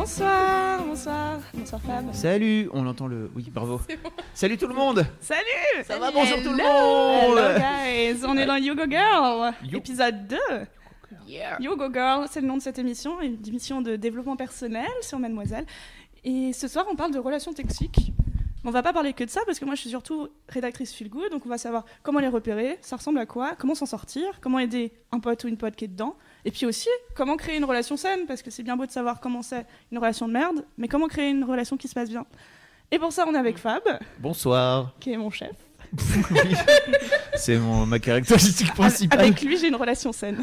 Bonsoir, bonsoir, bonsoir Fab. Salut, on entend le. Oui, bravo. Salut tout le monde. Salut Ça va, bonjour tout le Hello monde. guys, on est dans Yogo Girl, Yo. épisode 2. Yogo Girl, c'est le nom de cette émission, une émission de développement personnel sur Mademoiselle. Et ce soir, on parle de relations toxiques. On va pas parler que de ça parce que moi je suis surtout rédactrice feel good, donc on va savoir comment les repérer, ça ressemble à quoi, comment s'en sortir, comment aider un pote ou une pote qui est dedans, et puis aussi comment créer une relation saine parce que c'est bien beau de savoir comment c'est une relation de merde, mais comment créer une relation qui se passe bien. Et pour ça, on est avec Fab, Bonsoir. qui est mon chef. Oui. C'est mon ma caractéristique principale. Avec lui, j'ai une relation saine.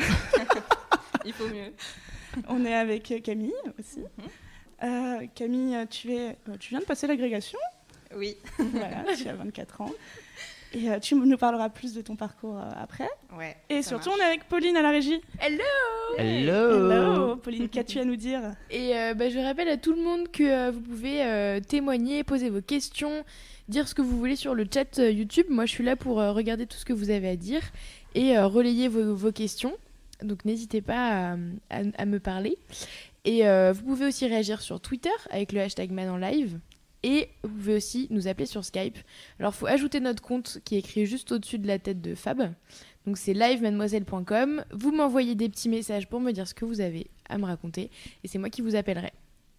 Il faut mieux. On est avec Camille aussi. Euh, Camille, tu, es, euh, tu viens de passer l'agrégation? Oui. voilà, tu as 24 ans. Et euh, tu nous parleras plus de ton parcours euh, après. Ouais. Et surtout, marche. on est avec Pauline à la régie. Hello Hello. Hello, Pauline, qu'as-tu à nous dire? Et euh, bah, je rappelle à tout le monde que euh, vous pouvez euh, témoigner, poser vos questions, dire ce que vous voulez sur le chat euh, YouTube. Moi, je suis là pour euh, regarder tout ce que vous avez à dire et euh, relayer vos, vos questions. Donc, n'hésitez pas à, à- à me parler. Et euh, vous pouvez aussi réagir sur Twitter avec le hashtag Man en live. Et vous pouvez aussi nous appeler sur Skype. Alors, il faut ajouter notre compte qui est écrit juste au-dessus de la tête de Fab. Donc, c'est livemademoiselle.com. Vous m'envoyez des petits messages pour me dire ce que vous avez à me raconter et c'est moi qui vous appellerai.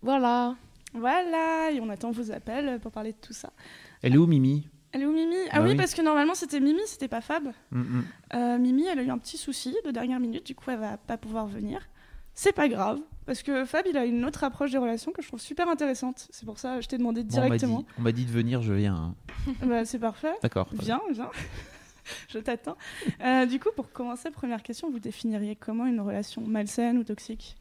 Voilà. Voilà, et on attend vos appels pour parler de tout ça. Elle est où Mimi? Elle est où Mimi? Ah Bah oui, oui. parce que normalement, c'était Mimi, c'était pas Fab. Mm, mm. Euh, Mimi, elle a eu un petit souci de dernière minute, du coup, elle va pas pouvoir venir. C'est pas grave, parce que Fab, il a une autre approche des relations que je trouve super intéressante. C'est pour ça que je t'ai demandé Bon, on m'a directement. dit, on m'a dit de venir, je viens. hein. Bah, c'est parfait. D'accord. Viens, viens. je t'attends. Euh, du coup, pour commencer, première question, vous définiriez comment une relation malsaine ou toxique?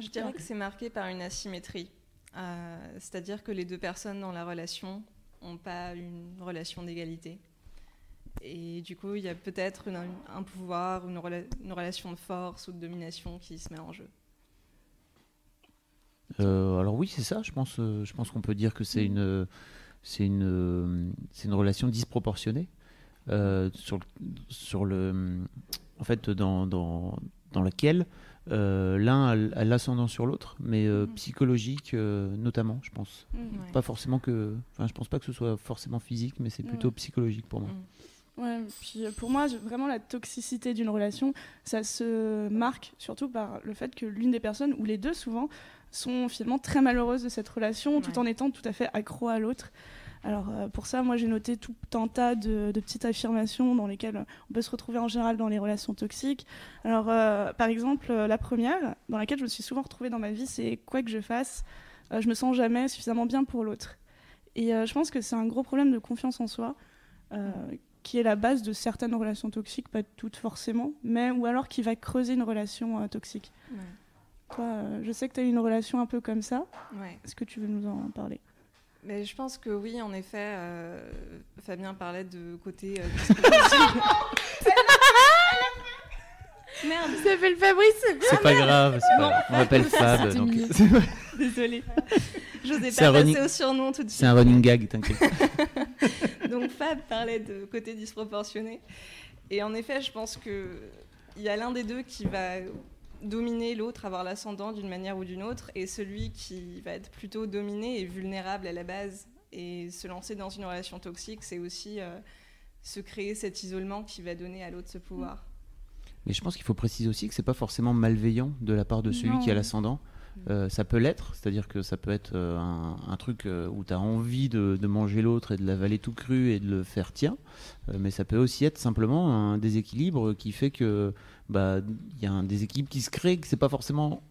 Je dirais que c'est marqué par une asymétrie. Euh, C'est-à-dire que les deux personnes dans la relation n'ont pas une relation d'égalité. Et du coup, il y a peut-être un pouvoir, une, rela- une relation de force ou de domination qui se met en jeu. Euh, alors oui, c'est ça. Je pense, euh, je pense qu'on peut dire que c'est une, c'est une, c'est une relation disproportionnée euh, sur, sur le, en fait, dans, dans, dans laquelle euh, l'un a l'ascendant sur l'autre, mais euh, Mhm. psychologique euh, notamment, je pense. Ouais. Pas forcément que, enfin, je pense pas que ce soit forcément physique, mais c'est plutôt Ouais. psychologique pour moi. Ouais, puis euh, pour moi, vraiment, la toxicité d'une relation, ça se marque surtout par le fait que l'une des personnes, ou les deux souvent, sont finalement très malheureuses de cette relation, tout en étant tout à fait accro à l'autre. Alors euh, pour ça, moi j'ai noté tout un tas de, de petites affirmations dans lesquelles on peut se retrouver en général dans les relations toxiques. Alors euh, par exemple, euh, la première, dans laquelle je me suis souvent retrouvée dans ma vie, c'est quoi que je fasse, je me sens jamais suffisamment bien pour l'autre. Et je pense que c'est un gros problème de confiance en soi. Qui est la base de certaines relations toxiques, pas toutes forcément, mais ou alors qui va creuser une relation euh, toxique. Ouais. Toi, euh, je sais que tu as eu une relation un peu comme ça. Ouais. Est-ce que tu veux nous en parler? Mais je pense que oui, en effet, euh, Fabien parlait de côté. euh, Merde Ça s'appelle Fabrice. C'est pas grave, c'est pas grave. on m'appelle Fab. Donc-. Désolée. J'osais pas running- passer au surnom tout de suite. C'est un running gag, t'inquiète. Donc Fab parlait de côté disproportionné. Et en effet, je pense qu'il y a l'un des deux qui va dominer l'autre, avoir l'ascendant d'une manière ou d'une autre, et celui qui va être plutôt dominé et vulnérable à la base. Et se lancer dans une relation toxique, c'est aussi euh, se créer cet isolement qui va donner à l'autre ce pouvoir. Mais je pense qu'il faut préciser aussi que c'est pas forcément malveillant de la part de celui Non. qui a l'ascendant. Euh, ça peut l'être, c'est-à-dire que ça peut être euh, un, truc euh, où tu as envie de, manger l'autre et de l'avaler tout cru et de le faire tien, mais ça peut aussi être simplement un déséquilibre qui fait que bah il y a un déséquilibre qui se crée, que c'est pas forcément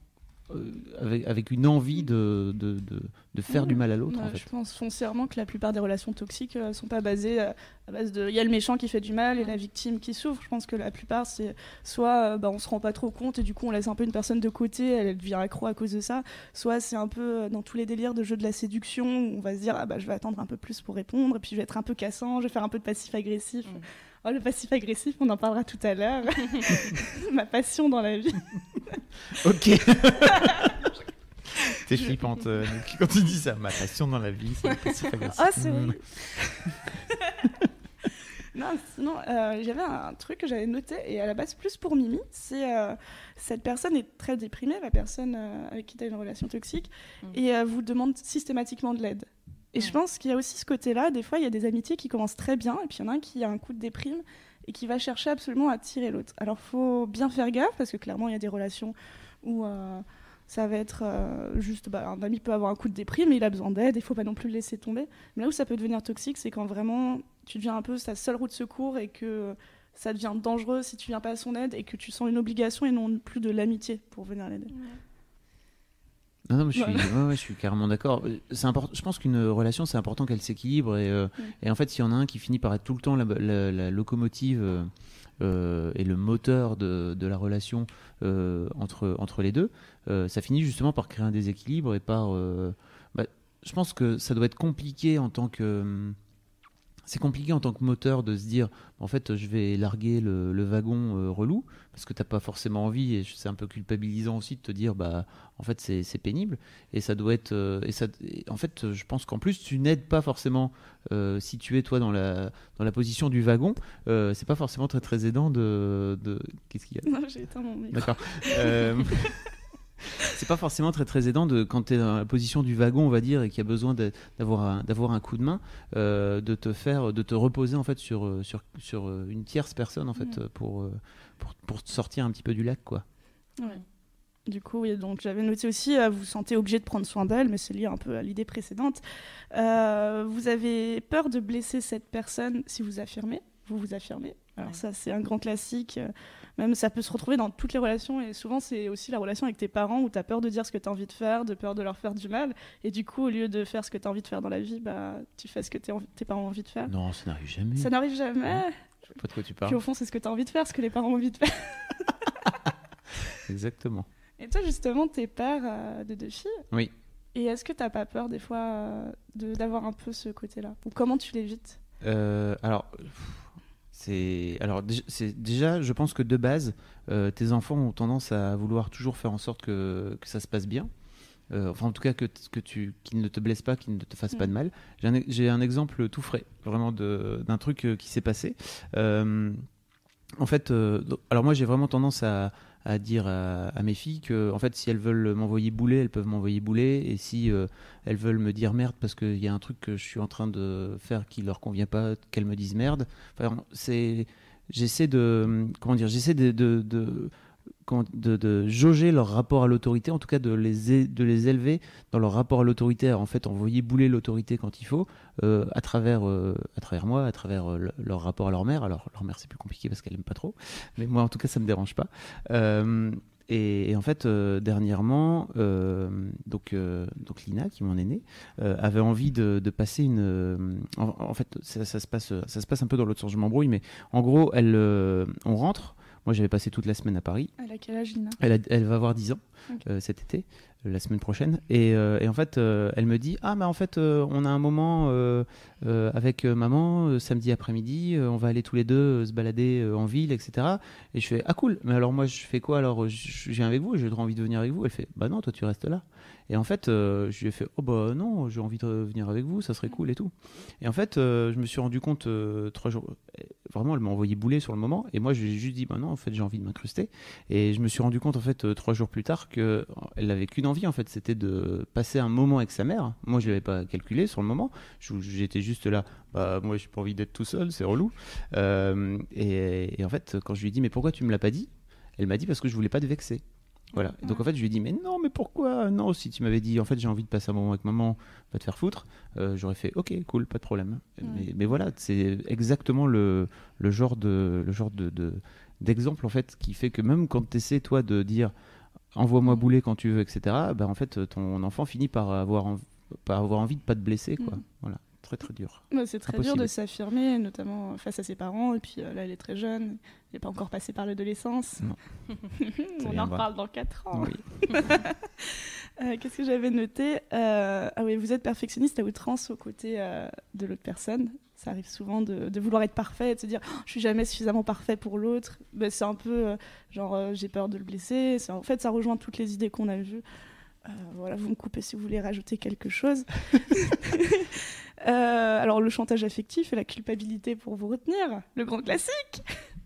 avec, avec une envie de, de, de, de faire du mal à l'autre. Ouais, en fait. Je pense foncièrement que la plupart des relations toxiques ne sont pas basées euh, à base de. Il y a le méchant qui fait du mal et la victime qui souffre. Je pense que la plupart, c'est soit euh, bah, on se rend pas trop compte et du coup on laisse un peu une personne de côté, elle devient accro à cause de ça. Soit c'est un peu euh, dans tous les délires de jeu de la séduction où on va se dire ah bah je vais attendre un peu plus pour répondre et puis je vais être un peu cassant, je vais faire un peu de passif agressif. Mm. Oh, le passif agressif, on en parlera tout à l'heure. Ma passion dans la vie. Ok. T'es flippante euh, quand tu dis ça. Ma passion dans la vie, c'est le passif agressif. Ah, c'est Mm. vrai. non, sinon, euh, j'avais un truc que j'avais noté, et à la base, plus pour Mimi, c'est euh, cette personne est très déprimée, la personne euh, avec qui tu as une relation toxique, Mm. et euh, vous demande systématiquement de l'aide. Et je Ouais. pense qu'il y a aussi ce côté-là, des fois, il y a des amitiés qui commencent très bien, et puis il y en a un qui a un coup de déprime, et qui va chercher absolument à tirer l'autre. Alors, faut bien faire gaffe, parce que clairement, il y a des relations où... euh, ça va être euh, juste, bah, un ami peut avoir un coup de déprime, mais il a besoin d'aide, il faut pas non plus le laisser tomber. Mais là où ça peut devenir toxique, c'est quand vraiment tu deviens un peu sa seule roue de secours et que ça devient dangereux si tu viens pas à son aide et que tu sens une obligation et non plus de l'amitié pour venir l'aider. Non, non, mais je suis, Voilà. ouais, ouais, je suis carrément d'accord. C'est important. Je pense qu'une relation, c'est important qu'elle s'équilibre et, euh, Mm. et en fait, s'il y en a un qui finit par être tout le temps la, la- la locomotive euh, euh, et le moteur de, de la relation euh, entre entre les deux, ça finit justement par créer un déséquilibre et par. bah, je pense que ça doit être compliqué en tant que hum, c'est compliqué en tant que moteur de se dire en fait je vais larguer le, le wagon euh, relou parce que t'as pas forcément envie et c'est un peu culpabilisant aussi de te dire bah en fait c'est pénible et ça doit être euh, et ça et en fait je pense qu'en plus tu n'aides pas forcément euh, si tu es toi dans la dans la position du wagon euh, c'est pas forcément très très aidant de, de... qu'est-ce qu'il y a? Non, J'ai éteint mon micro. D'accord. C'est pas forcément très très aidant de quand tu es dans la position du wagon, on va dire, et qu'il y a besoin d'avoir un, d'avoir un coup de main, euh, de te faire, de te reposer en fait sur euh, sur sur euh, une tierce personne en fait Mm. pour, pour pour te sortir un petit peu du lac quoi. Ouais. Du coup, oui, donc j'avais noté aussi, euh, vous vous sentez obligé de prendre soin d'elle, mais c'est lié un peu à l'idée précédente. Euh, vous avez peur de blesser cette personne si vous affirmez, vous vous affirmez? Alors Ouais. ça, c'est un grand classique. euh, Même ça peut se retrouver dans toutes les relations, et souvent c'est aussi la relation avec tes parents où tu as peur de dire ce que tu as envie de faire, de peur de leur faire du mal, et du coup, au lieu de faire ce que tu as envie de faire dans la vie, bah, tu fais ce que tes parents ont envie de faire. Non, ça n'arrive jamais. Ça n'arrive jamais. Je sais pas de quoi tu Puis parles. au fond, c'est ce que tu as envie de faire, ce que les parents ont envie de faire. Exactement. Et toi, justement, t'es père euh, de deux filles. Oui. Et est-ce que t'as pas peur des fois euh, de- d'avoir un peu ce côté-là? Ou comment tu l'évites? Euh, alors, c'est alors déjà, c'est déjà, je pense que de base, euh, tes enfants ont tendance à vouloir toujours faire en sorte que, que ça se passe bien. Euh, enfin, en tout cas, que, tu qu'ils ne te blessent pas, qu'ils ne te fassent pas de Mm. mal. J'ai un, e- j'ai un exemple tout frais, vraiment d'un truc euh, qui s'est passé. Euh, en fait, alors moi, j'ai vraiment tendance à, à dire à, mes filles que, en fait, si elles veulent m'envoyer bouler, elles peuvent m'envoyer bouler, et si euh, elles veulent me dire merde parce qu'il y a un truc que je suis en train de faire qui leur convient pas, qu'elles me disent merde. Enfin, c'est, j'essaie de, comment dire, j'essaie de, de- jauger leur rapport à l'autorité, en tout cas de les, de les élever dans leur rapport à l'autorité, en fait envoyer bouler l'autorité quand il faut, euh, à travers, euh, à travers moi, à travers euh, le- leur rapport à leur mère. Alors leur mère c'est plus compliqué parce qu'elle aime pas trop, mais moi en tout cas ça me dérange pas. Et, en fait, dernièrement, donc, donc Lina, qui est mon aînée, avait envie de, passer une. en, fait, ça, se passe, ça se passe un peu dans l'autre sens. Je m'embrouille, mais en gros, elle, on rentre. Moi, j'avais passé toute la semaine à Paris. Elle a quel âge, Lina Elle, a- elle va avoir 10 ans euh, cet été, euh, la semaine prochaine. Et, euh, et en fait, elle me dit Ah, mais en fait, on a un moment euh, avec euh, maman, euh, samedi après-midi, on va aller tous les deux se balader en ville, etc. Et je fais Ah, cool, mais alors moi, je fais quoi? Alors, je, viens avec vous, j'ai trop envie de venir avec vous. Elle fait Bah non, toi, tu restes là. Et en fait, je lui ai fait Oh, bah non, j'ai envie de venir avec vous, ça serait cool et tout. Et en fait, je me suis rendu compte trois jours. Vraiment, elle m'a envoyé bouler sur le moment. Et moi, je lui ai juste dit Bah non, en fait, j'ai envie de m'incruster. Et je me suis rendu compte en fait trois jours plus tard que elle n'avait qu'une envie en fait, c'était de passer un moment avec sa mère. Moi, je l'avais pas calculé sur le moment. J'étais juste là. Bah moi, j'ai pas envie d'être tout seul, c'est relou. Euh, et, et en fait, quand je lui ai dit mais pourquoi tu me l'as pas dit? Elle m'a dit parce que je voulais pas te vexer. Voilà. Et donc en fait, je lui ai dit mais non, mais pourquoi? Non, si tu m'avais dit en fait j'ai envie de passer un moment avec maman, va te faire foutre. euh, J'aurais fait ok, cool, pas de problème. Mais, mais voilà, c'est exactement le, le genre de le genre de, de- d'exemple en fait qui fait que même quand tu essaies toi de dire envoie-moi bouler quand tu veux, etc., bah, en fait, ton enfant finit par avoir, env- par avoir envie de pas te blesser. Quoi. Mm. Voilà, très très dur. Ouais, c'est très dur de s'affirmer, notamment face à ses parents. Et puis euh, là, elle est très jeune, elle n'est pas encore passée par l'adolescence. On en reparle dans 4 ans. Oui. Euh, Qu'est-ce que j'avais noté? Euh, Ah oui, vous êtes perfectionniste à outrance aux côtés euh, de l'autre personne. Ça arrive souvent de, de vouloir être parfait et de se dire Oh, je suis jamais suffisamment parfait pour l'autre. Ben, c'est un peu euh, genre euh, j'ai peur de le blesser. En fait, ça rejoint toutes les idées qu'on a vues. Euh, voilà, vous me coupez si vous voulez rajouter quelque chose. Euh, alors, le chantage affectif et la culpabilité pour vous retenir, le grand classique.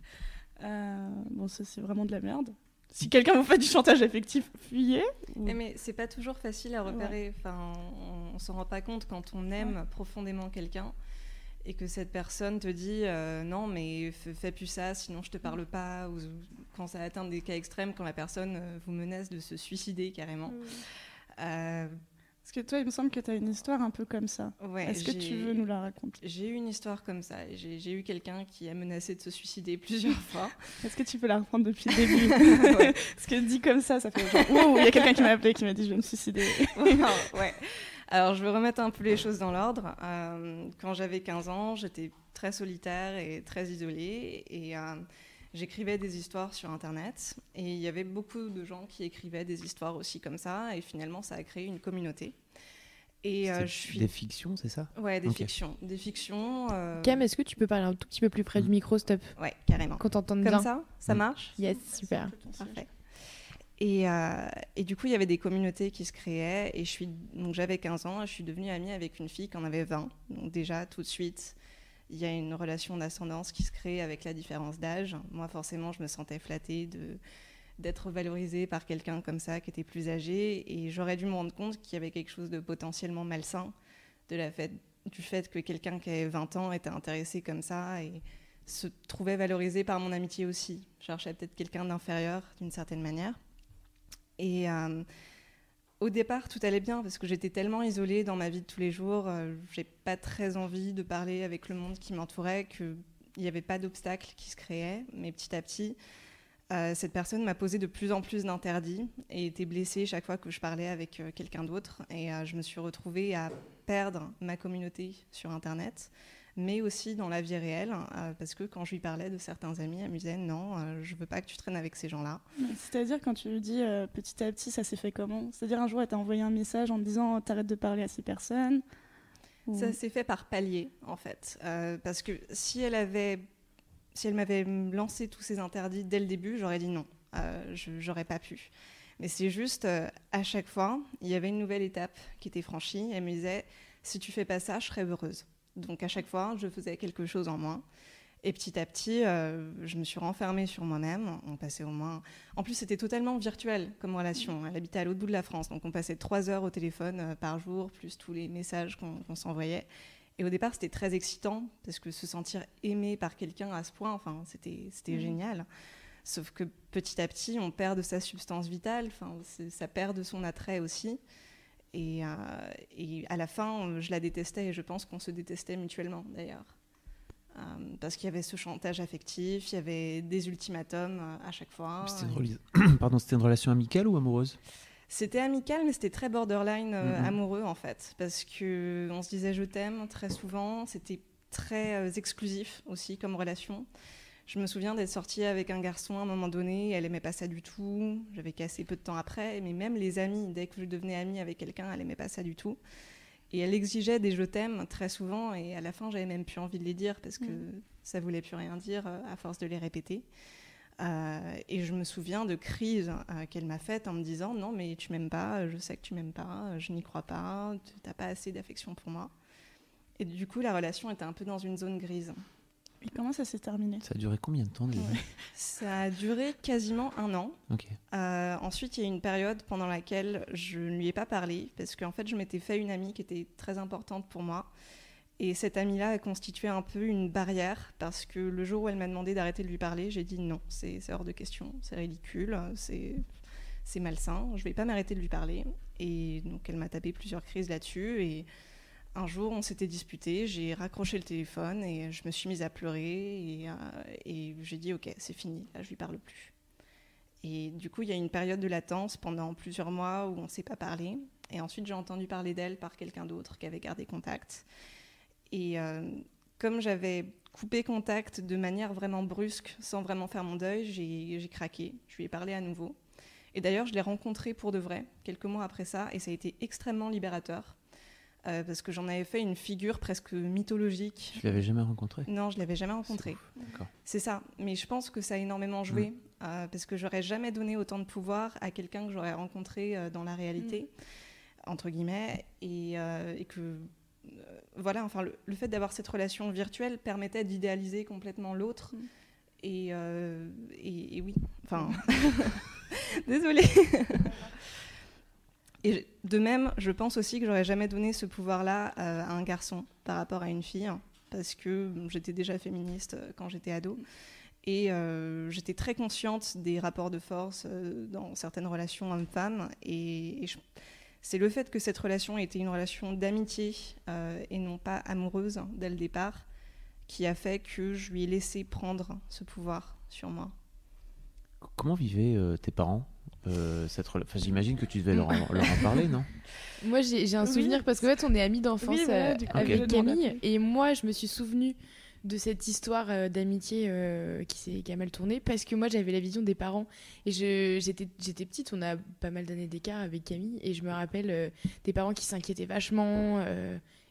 Euh, bon, ça, c'est vraiment de la merde. Si quelqu'un vous fait du chantage affectif, fuyez. ou- Eh, Mais c'est pas toujours facile à repérer. Enfin, on, on s'en rend pas compte quand on aime profondément quelqu'un et que cette personne te dit euh, non mais fais plus ça sinon je te parle pas ou quand ça atteint des cas extrêmes quand la personne vous menace de se suicider carrément. Euh, Parce que toi, il me semble que tu as une histoire un peu comme ça. ouais, Est-ce que tu veux nous la raconter? J'ai eu une histoire comme ça. J'ai eu quelqu'un qui a menacé de se suicider plusieurs fois. Est-ce que tu peux la reprendre depuis le début? Ouais. Parce que dit comme ça, ça fait genre, il y a quelqu'un qui m'a appelé qui m'a dit je vais me suicider. ouais. Alors, je veux remettre un peu les choses dans l'ordre. Euh, quand j'avais 15 ans, j'étais très solitaire et très isolée. Et euh, j'écrivais des histoires sur Internet. Et il y avait beaucoup de gens qui écrivaient des histoires aussi comme ça. Et finalement, ça a créé une communauté. Et euh, je suis. Des fictions, c'est ça? Ouais, des fictions. Des fictions. euh, Cam, est-ce que tu peux parler un tout petit peu plus près du micro, stop Ouais, carrément. Qu'on t'entende Comme bien. ça? Ça Mm. marche? Yes, super. Parfait. Et, euh, et du coup, il y avait des communautés qui se créaient. Et je suis, donc j'avais 15 ans et je suis devenue amie avec une fille qui en avait 20. Donc déjà, tout de suite, il y a une relation d'ascendance qui se crée avec la différence d'âge. Moi, forcément, je me sentais flattée de d'être valorisée par quelqu'un comme ça qui était plus âgé. Et j'aurais dû me rendre compte qu'il y avait quelque chose de potentiellement malsain du fait que quelqu'un qui avait 20 ans était intéressé comme ça et se trouvait valorisé par mon amitié aussi. Je cherchais peut-être quelqu'un d'inférieur d'une certaine manière. Et euh, au départ, tout allait bien parce que j'étais tellement isolée dans ma vie de tous les jours. euh, j'ai pas très envie de parler avec le monde qui m'entourait, qu'il n'y avait pas d'obstacles qui se créaient. Mais petit à petit, euh, cette personne m'a posé de plus en plus d'interdits et était blessée chaque fois que je parlais avec euh, quelqu'un d'autre. Et je me suis retrouvée à perdre ma communauté sur Internet, mais aussi dans la vie réelle, euh, parce que quand je lui parlais de certains amis, elle me disait non, euh, je veux pas que tu traînes avec ces gens-là. C'est-à-dire, quand tu lui dis euh, petit à petit, ça s'est fait comment? C'est-à-dire, un jour, elle t'a envoyé un message en te disant t'arrêtes de parler à ces personnes? Ou- Ça s'est fait par palier, en fait. Euh, parce que si elle avait, si elle m'avait lancé tous ces interdits dès le début, j'aurais dit non. Je j'aurais pas pu. Mais c'est juste, euh, à chaque fois, il y avait une nouvelle étape qui était franchie. Elle me disait, si tu fais pas ça, je serai heureuse. Donc à chaque fois, je faisais quelque chose en moins. Et petit à petit, euh, je me suis renfermée sur moi-même. On passait au moins. En plus, c'était totalement virtuel comme relation. Elle habitait à l'autre bout de la France, donc on passait trois heures au téléphone euh, par jour, plus tous les messages qu'on s'envoyait. Et au départ, c'était très excitant parce que se sentir aimé par quelqu'un à ce point, enfin, c'était Mhm. génial. Sauf que petit à petit, on perd de sa substance vitale. Enfin, ça perd de son attrait aussi. Et, euh, et à la fin, euh, je la détestais et je pense qu'on se détestait mutuellement d'ailleurs. Euh, parce qu'il y avait ce chantage affectif, il y avait des ultimatums à chaque fois. C'était une, Pardon, c'était une relation amicale ou amoureuse? C'était amical, mais c'était très borderline euh, amoureux en fait, parce que on se disait je t'aime très souvent. C'était très exclusif aussi comme relation. Je me souviens d'être sortie avec un garçon à un moment donné, elle aimait pas ça du tout. J'avais cassé peu de temps après, mais même les amis, dès que je devenais amie avec quelqu'un, elle aimait pas ça du tout. Et elle exigeait des je t'aime très souvent, et à la fin, j'avais même plus envie de les dire parce que Mhm. ça voulait plus rien dire euh, à force de les répéter. Euh, et je me souviens de crises euh, qu'elle m'a faites en me disant non mais tu m'aimes pas, je sais que tu m'aimes pas, je n'y crois pas, tu n'as pas assez d'affection pour moi. Et du coup la relation était un peu dans une zone grise. Et comment ça s'est terminé Ça a duré combien de temps déjà Ça a duré quasiment un an. Euh, ensuite il y a eu une période pendant laquelle je ne lui ai pas parlé parce qu'en fait je m'étais fait une amie qui était très importante pour moi. Et cette amie-là a constitué un peu une barrière parce que le jour où elle m'a demandé d'arrêter de lui parler, j'ai dit non, c'est hors de question, c'est ridicule, c'est c'est malsain, je vais pas m'arrêter de lui parler. Et donc elle m'a tapé plusieurs crises là-dessus. Et un jour, on s'était disputé, j'ai raccroché le téléphone et je me suis mise à pleurer. Et, euh, et j'ai dit ok, c'est fini, là je lui parle plus. Et du coup, il y a une période de latence pendant plusieurs mois où on ne s'est pas parlé. Et ensuite, j'ai entendu parler d'elle par quelqu'un d'autre qui avait gardé contact. Et euh, comme j'avais coupé contact de manière vraiment brusque, sans vraiment faire mon deuil, j'ai craqué. Je lui ai parlé à nouveau. Et d'ailleurs, je l'ai rencontré pour de vrai, quelques mois après ça, et ça a été extrêmement libérateur. Euh, parce que j'en avais fait une figure presque mythologique. Tu l'avais jamais rencontré Non, je l'avais jamais rencontré. C'est ça. Mais je pense que ça a énormément joué, mm. euh, parce que j'aurais jamais donné autant de pouvoir à quelqu'un que j'aurais rencontré dans la réalité, mm. entre guillemets, et, et que euh, voilà, enfin, le, fait d'avoir cette relation virtuelle permettait d'idéaliser complètement l'autre. Mm. Euh, et, et, oui, enfin, désolée. et de même, je pense aussi que j'aurais jamais donné ce pouvoir-là euh, à un garçon par rapport à une fille, parce que j'étais déjà féministe quand j'étais ado. Et j'étais très consciente des rapports de force dans certaines relations hommes-femmes. Et, c'est le fait que cette relation était une relation d'amitié euh, et non pas amoureuse dès le départ qui a fait que je lui ai laissé prendre ce pouvoir sur moi. Comment vivaient euh, tes parents? Euh, cette enfin, J'imagine que tu devais leur, en, parler, non? Moi, j'ai un souvenir parce qu'en fait, on est amis d'enfance avec Camille. et moi, je me suis souvenue de cette histoire euh, d'amitié euh, qui s'est mal tournée parce que moi j'avais la vision des parents. Et j'étais j'étais petite. On a pas mal d'années d'écart avec Camille. Et je me rappelle euh, des parents qui s'inquiétaient vachement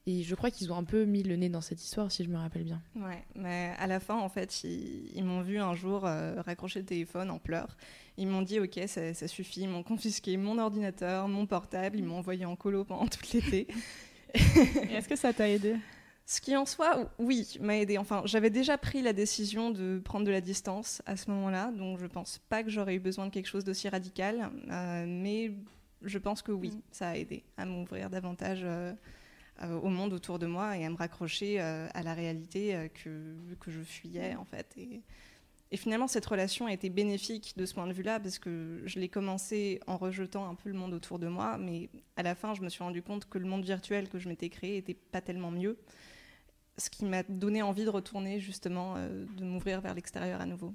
et je crois qu'ils ont un peu mis le nez dans cette histoire si je me rappelle bien. Ouais mais à la fin en fait ils, m'ont vu un jour raccrocher le téléphone en pleurs ils m'ont dit ok ça, ça suffit ils m'ont confisqué mon ordinateur mon portable ils m'ont envoyé en colo pendant toute l'été est-ce que ça t'a aidé? Ce qui en soi, oui, m'a aidé. Enfin, j'avais déjà pris la décision de prendre de la distance à ce moment-là, donc je pense pas que j'aurais eu besoin de quelque chose d'aussi radical, euh, mais je pense que oui, mm. ça a aidé à m'ouvrir davantage euh, euh, au monde autour de moi et à me raccrocher à la réalité que, que je fuyais mm. en fait. Et, et, finalement, cette relation a été bénéfique de ce point de vue-là parce que je l'ai commencé en rejetant un peu le monde autour de moi, mais à la fin, je me suis rendu compte que le monde virtuel que je m'étais créé était pas tellement mieux ce qui m'a donné envie de retourner justement, euh, de m'ouvrir vers l'extérieur à nouveau.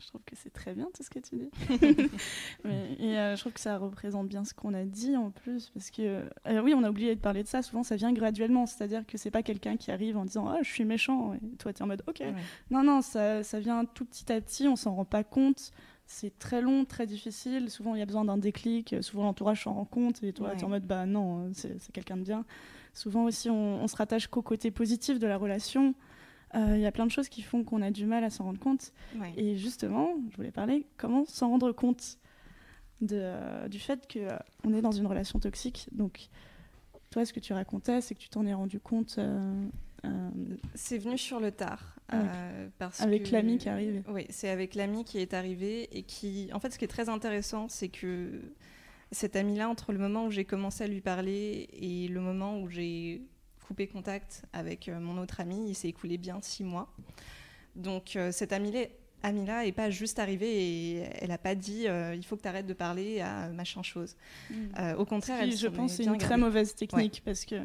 Je trouve que c'est très bien tout ce que tu dis. et euh, je trouve que ça représente bien ce qu'on a dit en plus. Parce que, euh, oui, on a oublié de parler de ça. Souvent, ça vient graduellement. C'est-à-dire que c'est pas quelqu'un qui arrive en disant Ah, je suis méchant. Et toi, tu es en mode Ok. Non, non, ça, ça, vient tout petit à petit. On s'en rend pas compte. C'est très long, très difficile. Souvent, il y a besoin d'un déclic. Souvent, l'entourage s'en rend compte. Et toi, tu es en mode Bah non, c'est quelqu'un de bien. Souvent aussi, on, se rattache qu'au côté positif de la relation. Euh, il y a plein de choses qui font qu'on a du mal à s'en rendre compte. Et justement, je voulais parler comment s'en rendre compte de, euh, du fait qu'on euh, est dans une relation toxique. Donc, toi, ce que tu racontais, c'est que tu t'en es rendu compte. c'est venu sur le tard. Avec, avec l'ami qui est arrivé. Oui, c'est avec l'ami qui est arrivé et qui. En fait, ce qui est très intéressant, c'est que cet ami-là, entre le moment où j'ai commencé à lui parler et le moment où j'ai coupé contact avec euh, mon autre ami, il s'est écoulé bien six mois. Donc euh, cet ami-là Amila n'est pas juste arrivée et elle n'a pas dit euh, il faut que tu arrêtes de parler à machin chose. Mm. au contraire, elle je pense c'est une très mauvaise technique parce que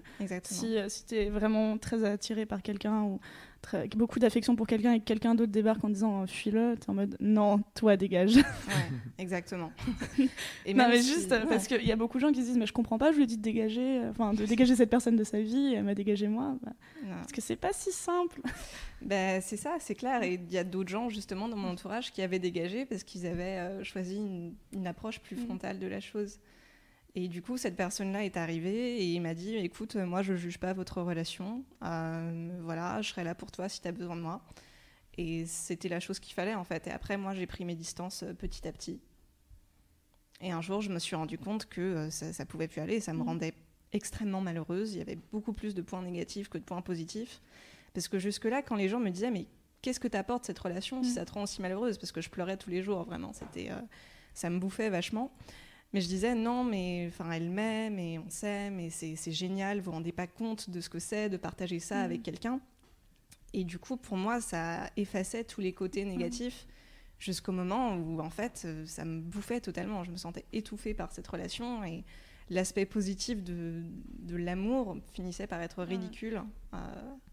si, si tu es vraiment très attiré par quelqu'un ou beaucoup d'affection pour quelqu'un et quelqu'un d'autre débarque en disant fuis-le, t'es en mode non, toi dégage. exactement. et non, mais juste parce qu'il y a beaucoup de gens qui se disent mais je comprends pas, je lui ai dit de dégager, enfin de dégager cette personne de sa vie, et elle m'a dégagé moi. Bah, parce que c'est pas si simple. Ben, c'est ça, c'est clair. Et il y a d'autres gens justement dans mon entourage qui avaient dégagé parce qu'ils avaient euh, choisi une, approche plus mm. frontale de la chose. Et du coup, cette personne-là est arrivée et il m'a dit Écoute, moi, je ne juge pas votre relation. Euh, voilà, je serai là pour toi si tu as besoin de moi. Et c'était la chose qu'il fallait, en fait. Et après, moi, j'ai pris mes distances euh, petit à petit. Et un jour, je me suis rendu compte que euh, ça, ne pouvait plus aller. Ça me mmh. rendait extrêmement malheureuse. Il y avait beaucoup plus de points négatifs que de points positifs. Parce que jusque-là, quand les gens me disaient Mais qu'est-ce que t'apporte cette relation si mmh. ça te rend aussi malheureuse? Parce que je pleurais tous les jours, vraiment. C'était, ça me bouffait vachement. Mais je disais non, mais enfin, elle m'aime et on s'aime et c'est génial. Vous vous rendez pas compte de ce que c'est de partager ça avec mm. quelqu'un. Et du coup, pour moi, ça effaçait tous les côtés négatifs jusqu'au moment où, en fait, euh, ça me bouffait totalement. Je me sentais étouffée par cette relation et l'aspect positif de, de l'amour finissait par être ridicule euh,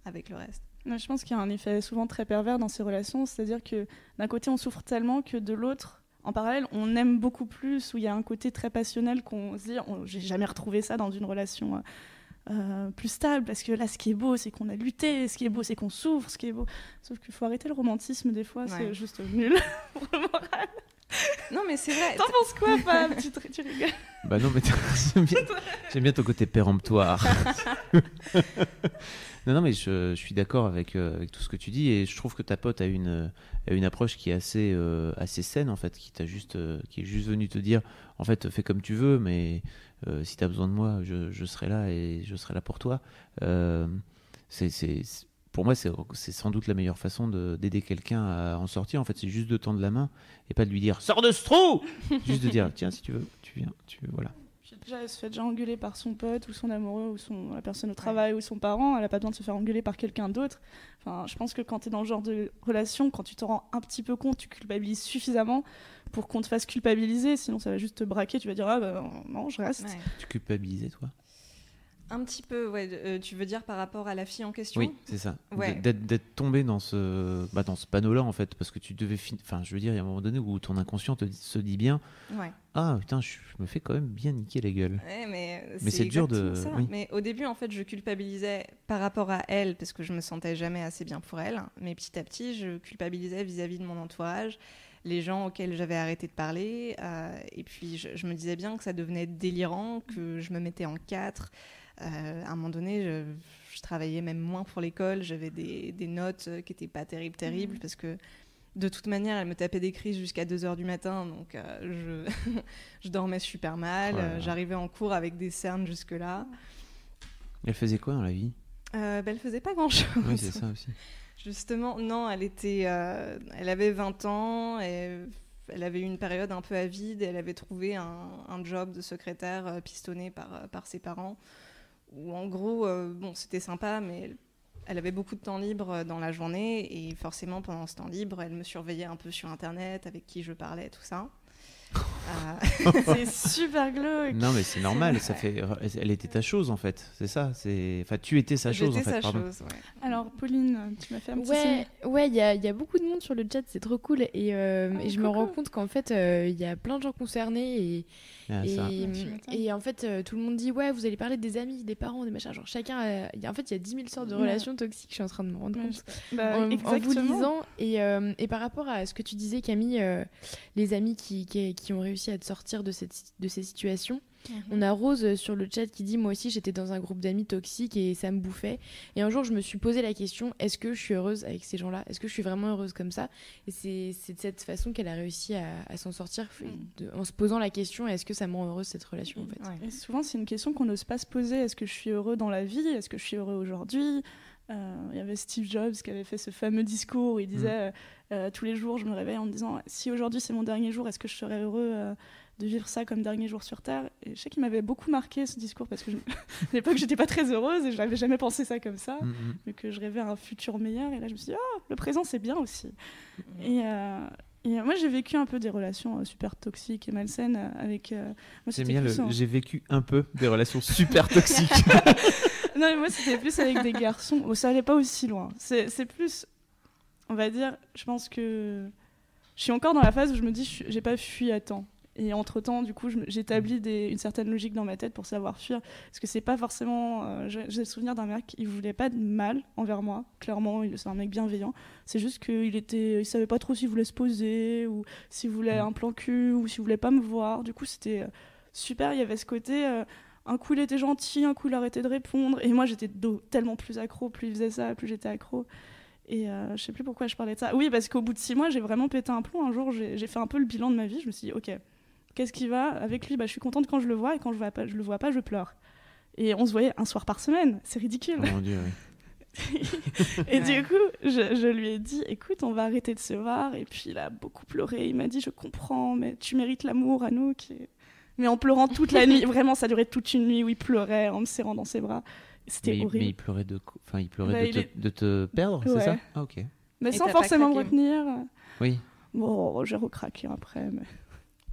avec le reste. Je pense qu'il y a un effet souvent très pervers dans ces relations, c'est-à-dire que d'un côté on souffre tellement que de l'autre, en parallèle, on aime beaucoup plus, où il y a un côté très passionnel qu'on se dit, j'ai jamais retrouvé ça dans une relation euh, euh, plus stable, parce que là ce qui est beau c'est qu'on a lutté, ce qui est beau c'est qu'on souffre, ce qui est beau. Sauf qu'il faut arrêter le romantisme des fois, c'est juste nul. pour le moral. Non, mais c'est vrai. T'en penses quoi, Fab tu, te- tu rigoles Bah non, mais j'aime bien, ton côté péremptoire. non, non, mais je, je suis d'accord avec, euh, avec tout ce que tu dis et je trouve que ta pote a une, a une approche qui est assez, euh, assez saine en fait, qui, t'a juste, euh, qui est juste venue te dire en fait, fais comme tu veux, mais euh, si tu as besoin de moi, je, je serai là et je serai là pour toi. Euh, c'est- pour moi, c'est, sans doute la meilleure façon de- d'aider quelqu'un à en sortir. En fait, c'est juste de tendre la main et pas de lui dire sors de ce trou Juste de dire tiens, si tu veux, tu viens, tu voilà. Déjà, elle se fait déjà engueuler par son pote ou son amoureux ou son, la personne au travail ou son parent. Elle a pas besoin de se faire engueuler par quelqu'un d'autre. Enfin, je pense que quand tu es dans ce genre de relation, quand tu te rends un petit peu compte, tu culpabilises suffisamment pour qu'on te fasse culpabiliser. Sinon, ça va juste te braquer. Tu vas dire, ah bah non, je reste. Ouais. Tu culpabilisais, toi? Un petit peu, ouais. euh, tu veux dire par rapport à la fille en question Oui, c'est ça. Ouais. D'être tombé dans ce, bah, dans ce panneau-là, en fait, parce que tu devais. fin- Enfin, je veux dire, il y a un moment donné où ton inconscient te se dit bien Ouais. Ah, putain, je, je me fais quand même bien niquer la gueule. Ouais, mais Mais c'est dur de- exactement ça. oui. Mais au début, en fait, je culpabilisais par rapport à elle parce que je me sentais jamais assez bien pour elle. Mais petit à petit, je culpabilisais vis-à-vis de mon entourage, les gens auxquels j'avais arrêté de parler. euh, et puis, je, je me disais bien que ça devenait délirant, que je me mettais en quatre. Euh, à un moment donné, je, je travaillais même moins pour l'école. J'avais des, des notes euh, qui n'étaient pas terribles, terribles parce que. De toute manière, elle me tapait des crises jusqu'à 2h du matin, donc euh, je, je dormais super mal. Oh. J'arrivais en cours avec des cernes jusque-là. Elle faisait quoi dans la vie? Euh, ben, elle faisait pas grand-chose. Oui, c'est ça aussi. Justement, non, elle était, euh, elle avait 20 ans, et elle avait eu une période un peu avide, et elle avait trouvé un, un job de secrétaire pistonné par, par ses parents, où en gros, euh, bon, c'était sympa, mais elle, avait beaucoup de temps libre euh, dans la journée, et forcément, pendant ce temps libre, elle me surveillait un peu sur Internet, avec qui je parlais, tout ça. Euh, C'est super glauque. Non, mais c'est normal. Ça fait. Elle était ta chose, en fait. C'est ça. C'est. Enfin, tu étais sa chose, en fait. sa pardon. chose, ouais. Alors, Pauline, tu m'as fait un petit Ouais, signe. ouais, il y a, il y a beaucoup de monde sur le chat, c'est trop cool. Et, euh, Oh, et je me rends compte qu'en fait, euh, il y a plein de gens concernés. Et, Ah, et, en fait, euh, tout le monde dit Ouais, vous allez parler des amis, des parents, des machins. Genre, chacun. a- en fait, il y a 10 000 sortes de Ouais. relations toxiques, je suis en train de me rendre Ouais, compte. je- bah, en, en vous exactement. lisant. Et, euh, et par rapport à ce que tu disais, Camille, euh, les amis qui, qui, qui ont réussi à te sortir de, cette, de ces situations. On a Rose euh, sur le chat qui dit Moi aussi, j'étais dans un groupe d'amis toxiques et ça me bouffait. Et un jour, je me suis posé la question Est-ce que je suis heureuse avec ces gens-là? Est-ce que je suis vraiment heureuse comme ça? Et c'est c'est de cette façon qu'elle a réussi à, à s'en sortir, de- en se posant la question Est-ce que ça me rend heureuse cette relation en fait? Ouais. Et souvent, c'est une question qu'on n'ose pas se poser. Est-ce que je suis heureux dans la vie? Est-ce que je suis heureux aujourd'hui? Il y avait Steve Jobs qui avait fait ce fameux discours où il disait euh, euh, tous les jours, je me réveille en me disant si aujourd'hui c'est mon dernier jour, est-ce que je serais heureux euh, de vivre ça comme dernier jour sur Terre? Et je sais qu'il m'avait beaucoup marqué ce discours parce que je- à l'époque, j'étais pas très heureuse et je n'avais jamais pensé ça comme ça, Mm, mm. mais que je rêvais un futur meilleur. Et là, je me suis dit ah, le présent c'est bien aussi. Et, euh, et, euh, moi, j'ai vécu un peu des relations euh, super toxiques et malsaines euh, avec. euh, J'aime bien le. J'ai vécu un peu des relations super toxiques. Non, mais moi, c'était plus avec des garçons. Bon, ça allait pas aussi loin. C'est c'est plus, on va dire, je pense que je suis encore dans la phase où je me dis, j'ai pas fui à temps. Et entre temps, du coup, j'établis une certaine logique dans ma tête pour savoir fuir. Parce que c'est pas forcément. euh, J'ai le souvenir d'un mec, il voulait pas de mal envers moi. Clairement, c'est un mec bienveillant. C'est juste qu'il était, il savait pas trop s'il voulait se poser ou s'il voulait Mm. un plan cul ou s'il voulait pas me voir. Du coup, c'était euh, super. Il y avait ce côté. euh, un coup, il était gentil, un coup, il arrêtait de répondre. Et moi, j'étais tellement plus accro. Plus il faisait ça, plus j'étais accro. Et euh, je sais plus pourquoi je parlais de ça. Oui, parce qu'au bout de six mois, j'ai vraiment pété un plomb. Un jour, j'ai fait un peu le bilan de ma vie. Je me suis dit, OK, qu'est-ce qui va Avec lui, bah, je suis contente quand je le vois. Et quand je, je le vois pas, je pleure. Et on se voyait un soir par semaine. C'est ridicule. Oh mon dieu, oui. Et Ouais. du coup, je, je lui ai dit, écoute, on va arrêter de se voir. Et puis il a beaucoup pleuré. Il m'a dit, je comprends, mais tu mérites l'amour, Anouk. Et... Mais en pleurant toute la nuit, vraiment, ça durait toute une nuit où il pleurait en me serrant dans ses bras. C'était Mais, mais horrible. il pleurait de, enfin, il pleurait Bah, de, il te, est- de te perdre, c'est ça? Ah ok. Mais Et sans forcément me retenir. Oui. Bon, j'ai recraqué après. Mais...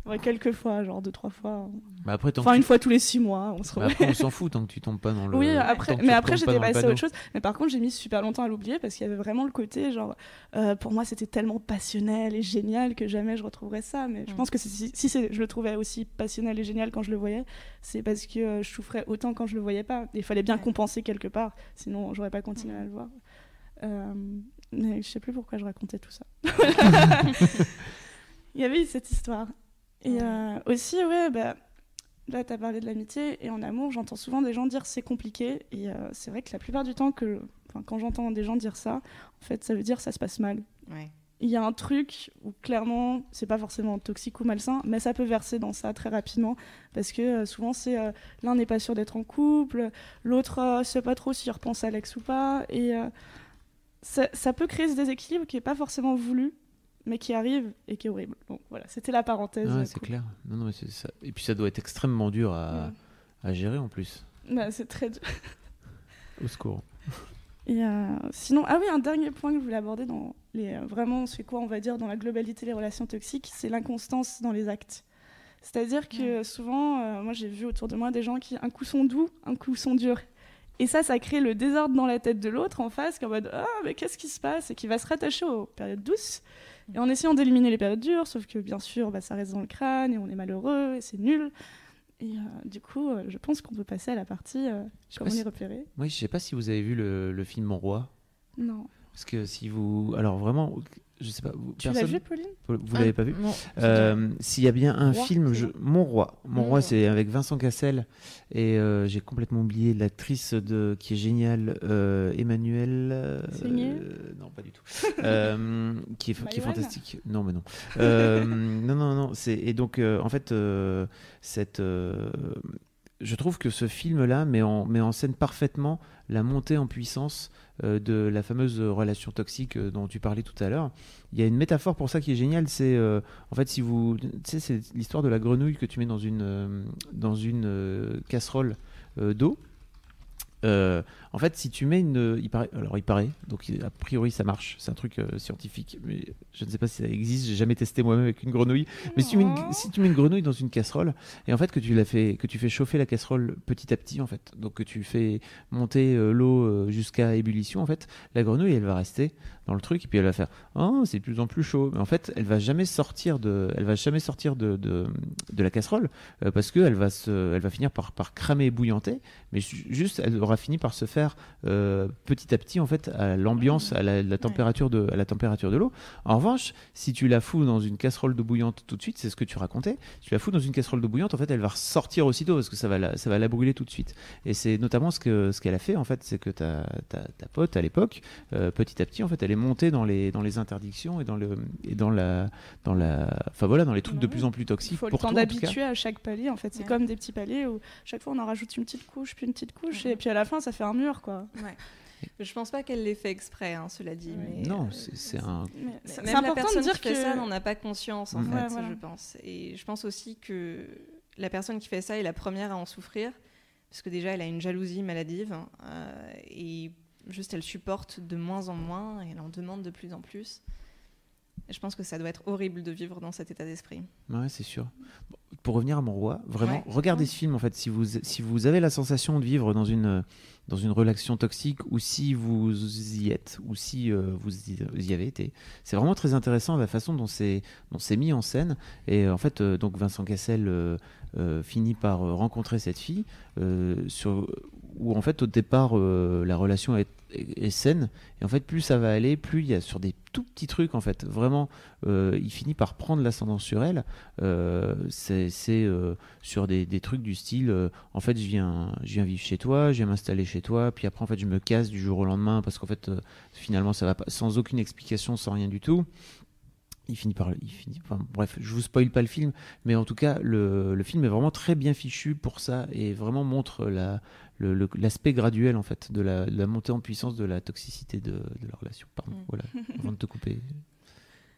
Ouais, quelques fois, genre deux, trois fois. Après, tant Enfin, que une tu- fois tous les six mois, on se après, on s'en fout tant que tu tombes pas dans le. Oui, après, mais après j'étais passée à autre chose. Mais par contre, j'ai mis super longtemps à l'oublier parce qu'il y avait vraiment le côté, genre, euh, pour moi, c'était tellement passionnel et génial que jamais je retrouverais ça. Mais je Mm. pense que si, je le trouvais aussi passionnel et génial quand je le voyais, c'est parce que euh, je souffrais autant quand je le voyais pas. Il fallait bien Ouais. compenser quelque part, sinon j'aurais pas continué Mm. à le voir. Euh, mais je sais plus pourquoi je racontais tout ça. Il y avait cette histoire. Et Ouais. euh, aussi, ouais, bah, là, tu as parlé de l'amitié. Et en amour, j'entends souvent des gens dire c'est compliqué. Et euh, c'est vrai que la plupart du temps, que, quand j'entends des gens dire ça, en fait, ça veut dire ça se passe mal. Ouais. Il y a un truc où clairement, c'est pas forcément toxique ou malsain, mais ça peut verser dans ça très rapidement. Parce que euh, souvent, c'est l'un n'est pas sûr d'être en couple, l'autre sait pas trop s'il repense à l'ex ou pas. Et ça, ça peut créer ce déséquilibre qui est pas forcément voulu, mais qui arrive et qui est horrible. Donc voilà, c'était la parenthèse. Ouais, euh, c'est clair. Non, non, mais c'est ça. Et puis ça doit être extrêmement dur à, Ouais. à gérer en plus. Bah, c'est très dur. Au secours. Et euh, sinon, ah oui, un dernier point que je voulais aborder dans les euh, vraiment c'est quoi on va dire dans la globalité des relations toxiques, c'est l'inconstance dans les actes. C'est-à-dire que souvent, euh, moi j'ai vu autour de moi des gens qui un coup sont doux, un coup sont durs. Et ça, ça crée le désordre dans la tête de l'autre en face, qui est en mode ah mais qu'est-ce qui se passe? Et qui va se rattacher aux périodes douces. Et en essayant d'éliminer les périodes dures, sauf que bien sûr, bah, ça reste dans le crâne et on est malheureux et c'est nul. Et euh, du coup, euh, je pense qu'on peut passer à la partie euh, comment les si- repérer. Oui, je sais pas si vous avez vu le, le film Mon Roi. Non. Parce que si vous. Alors vraiment, je sais pas. Vous, Tu l'as vu, Pauline? Vous, vous l'avez pas vu. Euh, S'il y a bien un Roi, film, je... Mon Roi. Mon Mon Roi, Roi. c'est avec Vincent Cassel. Et euh, j'ai complètement oublié l'actrice de... qui est géniale, euh, Emmanuelle. euh, Non, pas du tout. Euh, qui, est, qui est Maïwenn fantastique. Non, mais non. Non, non, non. c'est- Et donc, en fait, cette. Je trouve que ce film-là met en, scène parfaitement la montée en puissance euh, de la fameuse relation toxique euh, dont tu parlais tout à l'heure. Il y a une métaphore pour ça qui est géniale, c'est euh, en fait si vous, c'est l'histoire de la grenouille que tu mets dans une casserole d'eau. Euh, en fait, si tu mets une, il paraît, alors il paraît, donc a priori ça marche, c'est un truc euh, scientifique, mais je ne sais pas si ça existe, j'ai jamais testé moi-même avec une grenouille. Mais si tu, mets une, si tu mets une grenouille dans une casserole et en fait que tu la fais, que tu fais chauffer la casserole petit à petit en fait, donc que tu fais monter euh, l'eau jusqu'à ébullition en fait, la grenouille elle va rester dans le truc et puis elle va faire oh c'est de plus en plus chaud, mais en fait elle va jamais sortir de, elle va jamais sortir de, de, de la casserole euh, parce que elle va se, elle va finir par, par cramer et bouillanter, mais ju- juste elle aura fini par se faire euh, petit à petit en fait à l'ambiance, à la, la température de, à la température de l'eau. En revanche, si tu la fous dans une casserole d'eau bouillante tout de suite, c'est ce que tu racontais, tu la fous dans une casserole d'eau bouillante, en fait, elle va ressortir aussitôt parce que ça va la, ça va la brûler tout de suite. Et c'est notamment ce que ce qu'elle a fait en fait, c'est que ta, ta, ta pote à l'époque, euh, petit à petit, en fait, elle est montée dans les dans les interdictions et dans le et dans la dans la, enfin voilà, dans les trucs de Ouais. plus en plus Il toxiques faut le pour temps tout cas. d'habituer à chaque palier. En fait, c'est Ouais. comme des petits paliers où chaque fois on en rajoute une petite couche, puis une petite couche, Ouais. et puis à la fin ça fait un mur, quoi. Ouais. Je pense pas qu'elle l'ait fait exprès, hein, cela dit. Mais, Non, euh, c'est c'est un Mais Même c'est la important personne de dire qui fait que ça n'en a pas conscience, en Mhm. fait, Ouais, voilà. je pense. Et je pense aussi que la personne qui fait ça est la première à en souffrir, parce que déjà, elle a une jalousie maladive, hein, euh, et juste, elle supporte de moins en moins, et elle en demande de plus en plus. Et je pense que ça doit être horrible de vivre dans cet état d'esprit. Ouais, c'est sûr. Bon, Pour revenir à mon roi, vraiment, Ouais. regardez ce film en fait. Si vous, si vous avez la sensation de vivre dans une, dans une relation toxique ou si vous y êtes ou si euh, vous, y, vous y avez été, c'est vraiment très intéressant la façon dont c'est dont c'est mis en scène. Et euh, en fait, euh, donc Vincent Cassel euh, finit par rencontrer cette fille sur où en fait au départ la relation est, est- saine. Et en fait plus ça va aller plus il y a sur des tout petits trucs en fait. Vraiment euh, il finit par prendre l'ascendant sur elle. Euh, c'est euh, sur des, des trucs du style en fait je viens je viens vivre chez toi je viens m'installer chez toi puis après en fait je me casse du jour au lendemain parce qu'en fait finalement ça va pas sans aucune explication sans rien du tout. Il finit par bref je vous spoil pas le film mais en tout cas le, le film est vraiment très bien fichu pour ça et vraiment montre la l'aspect graduel en fait de la, de la montée en puissance de la toxicité de, de la relation pardon Mm. voilà avant de te couper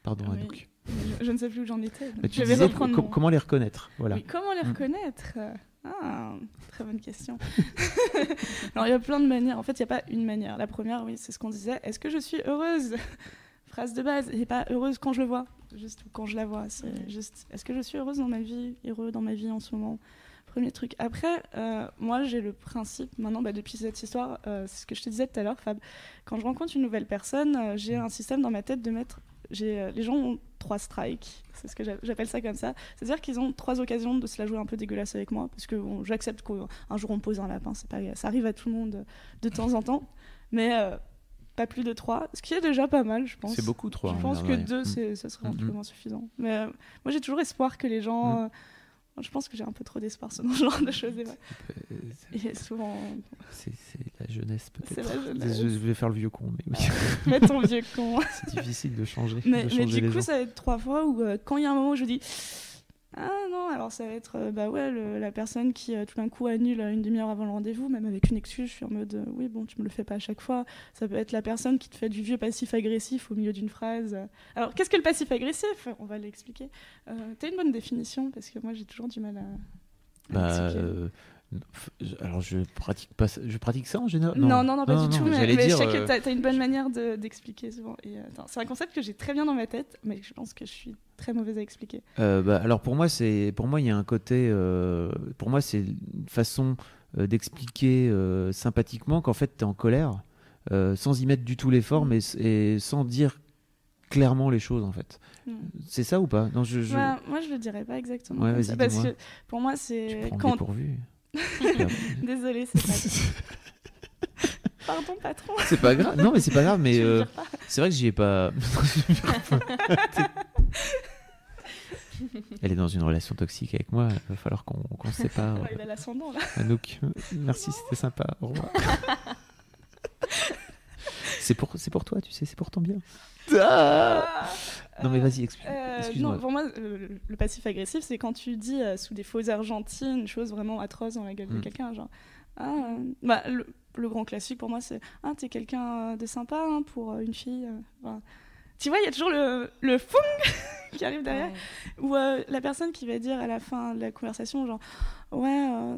pardon Oui. Anouk je, je ne sais plus où j'en étais. mais tu je vais disais reprendre mon- comment les reconnaître voilà Oui, comment les Mm. reconnaître? Ah, très bonne question. Alors, il y a plein de manières. En fait, il n'y a pas une manière. La première, oui, c'est ce qu'on disait. Est-ce que je suis heureuse? Phrase de base. Et pas heureuse quand je le vois. juste quand je la vois. C'est juste, est-ce que je suis heureuse dans ma vie, heureux dans ma vie en ce moment? Premier truc. Après, euh, moi, j'ai le principe, maintenant, bah, depuis cette histoire, euh, c'est ce que je te disais tout à l'heure, Fab. Quand je rencontre une nouvelle personne, euh, j'ai un système dans ma tête de mettre. J'ai, les gens ont trois strikes, c'est ce que j'appelle ça comme ça. C'est-à-dire qu'ils ont trois occasions de se la jouer un peu dégueulasse avec moi, parce que bon, j'accepte qu'un jour on pose un lapin, c'est pas, ça arrive à tout le monde de temps en temps. Mais pas plus de trois, ce qui est déjà pas mal, je pense. C'est beaucoup trois. Je pense que deux, mm. ça serait amplement mm, mm. suffisant. Mais moi, j'ai toujours espoir que les gens je pense que j'ai un peu trop d'espoir sur ce genre de choses. Et, souvent. C'est la jeunesse peut-être. Je vais faire le vieux con, mais oui. Mets ton vieux con. c'est difficile de changer. Mais, de changer mais du coup, ça va être trois fois où euh, quand il y a un moment où je dis ah non, alors ça va être euh, bah ouais, la personne qui euh, tout d'un coup annule une demi-heure avant le rendez-vous, même avec une excuse, je suis en mode euh, oui, bon, tu me le fais pas à chaque fois. Ça peut être la personne qui te fait du vieux passif-agressif au milieu d'une phrase. Alors qu'est-ce que le passif-agressif On va l'expliquer. T'as une bonne définition parce que moi j'ai toujours du mal à. bah, alors je pratique pas je pratique ça en général? Non non non, pas du tout mais, je sais que tu as, une bonne manière d'expliquer souvent c'est un concept que j'ai très bien dans ma tête mais je pense que je suis très mauvaise à expliquer euh, bah, Alors pour moi, c'est pour moi il y a un côté, euh, pour moi c'est une façon euh, d'expliquer sympathiquement qu'en fait tu es en colère, sans y mettre du tout l'effort, mm. mais et sans dire clairement les choses en fait. Mm. C'est ça ou pas? Non, je, bah, Moi je le dirais pas exactement. parce que pour moi c'est quand. Désolée, c'est pas. Pardon, patron. C'est pas grave. Non, mais c'est pas grave. Mais c'est vrai que j'y ai pas. Elle est dans une relation toxique avec moi. Il va falloir qu'on se sépare. Il a l'ascendant là. Anouk, merci, c'était sympa. Au revoir. C'est pour, pour toi, tu sais, c'est pour ton bien. Ah non mais vas-y, explique. Euh, non, pour moi, le, passif agressif, c'est quand tu dis euh, sous des fausses argentines une chose vraiment atroce dans la gueule de mm. quelqu'un, genre. Ah, euh, bah, le, grand classique pour moi, c'est Ah, t'es quelqu'un de sympa hein, pour une fille tu vois, il y a toujours le, le fung qui arrive derrière, ou euh, la personne qui va dire à la fin de la conversation, genre, ouais, euh,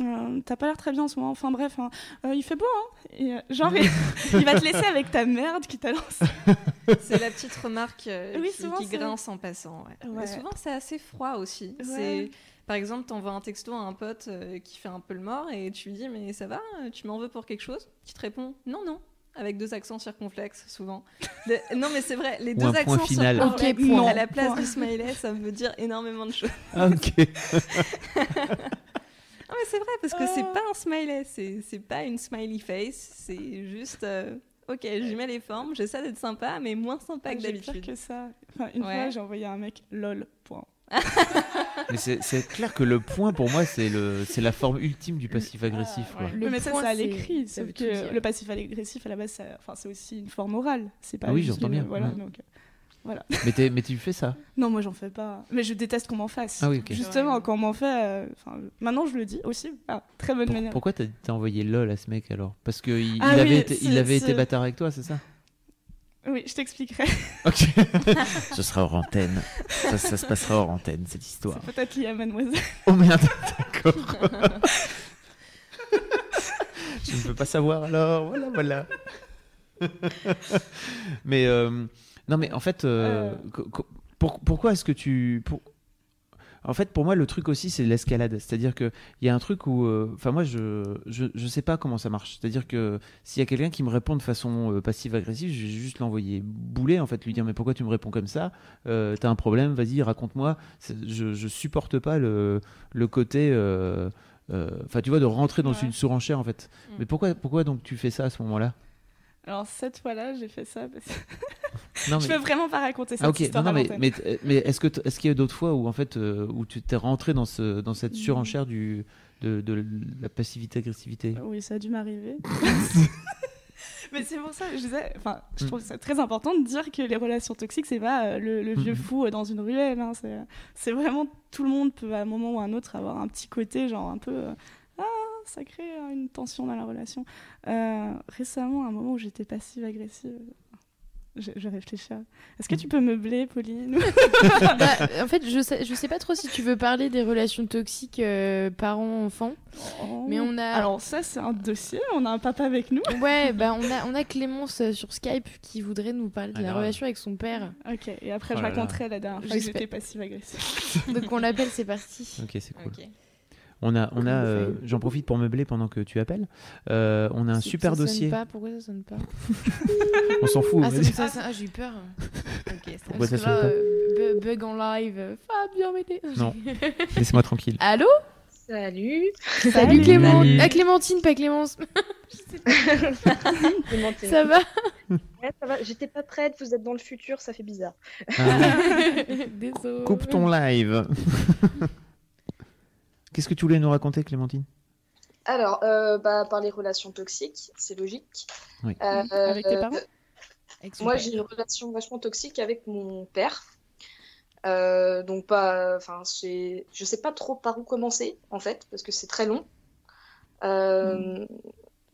euh, t'as pas l'air très bien en ce moment, enfin bref, hein, il fait beau, hein, et genre, il, va te laisser avec ta merde qui t'a lancé. C'est la petite remarque qui, grince en passant. Ouais. souvent, c'est assez froid aussi. C'est par exemple, t'envoies un texto à un pote qui fait un peu le mort et tu lui dis mais ça va, tu m'en veux pour quelque chose? Qui te répond non non avec deux accents circonflexes souvent. Non mais c'est vrai, les deux accents circonflexes à la place du smiley, ça veut dire énormément de choses. Ah, ok. Ah mais c'est vrai parce que c'est pas un smiley, c'est pas une smiley face, c'est juste euh, ok, j'y mets les formes, j'essaie d'être sympa mais moins sympa que d'habitude. que ça. Enfin, une fois j'ai envoyé un mec lol point. mais c'est clair que le point pour moi c'est le c'est la forme ultime du passif agressif. Ah, le mais ça, à l'écrit. que le passif agressif à la base, enfin c'est aussi une forme orale. C'est pas. Ah oui, j'entends bien. Voilà, donc, euh, voilà. Mais, mais tu fais ça Non, moi j'en fais pas. Mais je déteste qu'on m'en fasse. Ah oui, Justement, quand on m'en fait. Euh, maintenant je le dis aussi. Ah, très bonne manière. Pourquoi t'as as envoyé lol à ce mec alors? Parce qu'il il avait, été, il avait été bâtard avec toi, c'est ça? Oui, je t'expliquerai. Ok. Ce sera hors antenne. Ça, se passera hors antenne, cette histoire. C'est peut-être lié à mademoiselle. Oh merde, d'accord. je ne veux pas savoir alors. Voilà, voilà. mais euh, non, mais en fait, euh, euh. pourquoi est-ce que tu. En fait, pour moi, le truc aussi, c'est l'escalade. C'est-à-dire qu'il y a un truc où. Euh, enfin, moi, je, je, sais pas comment ça marche. C'est-à-dire que s'il y a quelqu'un qui me répond de façon euh, passive-agressive, je vais juste l'envoyer bouler, en fait, lui dire Mais pourquoi tu me réponds comme ça? Euh, T'as un problème, vas-y, raconte-moi. Je, je supporte pas le, le côté. Enfin, tu vois, de rentrer dans une surenchère, en fait. Mm. Mais pourquoi, pourquoi donc tu fais ça à ce moment-là? Alors cette fois-là, j'ai fait ça parce que non, mais... je veux vraiment pas raconter ça. Ah, non, mais, mais, mais est-ce que est-ce qu'il y a d'autres fois où en fait euh, où tu t'es rentré dans ce dans cette mm. surenchère du de, de la passivité agressivité Oui, ça a dû m'arriver. mais c'est pour ça je disais, enfin, je trouve ça très important de dire que les relations toxiques, c'est pas euh, le, vieux mm. fou dans une ruelle. Hein, c'est vraiment tout le monde peut à un moment ou à un autre avoir un petit côté genre un peu euh, ah ça crée euh, une tension dans la relation. Euh, récemment, à un moment où j'étais passive-agressive, je, je réfléchis. Est-ce que tu peux meubler, Pauline Bah, en fait, je sais, je sais pas trop si tu veux parler des relations toxiques euh, parents-enfants. Mais on a- Alors ça, c'est un dossier. On a un papa avec nous. Ouais, bah on a, on a Clémence euh, sur Skype qui voudrait nous parler de Ah, la grave. relation avec son père. Ok. Et après, Oh je raconterai la dernière fois que j'étais passive-agressive. Donc on l'appelle, c'est parti. Ok, c'est cool. On a, on a, euh, j'en profite pour meubler pendant que tu appelles. Euh, on a un super ça sonne dossier. Pas. Pourquoi ça sonne pas On s'en fout. Ah, ça- ça- ah, j'ai eu peur. Ok, ça Pourquoi Parce ça que sonne là, pas euh, bu- bug en live. Fabien m'aider. Non. Laissez-moi tranquille. Allô Salut. Salut, Clément. Salut. Ah, Clémentine, pas Clémence. Clémentine. ça va Ouais, ça va. J'étais pas prête, vous êtes dans le futur, ça fait bizarre. Ah, Désolé. coupe ton live. Qu'est-ce que tu voulais nous raconter, Clémentine? Alors, euh, bah, par les relations toxiques, c'est logique. Oui. Euh, Avec tes parents? Avec son Moi, j'ai une relation vachement toxique avec mon père. Euh, donc pas, enfin, c'est, je sais pas trop par où commencer en fait, parce que c'est très long. Euh,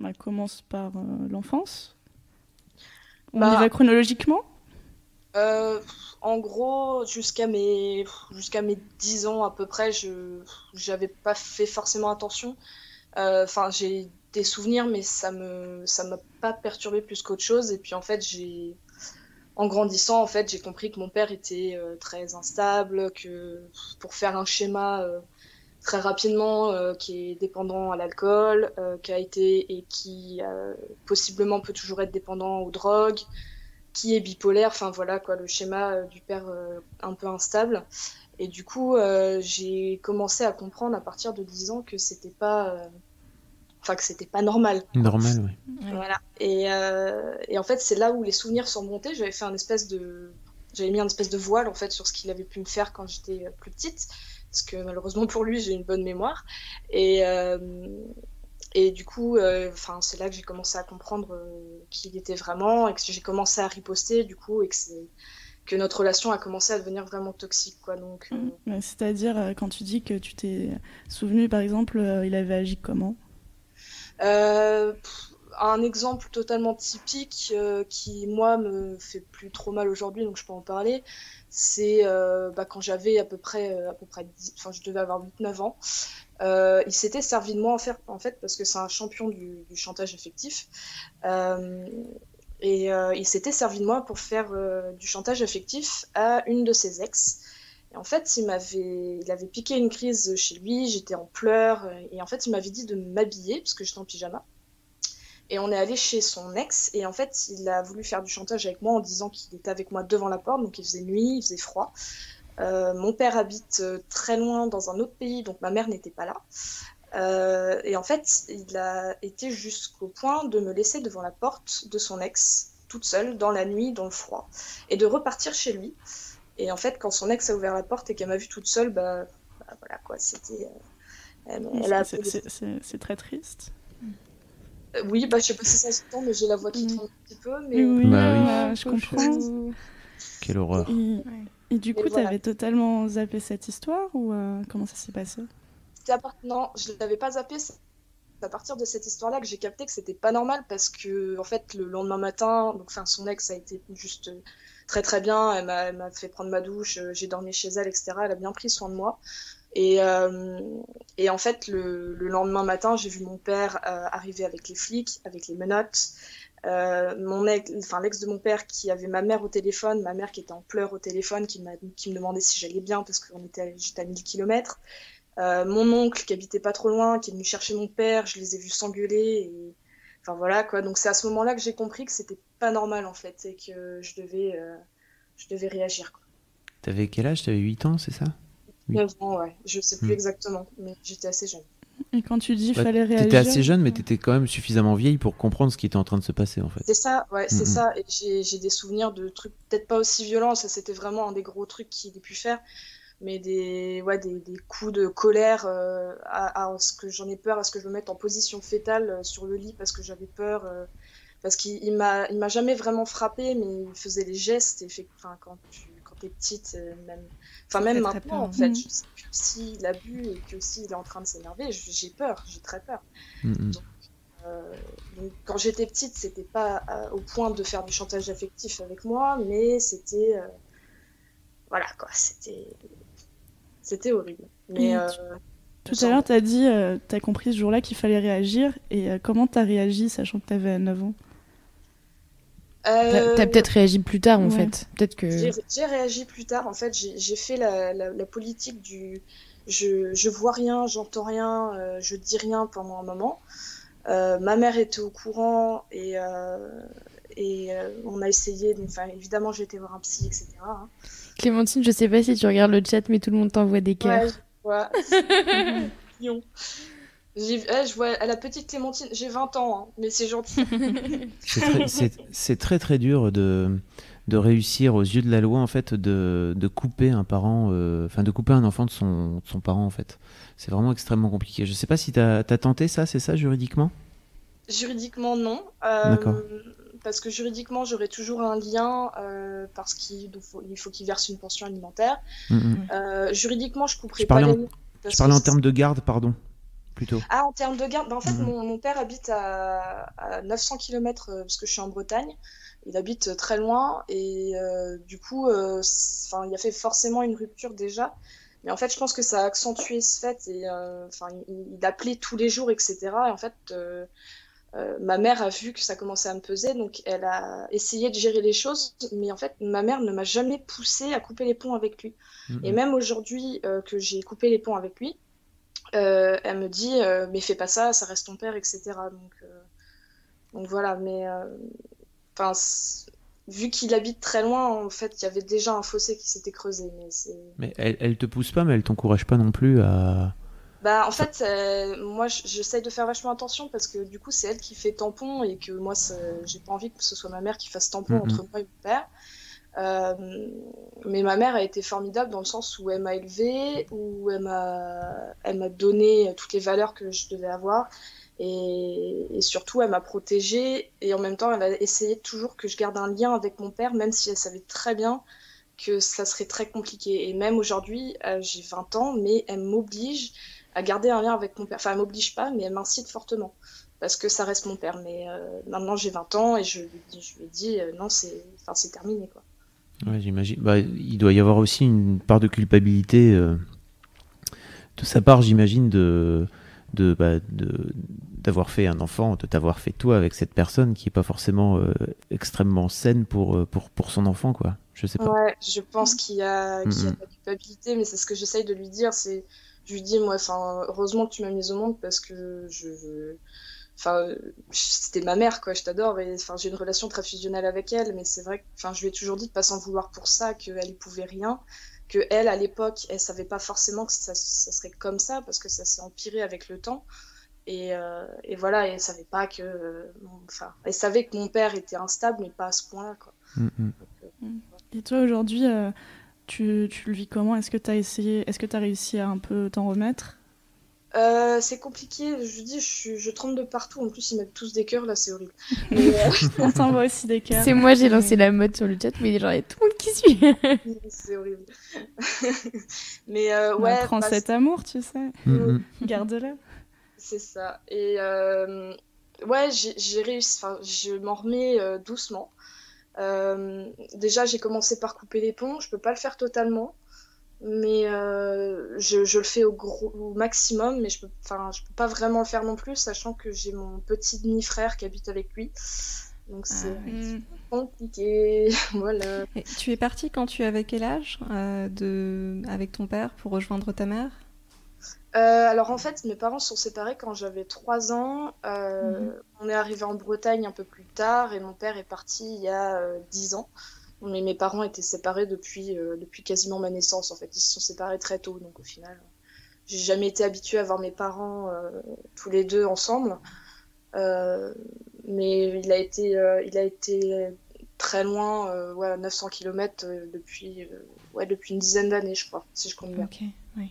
On commence par euh, l'enfance. On Bah- y va chronologiquement? Euh, en gros, jusqu'à mes, jusqu'à mes 10 ans à peu près, je j'avais pas fait forcément attention. Euh, Enfin, j'ai des souvenirs, mais ça me ça m'a pas perturbé plus qu'autre chose. Et puis en fait, en grandissant, en fait, j'ai compris que mon père était euh, très instable, que pour faire un schéma euh, très rapidement, euh, qui est dépendant à l'alcool, euh, qui a été et qui euh, possiblement peut toujours être dépendant aux drogues qui est bipolaire, enfin voilà quoi, le schéma euh, du père euh, un peu instable. Et du coup, euh, j'ai commencé à comprendre à partir de 10 ans que c'était pas, euh, enfin que c'était pas normal. Normal, oui. Voilà. Et, euh, et en fait, c'est là où les souvenirs sont montés. J'avais fait un espèce de, j'avais mis un espèce de voile en fait sur ce qu'il avait pu me faire quand j'étais plus petite, parce que malheureusement pour lui, j'ai une bonne mémoire. Et euh, et du coup, euh, c'est là que j'ai commencé à comprendre euh, qui il était vraiment et que j'ai commencé à riposter du coup et que c'est que notre relation a commencé à devenir vraiment toxique quoi. Donc euh, Ouais, C'est-à-dire, euh, quand tu dis que tu t'es souvenu, par exemple, il avait agi comment? Pff, un exemple totalement typique qui, moi, me fait plus trop mal aujourd'hui, donc je peux en parler, c'est bah, quand j'avais à peu près, à peu près 10, enfin, je devais avoir 8-9 ans. Euh, il s'était servi de moi en fait, parce que c'est un champion du, chantage affectif. Euh, et euh, il s'était servi de moi pour faire du chantage affectif à une de ses ex. Et en fait, il m'avait, il avait piqué une crise chez lui, j'étais en pleurs, et en fait, il m'avait dit de m'habiller, parce que j'étais en pyjama. Et on est allé chez son ex, et en fait, il a voulu faire du chantage avec moi en disant qu'il était avec moi devant la porte, donc il faisait nuit, il faisait froid. Euh, mon père habite euh, très loin dans un autre pays, donc ma mère n'était pas là. Euh, et en fait, il a été jusqu'au point de me laisser devant la porte de son ex, toute seule, dans la nuit, dans le froid, et de repartir chez lui. Et en fait, quand son ex a ouvert la porte et qu'elle m'a vue toute seule, bah, bah, voilà quoi, c'était. euh, elle, elle a C'est- très triste. Euh, Oui, bah je sais pas si ça se sent, mais j'ai la voix qui Mm. tremble un petit peu. Mais Oui, oui, Bah oui. euh, je comprends. Quelle horreur. Et, et du coup, voilà. t'avais totalement zappé cette histoire ou euh, comment ça s'est passé? Part- non, je l'avais pas zappé. C'est à partir de cette histoire-là que j'ai capté que c'était pas normal parce que en fait le lendemain matin, donc enfin son ex a été juste très très bien. Elle m'a fait prendre ma douche, euh, j'ai dormi chez elle, etc. Elle a bien pris soin de moi. Et, euh, et en fait, le, le lendemain matin, j'ai vu mon père euh, arriver avec les flics, avec les menottes. Euh, mon ex, enfin l'ex de mon père qui avait ma mère au téléphone, ma mère qui était en pleurs au téléphone, qui, me demandait si j'allais bien parce était, j'étais à 1000 km. Euh, mon oncle qui habitait pas trop loin, qui est venu chercher mon père, je les ai vus s'engueuler. Et... Enfin voilà quoi. Donc c'est à ce moment-là que j'ai compris que c'était pas normal en fait et que je devais, euh, je devais réagir. T'avais quel âge? T'avais 8 ans, c'est ça? Oui. 9 ans, ouais. Je sais plus Hmm. exactement, mais j'étais assez jeune. Et quand tu dis Bah, fallait réagir, T'étais assez jeune, mais t'étais quand même suffisamment vieille pour comprendre ce qui était en train de se passer, en fait. C'est ça, ouais, c'est Mhm. ça. Et j'ai des souvenirs de trucs peut-être pas aussi violents, ça c'était vraiment un des gros trucs qu'il ait pu faire, mais des, ouais, des, des coups de colère euh, à, à ce que j'en ai peur, à ce que je me mette en position fétale euh, sur le lit parce que j'avais peur. euh, parce qu'il il m'a il m'a jamais vraiment frappé, mais il faisait les gestes. Et fait, enfin, quand tu petite, euh, même, enfin même maintenant, peur. en fait, Mhm. je sais que s'il a bu et que s'il est en train de s'énerver, j'ai peur, j'ai très peur. Mm, mm. quand j'étais petite, c'était pas au point de faire du chantage affectif avec moi, mais c'était. voilà, quoi, c'était. C'était horrible. Mais. Tout à l'heure, tu as dit, tu as compris ce jour-là qu'il fallait réagir. Et comment tu as réagi, sachant que tu avais 9 ans? Euh, T'as peut-être réagi plus tard en fait. Peut-être que. J'ai réagi plus tard. En fait, j'ai fait la, la, politique du je, je vois rien, j'entends rien, euh, je dis rien pendant un moment. Euh, ma mère était au courant et, et on a essayé. Évidemment, j'ai été voir un psy, etc. Hein. Clémentine, je sais pas si tu regardes le chat, mais tout le monde t'envoie des cœurs. Ouais, ouais. Eh, je vois à la petite Clémentine, j'ai 20 ans, hein, mais c'est gentil. c'est très, très, dur de, de réussir aux yeux de la loi en fait de, de couper un parent, euh, enfin de couper un enfant de son, son parent en fait. C'est vraiment extrêmement compliqué. Je sais pas si tu as, tenté ça, c'est ça juridiquement? Juridiquement non. Euh, parce que juridiquement j'aurais toujours un lien euh, parce qu'il faut, il faut qu'il verse une pension alimentaire. Mm, mm. juridiquement je couperais pas les... Je parlais en termes de garde, pardon plutôt Ah, en termes de garde, bah, en fait, mhm. mon, père habite à, 900 km euh, parce que je suis en Bretagne. Il habite euh, très loin et euh, du coup, enfin, il a fait forcément une rupture déjà. Mais en fait, je pense que ça a accentué ce fait et enfin, il, appelait tous les jours, etc. Et en fait, ma mère a vu que ça commençait à me peser, donc elle a essayé de gérer les choses. Mais en fait, ma mère ne m'a jamais poussé à couper les ponts avec lui. Et mhm. même aujourd'hui que j'ai coupé les ponts avec lui, euh, elle me dit euh, mais fais pas ça, ça reste ton père, etc. Donc, euh, donc voilà, mais enfin vu qu'il habite très loin, en fait, il y avait déjà un fossé qui s'était creusé. Mais, mais elle, elle, te pousse pas, mais elle t'encourage pas non plus à. Bah, en fait, moi, j'essaye de faire vachement attention parce que du coup, c'est elle qui fait tampon et que moi, j'ai pas envie que ce soit ma mère qui fasse tampon entre moi et mon père. Euh, mais ma mère a été formidable dans le sens où elle m'a élevée, où elle m'a, donné toutes les valeurs que je devais avoir. Et, surtout, elle m'a protégée. Et en même temps, elle a essayé toujours que je garde un lien avec mon père, même si elle savait très bien que ça serait très compliqué. Et même aujourd'hui, euh, j'ai 20 ans, mais elle m'oblige à garder un lien avec mon père. Enfin, elle m'oblige pas, mais elle m'incite fortement. Parce que ça reste mon père. Mais euh, maintenant, j'ai 20 ans et je, je lui ai dit, non, c'est terminé. quoi. Ouais, j'imagine. Bah, il doit y avoir aussi une part de culpabilité euh, de sa part, j'imagine, de de, bah, de d'avoir fait un enfant, de t'avoir fait toi avec cette personne qui est pas forcément euh, extrêmement saine pour, euh, pour, pour son enfant, quoi. Je sais pas. Ouais, je pense qu'il y a, qu'il y a de la culpabilité, mais c'est ce que j'essaye de lui dire. C'est, je lui dis, moi, enfin, heureusement que tu m'as mise au monde parce que je, enfin c'était ma mère quoi je t'adore et enfin j'ai une relation très fusionnelle avec elle mais c'est vrai que enfin je lui ai toujours dit de pas s'en vouloir pour ça qu'elle y pouvait rien que elle à l'époque elle savait pas forcément que ça, serait comme ça parce que ça s'est empiré avec le temps. Et, euh, et voilà elle savait pas que enfin elle savait que mon père était instable mais pas à ce point là quoi. Mm, mm. Euh, mm. et toi aujourd'hui euh, tu, tu, le vis comment? Est-ce que tu as essayé est-ce que tu as réussi à un peu t'en remettre? Euh, c'est compliqué, je dis, je, je, tremble de partout. En plus, ils mettent tous des cœurs, là, c'est horrible. Mais, euh... On t'envoie aussi des cœurs. C'est moi, j'ai lancé la mode sur le chat, mais genre, il y a tout le monde qui suit. c'est horrible. mais euh, ouais. prends bah, cet amour, tu sais. Mm Garde-le. C'est ça. Et euh, ouais, j'ai réussi, enfin, je m'en remets euh, doucement. Euh, déjà, j'ai commencé par couper les ponts. Je peux pas le faire totalement mais euh, je, je, le fais au, gros, au maximum, mais je peux, je peux pas vraiment le faire non plus, sachant que j'ai mon petit demi-frère qui habite avec lui. Donc c'est ah, compliqué. voilà. tu es partie quand tu avais quel âge euh, de... avec ton père pour rejoindre ta mère? Euh, alors en fait, mes parents sont séparés quand j'avais 3 ans. Mhm. On est arrivé en Bretagne un peu plus tard et mon père est parti il y a 10 ans. Mais mes parents étaient séparés depuis, euh, depuis quasiment ma naissance, en fait. Ils se sont séparés très tôt, donc au final, j'ai jamais été habituée à voir mes parents euh, tous les deux ensemble. Euh, mais il a été, il a été très loin, ouais, 900 km depuis, ouais, depuis une dizaine d'années, je crois, si je compte bien. Ok, oui.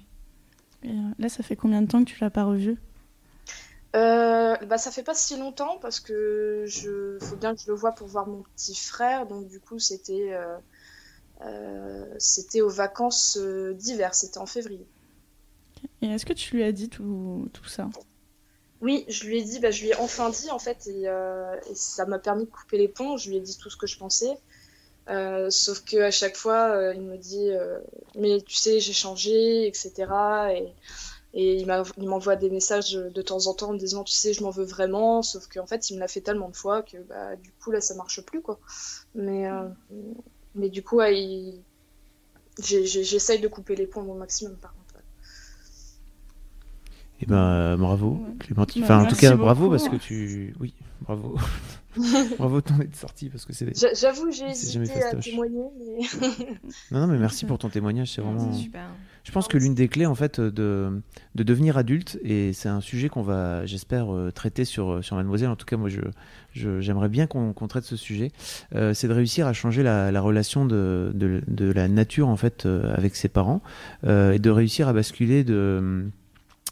là, ça fait combien de temps que tu l'as pas revu? Euh, bah, ça fait pas si longtemps parce que je faut bien que je le vois pour voir mon petit frère. Donc du coup, c'était euh, euh, c'était aux vacances d'hiver, c'était en février. Et est-ce que tu lui as dit tout, tout ça? Oui, je lui ai dit, bah, je lui ai enfin dit en fait, et, euh, et ça m'a permis de couper les ponts. Je lui ai dit tout ce que je pensais. Euh, sauf que à chaque fois, euh, il me dit, euh, mais tu sais, j'ai changé, etc. Et, et il m'envoie des messages de temps en temps en me disant, tu sais, je m'en veux vraiment. Sauf qu'en fait, il me l'a fait tellement de fois que bah, du coup, là, ça marche plus, quoi. Mais, euh, mais du coup, ouais, il- j'essaye de couper les ponts au maximum, par contre. ouais. Eh ben, euh, bravo. Clémentine. Bah, Enfin, en tout cas, bravo parce que tu. Oui, bravo. bravo de ton être sorti parce que c'est. J'a- J'avoue, j'ai hésité à témoigner, mais Non, non, mais merci pour ton témoignage. C'est vraiment. C'est super. Je pense que l'une des clés, en fait, de, de devenir adulte, et c'est un sujet qu'on va, j'espère, euh, traiter sur, sur Mademoiselle. En tout cas, moi, je, je- j'aimerais bien qu'on, traite ce sujet. Euh, c'est de réussir à changer la, la relation de, de, la nature, en fait, euh, avec ses parents, euh, et de réussir à basculer de,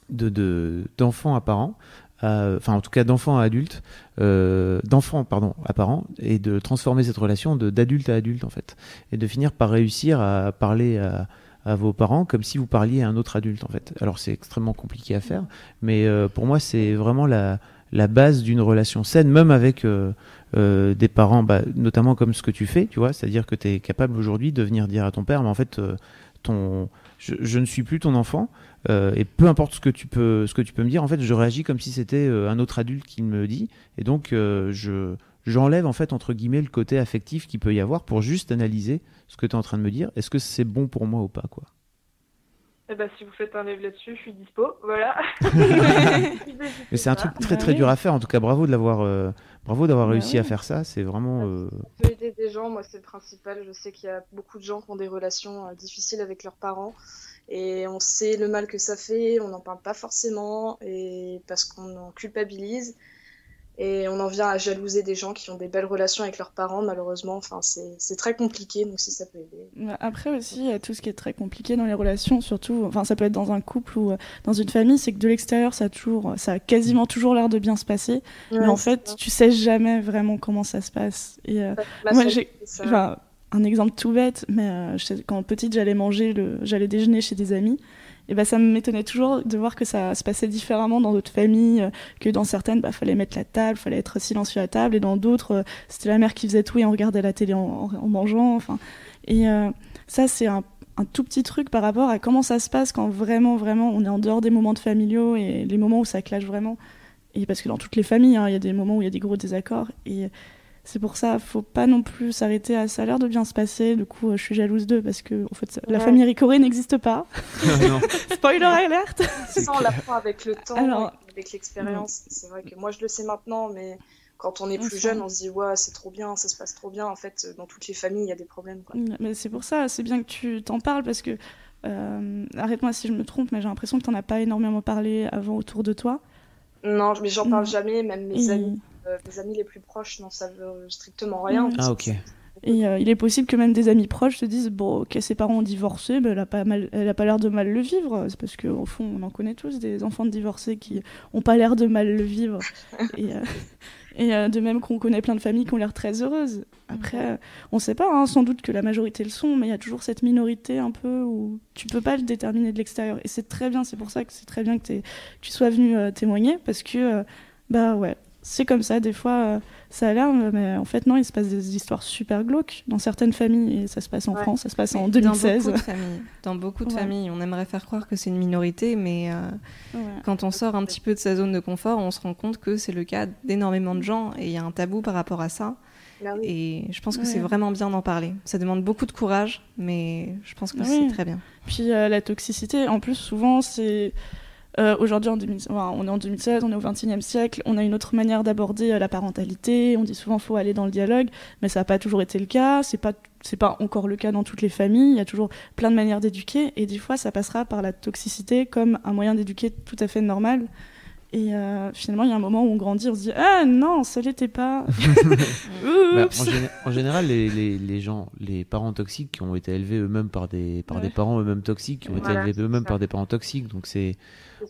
de, de- d'enfant à parent. Enfin, en tout cas, d'enfant à adulte, euh, d'enfant, pardon, à parent, et de transformer cette relation d'adulte à adulte, en fait, et de finir par réussir à parler à, à vos parents comme si vous parliez à un autre adulte en fait. Alors c'est extrêmement compliqué à faire, mais euh, pour moi c'est vraiment la, la base d'une relation saine, même avec euh, euh, des parents, bah, notamment comme ce que tu fais, tu vois, c'est-à-dire que tu es capable aujourd'hui de venir dire à ton père, mais en fait, euh, ton, je, je ne suis plus ton enfant, euh, et peu importe ce que tu peux, ce que tu peux me dire, en fait, je réagis comme si c'était euh, un autre adulte qui me dit, et donc je j'enlève en fait entre guillemets le côté affectif qu'il peut y avoir pour juste analyser ce que tu es en train de me dire. Est-ce que c'est bon pour moi ou pas quoi? Eh ben, si vous faites un live là-dessus, je suis dispo. Voilà. Mais c'est un truc très très dur à faire. En tout cas, bravo de l'avoir, euh, bravo d'avoir Bah réussi oui. à faire ça. C'est vraiment. euh, peut aider des gens, moi c'est le principal. Je sais qu'il y a beaucoup de gens qui ont des relations euh, difficiles avec leurs parents et on sait le mal que ça fait, on n'en parle pas forcément et parce qu'on en culpabilise et on en vient à jalouser des gens qui ont des belles relations avec leurs parents malheureusement. Enfin c'est très compliqué donc si ça peut aider. Après aussi, il y a tout ce qui est très compliqué dans les relations, surtout, enfin ça peut être dans un couple ou euh, dans une famille, c'est que de l'extérieur, ça a toujours, ça a quasiment toujours l'air de bien se passer, mais en fait, tu sais jamais vraiment comment ça se passe. Et euh, moi, j'ai, un exemple tout bête, mais euh, quand petite, j'allais manger, le, j'allais déjeuner chez des amis. Et ben ça m'étonnait toujours de voir que ça se passait différemment dans d'autres familles, euh, que dans certaines, bah, fallait mettre la table, fallait être silencieux à table, et dans d'autres, euh, c'était la mère qui faisait tout et on regardait la télé en, mangeant. Enfin, et euh, ça, c'est un, tout petit truc par rapport à comment ça se passe quand vraiment, vraiment, on est en dehors des moments familiaux et les moments où ça clash vraiment. Et parce que dans toutes les familles, hein, il y a des moments où il y a des gros désaccords. Et c'est pour ça, faut pas non plus s'arrêter à ça a l'air de bien se passer. Du coup, euh, je suis jalouse d'eux parce que en fait, ça- la famille Ricoré n'existe pas. Spoiler alert Ça, on l'apprend avec le temps, Alors- avec l'expérience. C'est vrai que moi, je le sais maintenant, mais quand on est plus jeune, on se dit, ouais, c'est trop bien, ça se passe trop bien. En fait, dans toutes les familles, il y a des problèmes. Quoi. Mais c'est pour ça, c'est bien que tu t'en parles parce que, euh, arrête-moi si je me trompe, mais j'ai l'impression que tu n'en as pas énormément parlé avant autour de toi. Non, mais j'en parle Mm. jamais, même mes amis, euh, mes amis les plus proches n'en savent euh, strictement rien. Mm. Ah ok. Et euh, il est possible que même des amis proches se disent bon, ok, ses parents ont divorcé, ben, elle a pas mal, elle a pas l'air de mal le vivre. C'est parce qu'au fond, on en connaît tous des enfants de divorcés qui ont pas l'air de mal le vivre. et euh, et euh, de même qu'on connaît plein de familles qui ont l'air très heureuses. Après, euh, on sait pas, hein, sans doute que la majorité le sont, mais il y a toujours cette minorité un peu où tu peux pas le déterminer de l'extérieur. Et c'est très bien, c'est pour ça que c'est très bien que, tu sois venu euh, témoigner, parce que euh, bah ouais, c'est comme ça. Des fois, euh, ça a l'air, mais en fait, non, il se passe des histoires super glauques dans certaines familles, et ça se passe en Ouais. France, ça se passe en Dans 2016. beaucoup de familles, dans beaucoup de Ouais. familles, on aimerait faire croire que c'est une minorité, mais euh, Ouais. quand on sort un petit peu de sa zone de confort, on se rend compte que c'est le cas d'énormément de gens et il y a un tabou par rapport à ça. Ah oui. Et je pense que Ouais. c'est vraiment bien d'en parler. Ça demande beaucoup de courage, mais je pense que Oui. c'est très bien. Puis euh, la toxicité, en plus, souvent, c'est. Euh, Aujourd'hui, en 2000 enfin, on est en 2016, on est au XXIe siècle, on a une autre manière d'aborder euh, la parentalité. On dit souvent faut aller dans le dialogue, mais ça n'a pas toujours été le cas. C'est pas c'est pas encore le cas dans toutes les familles. Il y a toujours plein de manières d'éduquer, et des fois, ça passera par la toxicité comme un moyen d'éduquer tout à fait normal. Et euh, finalement, il y a un moment où on grandit, on se dit ah non, ça l'était pas. Bah, en, géné- en général, les, les, les gens, les parents toxiques qui ont été élevés eux-mêmes par des par Ouais. des parents eux-mêmes toxiques, qui ont Voilà, été élevés eux-mêmes par des parents toxiques, donc c'est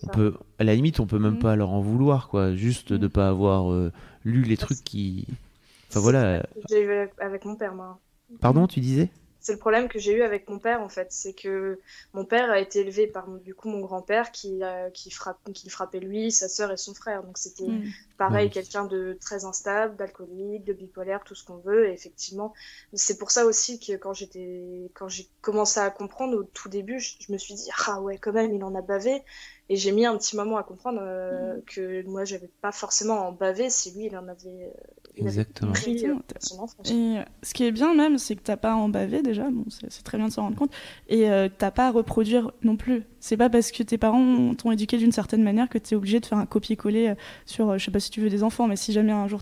on peut à la limite on peut même Mm. pas leur en vouloir quoi, juste de Mm. pas avoir euh, lu les trucs qui. Enfin voilà. J'ai eu avec mon père, moi. Pardon, tu disais? C'est le problème que j'ai eu avec mon père en fait, c'est que mon père a été élevé par du coup mon grand-père qui qui frappe qui frappait lui, sa sœur et son frère. Donc c'était Mm. pareil Ouais. quelqu'un de très instable, d'alcoolique, de bipolaire, tout ce qu'on veut. Et effectivement, c'est pour ça aussi que quand j'étais quand j'ai commencé à comprendre au tout début, je, je me suis dit ah ouais quand même il en a bavé. Et j'ai mis un petit moment à comprendre euh, Mm. que moi j'avais pas forcément en baver si lui il en avait, euh, il avait Exactement. pris euh, Exactement. son enfance. Et ce qui est bien même, c'est que t'as pas en baver déjà, bon, c'est très bien de s'en rendre compte, et euh, t'as pas à reproduire non plus. C'est pas parce que tes parents t'ont éduqué d'une certaine manière que t'es obligé de faire un copier-coller sur, euh, je sais pas si tu veux des enfants, mais si jamais un jour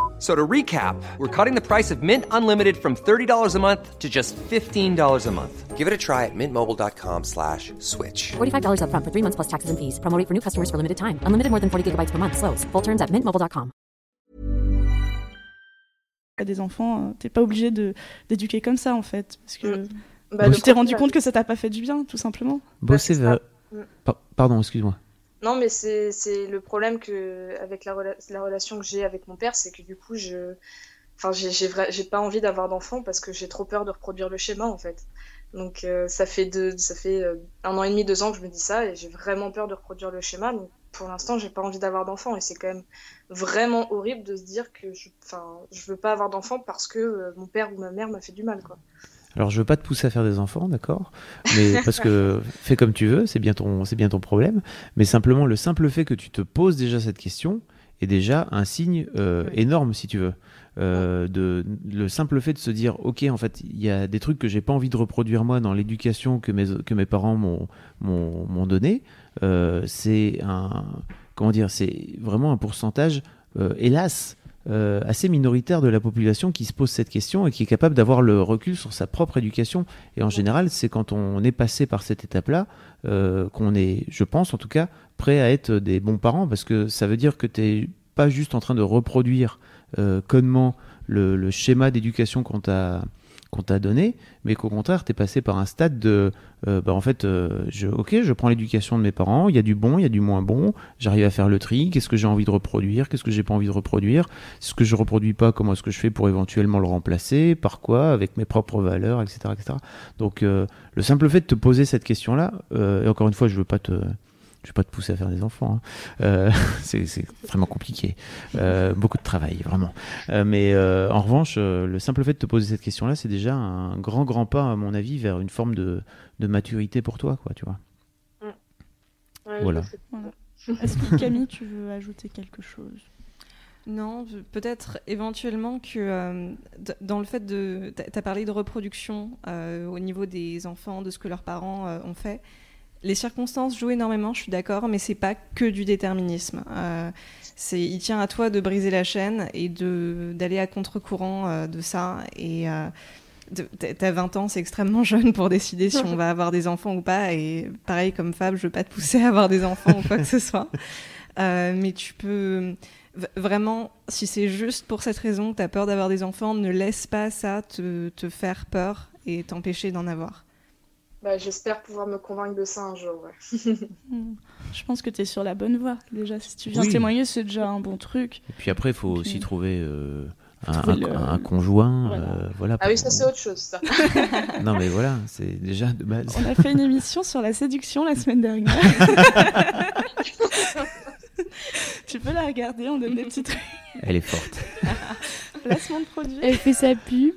F- So to recap, we're cutting the price of Mint Unlimited from $30 a month to just $15 a month. Give it a try at mintmobile.com slash switch. $45 upfront for three months plus taxes and fees. Promo for new customers for limited time. Unlimited more than 40 gigabytes per month. Slows. Full terms at mintmobile.com. des enfants, euh, t'es pas obligé de d'éduquer comme ça en fait, parce que mm. Bah, tu t'es rendu compte que ça t'a pas fait du bien, tout simplement. Bosser c'est ça. Pa- Pardon, excuse-moi. Non, mais c'est le problème avec la, rela- la relation que j'ai avec mon père, c'est que du coup, je, enfin, j'ai pas envie d'avoir d'enfant parce que j'ai trop peur de reproduire le schéma en fait. Donc euh, ça fait deux, ça fait euh, un an et demi, deux ans que je me dis ça et j'ai vraiment peur de reproduire le schéma. Donc pour l'instant, j'ai pas envie d'avoir d'enfant et c'est quand même vraiment horrible de se dire que je, enfin, veux pas avoir d'enfant parce que euh, mon père ou ma mère m'a fait du mal quoi. Alors, je veux pas te pousser à faire des enfants, d'accord Mais parce que fais comme tu veux, c'est bien ton, c'est bien ton problème. Mais simplement, le simple fait que tu te poses déjà cette question est déjà un signe euh, énorme, si tu veux. Euh, de le simple fait de se dire, ok, en fait, il y a des trucs que j'ai pas envie de reproduire moi dans l'éducation que mes que mes parents m'ont donné. euh, c'est un comment dire, c'est vraiment un pourcentage, hélas, euh, assez minoritaire de la population qui se pose cette question et qui est capable d'avoir le recul sur sa propre éducation. Et en général, c'est quand on est passé par cette étape-là euh, qu'on est, je pense en tout cas, prêt à être des bons parents parce que ça veut dire que tu n'es pas juste en train de reproduire euh, connement le, le schéma d'éducation qu'on t'a qu'on t'a donné, mais qu'au contraire, tu es passé par un stade de, euh, bah, en fait, euh, je, ok, je prends l'éducation de mes parents, il y a du bon, il y a du moins bon, j'arrive à faire le tri, qu'est-ce que j'ai envie de reproduire, qu'est-ce que j'ai pas envie de reproduire, ce que je reproduis pas, comment est-ce que je fais pour éventuellement le remplacer, par quoi, avec mes propres valeurs, etc. etc. Donc, euh, le simple fait de te poser cette question-là, euh, et encore une fois, je veux pas te, je vais pas te pousser à faire des enfants. hein. Euh, c'est vraiment compliqué. Euh, beaucoup de travail, vraiment. Euh, mais euh, en revanche, euh, le simple fait de te poser cette question-là, c'est déjà un grand, grand pas, à mon avis, vers une forme de, de maturité pour toi, quoi, tu vois. Ouais, Voilà. Est-ce que Camille, tu veux ajouter quelque chose? Non, peut-être éventuellement que euh, dans le fait de... Tu as parlé de reproduction euh, au niveau des enfants, de ce que leurs parents euh, ont fait. Les circonstances jouent énormément, je suis d'accord, mais c'est pas que du déterminisme. Euh, il tient à toi de briser la chaîne et d'aller à contre-courant euh, de ça. Et euh, t'as t'as 20 ans, c'est extrêmement jeune pour décider si on va avoir des enfants ou pas. Et pareil, comme Fab, je veux pas te pousser à avoir des enfants ou quoi que ce soit. Euh, mais tu peux vraiment, si c'est juste pour cette raison que tu as peur d'avoir des enfants, ne laisse pas ça te faire peur et t'empêcher d'en avoir. Bah, j'espère pouvoir me convaincre de ça un jour. Ouais. Je pense que tu es sur la bonne voie. Déjà, si tu viens Oui. témoigner, c'est déjà un bon truc. Et puis après, il faut aussi trouver euh, un, trouver un- le- un conjoint. Voilà. euh, voilà, Ah oui, ça c'est autre chose. Ça. Non, mais voilà, c'est déjà de base. On a fait une émission sur la séduction la semaine dernière. tu peux la regarder, on donne des petits trucs. Elle est forte. Placement de produit. Elle fait sa pub.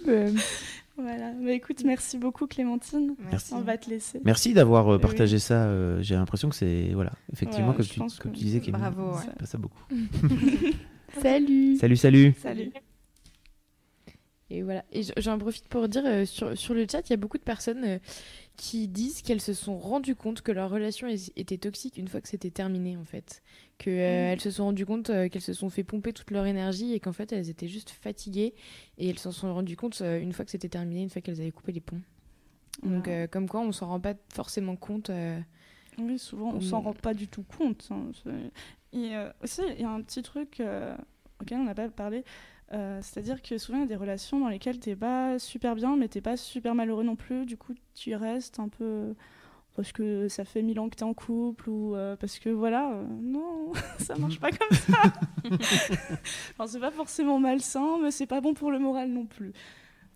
Voilà. Bah, écoute, merci beaucoup Clémentine. Merci. On va te laisser. Merci d'avoir euh, Oui. partagé ça. euh, J'ai l'impression que c'est. Voilà, effectivement, comme, tu, pense comme que- tu disais, Camille, Bravo, c'est ouais. pas ça beaucoup. Salut. Salut, salut. Salut. Et voilà. Et j'en profite pour dire euh, sur, sur le chat, il y a beaucoup de personnes euh, qui disent qu'elles se sont rendues compte que leur relation était toxique une fois que c'était terminé en fait. Que euh, elles se sont rendues compte euh, qu'elles se sont fait pomper toute leur énergie et qu'en fait elles étaient juste fatiguées et elles s'en sont rendues compte euh, une fois que c'était terminé, une fois qu'elles avaient coupé les ponts. Donc comme quoi on s'en rend pas forcément compte. Oui, souvent, on Mm. s'en rend pas du tout compte. hein. Et aussi, il y a un petit truc auquel on n'a pas parlé. Euh, C'est-à-dire que souvent, il y a des relations dans lesquelles t'es pas super bien, mais t'es pas super malheureux non plus. Du coup, tu y restes un peu parce que ça fait mille ans que t'es en couple ou euh, parce que voilà, euh, non, ça marche pas comme ça. enfin, c'est pas forcément malsain, mais c'est pas bon pour le moral non plus.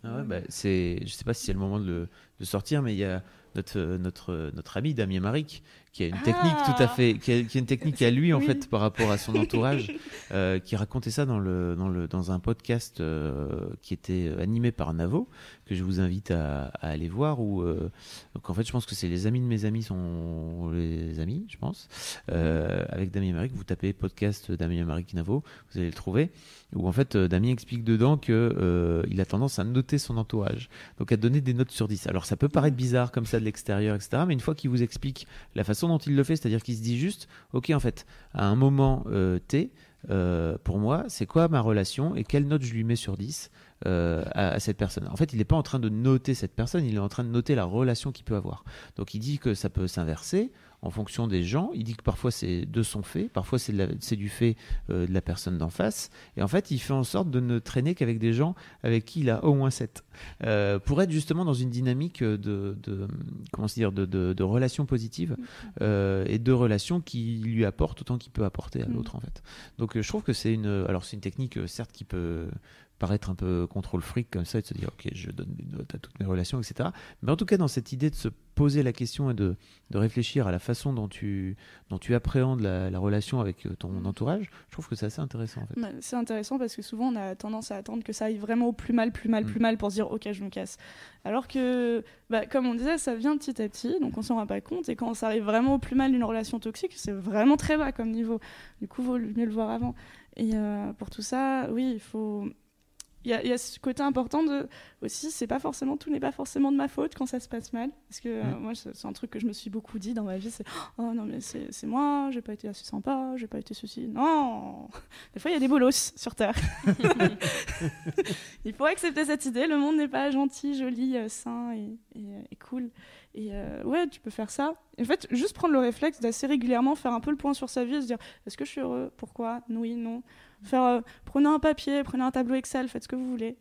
Ah ouais, bah, c'est, je sais pas si c'est le moment de, le- de sortir, mais il y a notre, notre, notre ami Damien Maric qui a une Ah technique tout à fait, qui a, qui a une technique à lui en Oui. fait par rapport à son entourage, euh, qui racontait ça dans le, dans le, dans un podcast euh, qui était animé par Navo que je vous invite à, à aller voir. Où, euh, donc en fait, je pense que c'est les amis de mes amis sont les amis, je pense. Euh, avec Damien Maric, vous tapez podcast Damien Maric Navo, vous allez le trouver. Où en fait, Damien explique dedans que il a tendance à noter son entourage, donc à donner des notes sur 10. Alors ça peut paraître bizarre comme ça de l'extérieur, etc. Mais une fois qu'il vous explique la façon dont il le fait, c'est-à-dire qu'il se dit juste, ok, en fait, à un moment euh, T, euh, pour moi, c'est quoi ma relation et quelle note je lui mets sur 10 euh, à cette personne? En fait, il n'est pas en train de noter cette personne, il est en train de noter la relation qu'il peut avoir. Donc il dit que ça peut s'inverser en fonction des gens. Il dit que parfois c'est de son fait, parfois c'est du fait euh, de la personne d'en face. Et en fait, il fait en sorte de ne traîner qu'avec des gens avec qui il a au moins 7. Euh, pour être justement dans une dynamique de, de comment se dire, de, de, de relations positives euh, et de relations qui lui apportent autant qu'il peut apporter à Mm. l'autre en fait. Donc je trouve que c'est une, alors c'est une technique certes qui peut paraître un peu contrôle fric comme ça et de se dire ok je donne des notes à toutes mes relations etc mais en tout cas dans cette idée de se poser la question et de, de réfléchir à la façon dont tu dont tu appréhendes la, la relation avec euh, ton entourage je trouve que c'est assez intéressant en fait C'est intéressant parce que souvent on a tendance à attendre que ça aille vraiment au plus mal, plus mal, Mm. plus mal pour se dire ok je me casse. Alors que, bah, comme on disait, ça vient petit à petit, donc on s'en rend pas compte. Et quand ça arrive vraiment au plus mal d'une relation toxique, c'est vraiment très bas comme niveau. Du coup, vaut mieux le voir avant. Et euh, pour tout ça, oui, il faut. Il y, a, y a ce côté important de aussi, c'est pas forcément tout n'est pas forcément de ma faute quand ça se passe mal, parce que euh, moi c'est un truc que je me suis beaucoup dit dans ma vie, c'est oh non mais c'est moi, j'ai pas été assez sympa, j'ai pas été ceci, non, des fois, il y a des bolos sur Terre. il faut accepter cette idée. Le monde n'est pas gentil, joli, euh, sain et, et, euh, et cool. Et euh, ouais, tu peux faire ça. En fait, juste prendre le réflexe d'assez régulièrement faire un peu le point sur sa vie et se dire est-ce que je suis heureux? Pourquoi? Oui, non. Faire, euh, prenez un papier, prenez un tableau Excel, faites ce que vous voulez.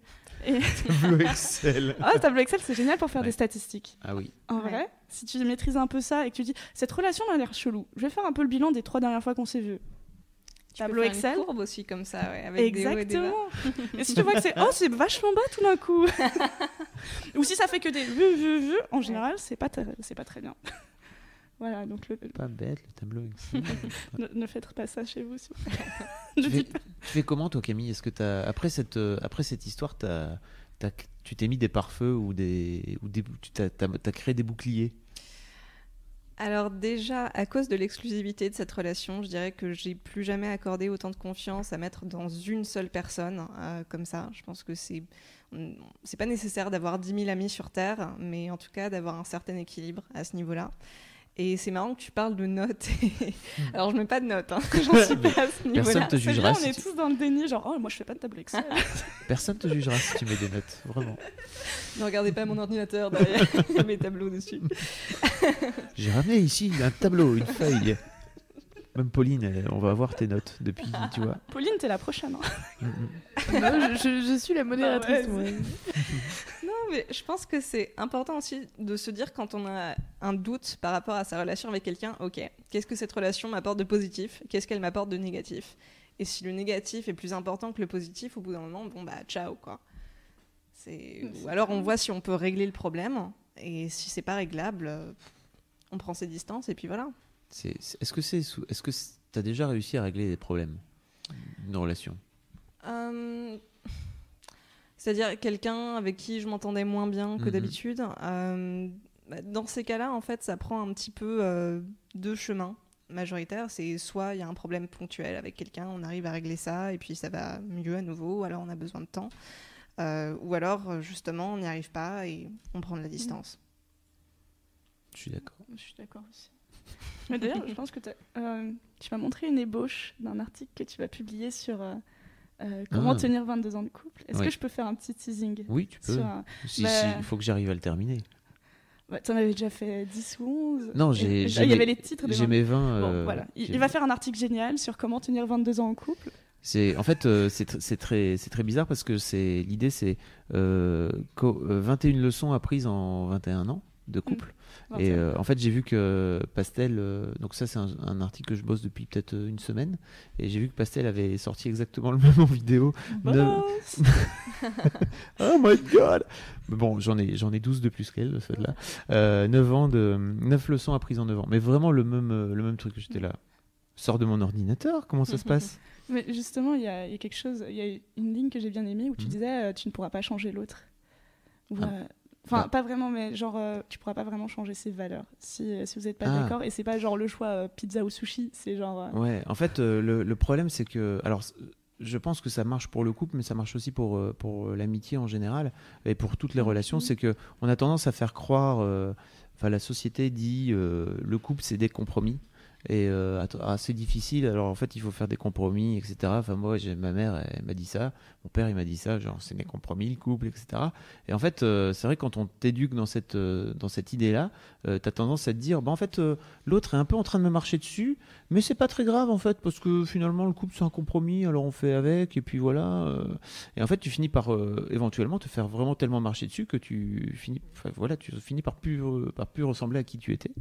Et... tableau Excel ah, le tableau Excel, c'est génial pour faire Ouais. des statistiques. ah oui En Ouais. vrai, si tu maîtrises un peu ça et que tu dis cette relation m'a l'air chelou, je vais faire un peu le bilan des trois dernières fois qu'on s'est vu. Tu peux Tableau faire Excel. Une courbe aussi comme ça, ouais, avec des hauts et des bas. Exactement. Et si tu vois que c'est oh c'est vachement bas tout d'un coup, ou si ça fait que des vues vues vues, en général c'est pas très- c'est pas très bien. Voilà donc le- pas bête le tableau ne, ne faites pas ça chez vous. s'il vous tu, fais, dites pas. tu fais comment toi Camille? Est-ce que t'as après cette euh, après cette histoire t'as- tu t'es mis des pare-feux ou des ou des tu t'as, t'as- t'as créé des boucliers? Alors déjà, à cause de l'exclusivité de cette relation, je dirais que j'ai plus jamais accordé autant de confiance à mettre dans une seule personne euh, comme ça. Je pense que c'est on- c'est pas nécessaire d'avoir 10 000 amis sur Terre, mais en tout cas d'avoir un certain équilibre à ce niveau-là. Et c'est marrant que tu parles de notes. Alors je mets pas de notes, hein. j'en suis pas à ce Personne niveau-là. te C'est jugera bien, on si est tu- tous dans le déni genre oh moi je fais pas de tableau Excel. personne te jugera si tu mets des notes vraiment Ne regardez pas mon ordinateur derrière, il y a mes tableaux dessus. j'ai ramené ici un tableau une feuille même Pauline elle- on va avoir tes notes depuis tu vois Pauline t'es la prochaine. hein. Mm, mm. Non, je, suis la modératrice. Ah ouais, moi. Non, mais je pense que c'est important aussi de se dire quand on a un doute par rapport à sa relation avec quelqu'un, ok, qu'est-ce que cette relation m'apporte de positif Qu'est-ce qu'elle m'apporte de négatif? Et si le négatif est plus important que le positif, au bout d'un moment, bon bah ciao quoi. C'est... Ou alors on voit si on peut régler le problème, et si c'est pas réglable, euh, on prend ses distances, et puis voilà. C'est- c'est- est-ce que c'est est-ce que tu as déjà réussi à régler des problèmes d'une relation? Euh, C'est-à-dire quelqu'un avec qui je m'entendais moins bien que Mhm. d'habitude. Euh, bah, dans ces cas-là, en fait, ça prend un petit peu euh, deux chemins majoritaires. C'est soit il y a un problème ponctuel avec quelqu'un, on arrive à régler ça et puis ça va mieux à nouveau, alors on a besoin de temps. Euh, ou alors, justement, on n'y arrive pas et on prend de la distance. je suis d'accord Je suis d'accord aussi. Mais d'ailleurs, je pense que euh, tu m'as montré une ébauche d'un article que tu vas publier sur euh, euh, comment Ah. tenir 22 ans de couple. Est-ce que je peux faire un petit teasing oui tu peux sur un- si, bah- si, il faut que j'arrive à le terminer Bah, T'en avais déjà fait 10 ou 11 Non, j'ai- Il y mes- avait les titres des j'ai 20. mes 20 Bon, euh, voilà. Il, va faire un article génial sur comment tenir 22 ans en couple. C'est en fait euh, c'est tr- c'est très c'est très bizarre parce que c'est l'idée c'est euh, qu'au- euh, 21 leçons apprises en 21 ans de couple. Et euh, en fait, j'ai vu que Pastel, euh, donc ça c'est un, un article que je bosse depuis peut-être euh, une semaine, et j'ai vu que Pastel avait sorti exactement le même en vidéo. Boss oh my god Mais Bon, j'en ai, j'en ai 12 de plus qu'elle, celle-là. Euh, 9 ans de, 9 leçons apprises en 9 ans. Mais vraiment le même, le même truc que j'étais là. Sors de mon ordinateur, comment ça se passe? Mais justement, il y, a il y a quelque chose, il y a une ligne que j'ai bien aimée où tu Mhm. disais tu ne pourras pas changer l'autre. Ou, Ah. euh, Enfin, pas vraiment, mais genre, euh, tu pourras pas vraiment changer ses valeurs si, euh, si vous n'êtes pas Ah. d'accord. Et c'est pas genre le choix euh, pizza ou sushi, c'est genre. euh, Ouais, en fait, le, le problème, c'est que. Alors, je pense que ça marche pour le couple, mais ça marche aussi pour, pour l'amitié en général et pour toutes les relations. C'est que on a tendance à faire croire. Enfin, la société dit le couple, c'est des compromis. Et euh, assez difficile, alors en fait il faut faire des compromis, etc. Enfin moi ma mère elle, m'a dit ça, mon père il m'a dit ça, genre c'est des compromis le couple, etc. Et en fait euh, c'est vrai quand on t'éduque dans cette, euh, dans cette idée-là, euh, t'as tendance à te dire, bah en fait l'autre est un peu en train de me marcher dessus, mais c'est pas très grave en fait, parce que finalement le couple c'est un compromis, alors on fait avec, et puis voilà. Et en fait, tu finis par éventuellement te faire vraiment tellement marcher dessus que tu finis, voilà, tu finis par plus, par plus ressembler à qui tu étais.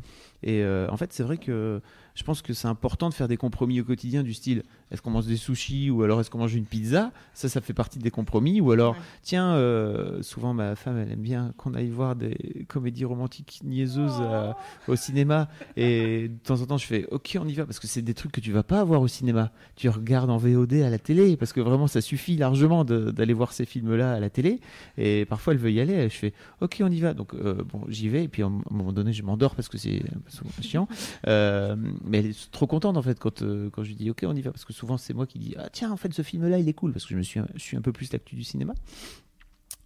Et en fait, c'est vrai que je pense que c'est important de faire des compromis au quotidien du style est-ce qu'on mange des sushis ou alors est-ce qu'on mange une pizza? Ça, ça fait partie des compromis. Ou alors, tiens, euh, souvent ma femme, elle aime bien qu'on aille voir des comédies romantiques niaiseuses euh, au cinéma. Et de temps en temps, je fais ok, on y va parce que c'est des trucs que tu vas pas avoir au cinéma. Tu regardes en VOD à la télé parce que vraiment, ça suffit largement d'aller voir ces films-là à la télé. Et parfois, elle veut y aller. Je fais ok, on y va. Donc euh, bon, j'y vais. Et puis à un moment donné, je m'endors parce que c'est souvent chiant. Euh, mais elle est trop contente en fait quand, euh, quand je lui dis ok, on y va parce que souvent c'est moi qui dis ah tiens en fait ce film-là il est cool parce que je me suis je suis un peu plus l'actu du cinéma.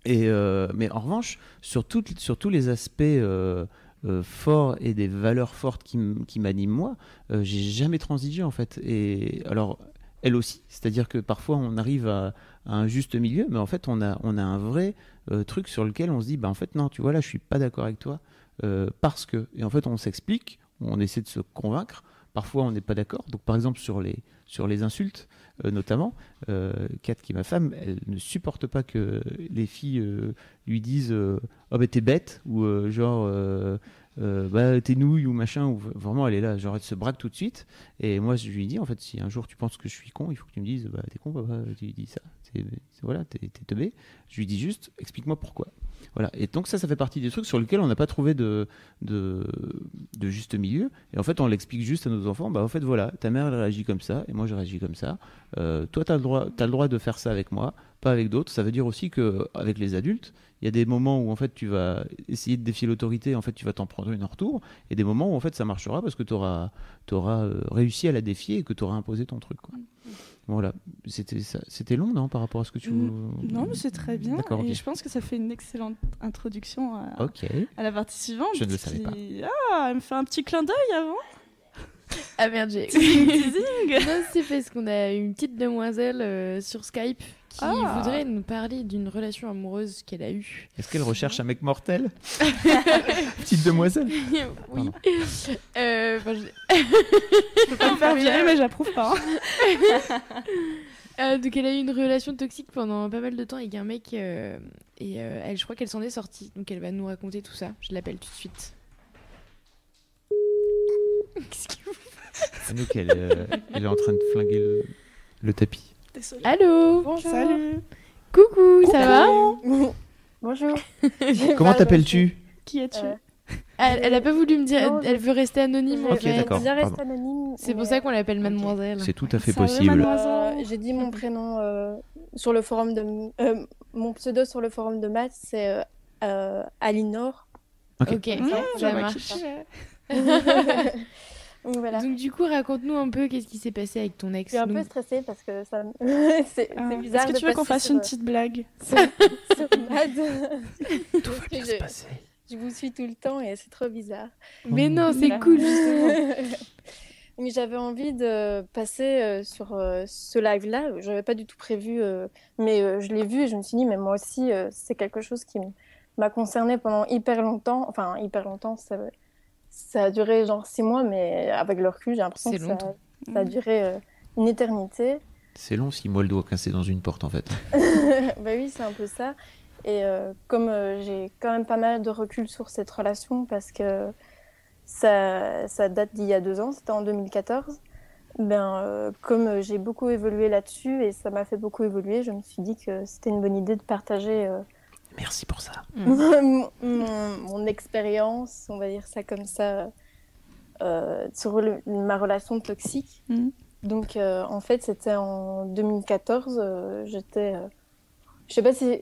Et euh, mais en revanche, sur, toutes- sur tous les aspects euh, forts et des valeurs fortes qui, m'animent moi, j'ai jamais transigé en fait. Et alors, elle aussi, c'est-à-dire que parfois on arrive à, à un juste milieu, mais en fait on a, on a un vrai truc sur lequel on se dit, bah en fait non, tu vois là, je suis pas d'accord avec toi parce que. Et en fait on s'explique, on essaie de se convaincre. Parfois on n'est pas d'accord. Donc par exemple sur les, sur les insultes, euh, notamment, euh, Kat, qui est ma femme, elle ne supporte pas que les filles euh, lui disent Oh, bah t'es bête, ou genre Bah t'es nouille, ou machin, ou vraiment elle est là, genre elle se braque tout de suite. Et moi je lui dis En fait, si un jour tu penses que je suis con, il faut que tu me dises Bah t'es con, papa, tu dis ça. Voilà, t'es teubé. Je lui dis juste Explique-moi pourquoi. Voilà. Et donc ça, ça fait partie des trucs sur lesquels on n'a pas trouvé de, de, juste milieu. Et en fait, on l'explique juste à nos enfants. Bah en fait, voilà, ta mère elle réagit comme ça, et moi je réagis comme ça. Euh, toi, tu as, le droit- t'as le droit de faire ça avec moi, pas avec d'autres. Ça veut dire aussi que avec les adultes, il y a des moments où en fait tu vas essayer de défier l'autorité, en fait tu vas t'en prendre une en retour, et des moments où en fait ça marchera parce que tu auras, réussi à la défier et que tu auras imposé ton truc. Quoi. Voilà, c'était ça- c'était long, non, par rapport à ce que tu. Mm, Non, mais c'est très bien. D'accord, Et je pense que ça fait une excellente introduction à, à la partie suivante. Je ne le savais qui- Ah, elle me fait un petit clin d'œil avant. Ah merde, j'ai. Non, c'est parce qu'on a une petite demoiselle euh, sur Skype qui Ah. voudrait nous parler d'une relation amoureuse qu'elle a eue. Est-ce qu'elle recherche un mec mortel Petite demoiselle oui. Euh, je- Je peux pas me faire virer, mais j'approuve pas. hein. Euh, donc elle a eu une relation toxique pendant pas mal de temps avec un mec euh, et euh, elle, je crois qu'elle s'en est sortie. Donc elle va nous raconter tout ça. Je l'appelle tout de suite. Qu'est-ce qu'il vous- Anouk, elle, elle est en train de flinguer le, le tapis. Désolée. Allô Bonjour. Salut. Coucou, ça va Bonjour. Comment t'appelles-tu Qui es-tu Euh, elle, elle a pas voulu me dire, Non, elle veut rester anonyme. en Ok, d'accord. bien rester pardon. anonyme. C'est pour ça qu'on l'appelle mademoiselle. C'est tout à fait Ça possible. mademoiselle euh, J'ai dit mon prénom euh, sur le forum de. euh, mon pseudo sur le forum de maths, c'est Alinor. Ok. Ok, Mmh, ça, je ça marche. Donc voilà. Donc du coup, raconte-nous un peu qu'est-ce qui s'est passé avec ton Je ex. suis un peu stressée parce que ça c'est Ah, bizarre. Est-ce que de tu veux qu'on fasse sur, une euh, petite blague sur, sur maths. Tout va bien se je- passer. Je vous suis tout le temps et c'est trop bizarre. Mais non, c'est Voilà. cool justement. Mais j'avais envie de passer euh, sur euh, ce live-là. Je n'avais pas du tout prévu, mais je l'ai vu et je me suis dit, mais moi aussi, c'est quelque chose qui m'a concernée pendant hyper longtemps. Enfin, hyper longtemps, ça, ça a duré genre six mois, mais avec le recul, j'ai l'impression que ça, a duré euh, une éternité. C'est long si moi le doigt cassé dans une porte en fait. bah oui, c'est un peu ça. Et euh, comme euh, j'ai quand même pas mal de recul sur cette relation parce que ça, ça date d'il y a deux ans, c'était en 2014, ben, euh, comme j'ai beaucoup évolué là-dessus et ça m'a fait beaucoup évoluer, je me suis dit que c'était une bonne idée de partager Merci pour ça. mon, mon- mon expérience, on va dire ça comme ça, euh, sur le- ma relation toxique. Mhm. Donc, euh, en fait, c'était en 2014. euh, j'étais. euh, je sais pas si.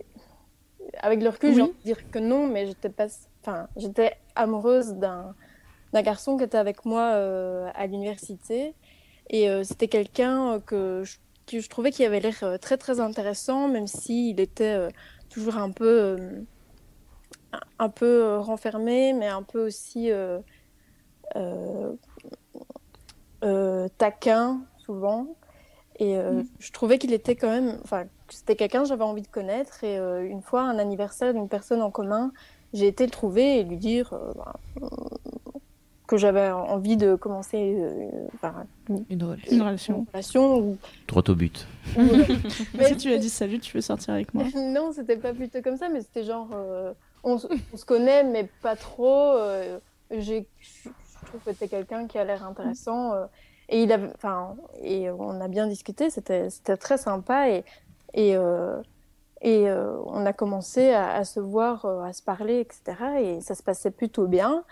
Avec le recul, j'ai envie de dire que non, mais j'étais pas. Enfin, j'étais amoureuse d'un d'un garçon qui était avec moi euh, à l'université. Et euh, c'était quelqu'un euh, que je, que je trouvais qui avait l'air euh, très, très intéressant, même s'il était euh, toujours un peu. euh, un- peu euh, renfermé, mais un peu aussi euh, taquin, souvent. Et euh, je trouvais qu'il était quand même. Enfin, c'était quelqu'un que j'avais envie de connaître. Et euh, une fois, un anniversaire d'une personne en commun, j'ai été le trouver et lui dire euh, bah, que j'avais envie de commencer euh, enfin, une, Une drôle. Une relation. relation. Ou, Droit au but. ou, euh, Mais si tu lui as dit salut, tu veux sortir avec moi? non, c'était pas plutôt comme ça, mais c'était genre, euh, on, se connaît, mais pas trop. euh, je trouve que t'es quelqu'un qui a l'air intéressant. euh, et il avait, enfin, et on a bien discuté, c'était, très sympa et et euh, et euh, on a commencé à, à se voir, euh, à se parler, etc. Et ça se passait plutôt bien.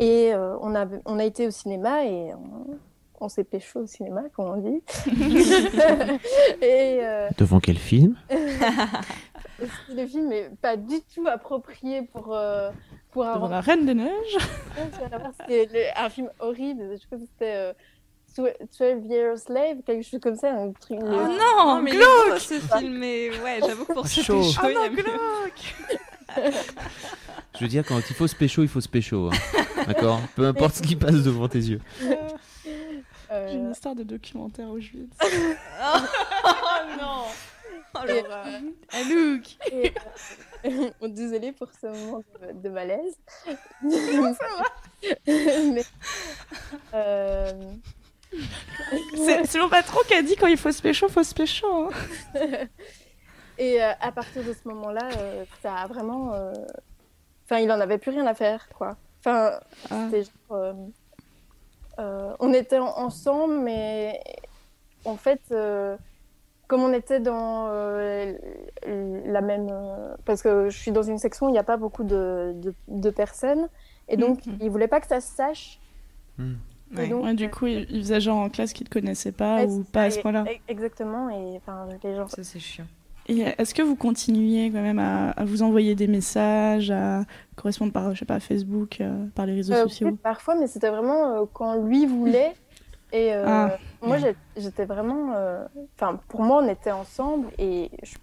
Et euh, on a on a été au cinéma et on, on s'est pécho au cinéma, comme on dit. et euh, Devant quel film? Le film n'est pas du tout approprié pour, euh, pour un Devant la Reine des Neiges. C'était le- un film horrible. Je crois que c'était euh, Twe- 12 Years Slave, quelque chose comme ça. Un truc, Oh le- non, mais est glauque ce film, mais ouais, j'avoue que pour ce Chaud. pécho, Ah il y a non, glauque Je veux dire, quand il faut se pécho, il faut se pécho. hein. D'accord Peu importe ce qui passe devant tes yeux. euh, J'ai une histoire de documentaire Auschwitz. Oh non Oh. Anouk et, euh, bon, Désolée pour ce moment de, de malaise. Mais, euh, C'est mon patron qui a dit quand il faut se pécho, faut se pécho. hein. Et euh, à partir de ce moment-là, euh, ça a vraiment. euh, Enfin, il en avait plus rien à faire, quoi. Enfin, Ah. c'était genre. euh, euh, on était en- ensemble, mais en fait, euh, comme on était dans euh, la même. euh, parce que je suis dans une section où il n'y a pas beaucoup de, de, de personnes, et donc Mhm. il voulait pas que ça se sache. Hmm. Et donc, Ouais, du coup, il, il faisait genre en classe qu'il te connaissait pas ouais, ou c'est pas à ça, ce et- point-là. et- Exactement, et enfin, les gens. Ça, c'est chiant. Et est-ce que vous continuez quand même à, à vous envoyer des messages, à correspondre par, je sais pas, Facebook, euh, par les réseaux Euh, sociaux oui, parfois, mais c'était vraiment euh, quand lui voulait. Et Ah. moi, j'étais vraiment. Enfin, pour moi, on était ensemble et je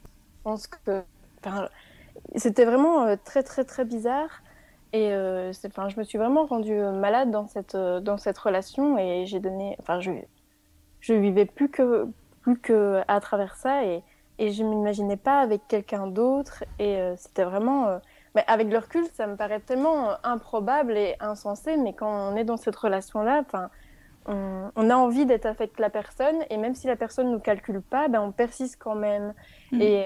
pense que. C'était vraiment très, très, très bizarre. Et enfin, je me suis vraiment rendue malade dans cette, dans cette relation et j'ai donné. Enfin, je, je vivais plus que, plus que à travers ça et, et je m'imaginais pas avec quelqu'un d'autre. Et euh, c'était vraiment. euh, mais avec le recul, ça me paraît tellement euh, improbable et insensé, mais quand on est dans cette relation-là, enfin, on, on a envie d'être avec la personne, et même si la personne ne nous calcule pas, ben, on persiste quand même. Mhm. Et,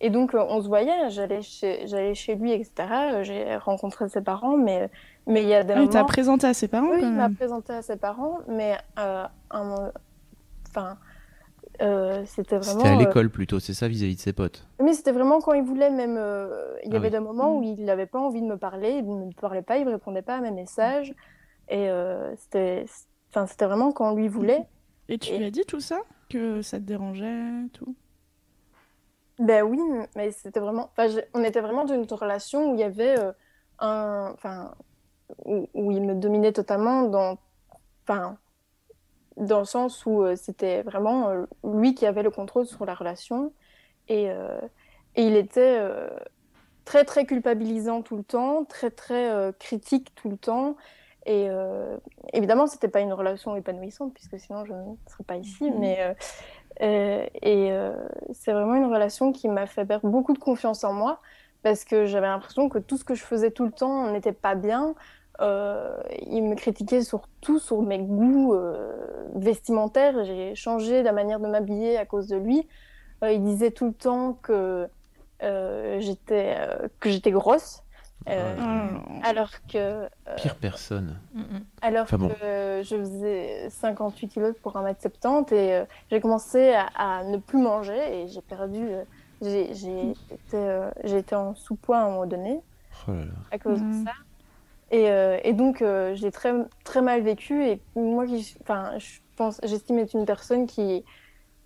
et donc, on se voyait, j'allais chez, j'allais chez lui, etc. J'ai rencontré ses parents, mais mais il y a des Ah, moments... présenté à ses parents Oui, il m'a présenté à ses parents, mais un- enfin, euh, c'était vraiment... C'était à euh, l'école plutôt, c'est ça vis-à-vis de ses potes. mais c'était vraiment quand il voulait, même. euh, il y Ah avait oui. des moments où il n'avait pas envie de me parler, il ne me parlait pas, il ne répondait pas à mes messages. Et euh, c'était enfin, c'était vraiment quand lui voulait. Et tu Et- lui as dit tout ça? Que ça te dérangeait, tout? Ben oui, mais c'était vraiment. Enfin, on était vraiment dans une relation où il y avait euh, un. Enfin, où, où il me dominait totalement dans. Enfin, dans le sens où euh, c'était vraiment euh, lui qui avait le contrôle sur la relation. Et, euh, et il était très, très culpabilisant tout le temps, très, très critique tout le temps. Et évidemment, c'était pas une relation épanouissante, puisque sinon je ne serais pas ici. Mhm. Mais, et c'est vraiment une relation qui m'a fait perdre beaucoup de confiance en moi, parce que j'avais l'impression que tout ce que je faisais tout le temps n'était pas bien. Il me critiquait surtout sur mes goûts vestimentaires. J'ai changé la manière de m'habiller à cause de lui. il disait tout le temps que j'étais que j'étais grosse. Euh, oh. alors que. Euh, Pire personne. Mm, mm. Alors que je faisais 58 kilos pour 1m70 et euh, j'ai commencé à, ne plus manger et j'ai perdu. j'ai été, été, en sous-poids à un moment donné oh à cause de mm. ça. Et, et donc, j'ai très, très mal vécu. Et moi, enfin, je pense, j'estime être une personne qui,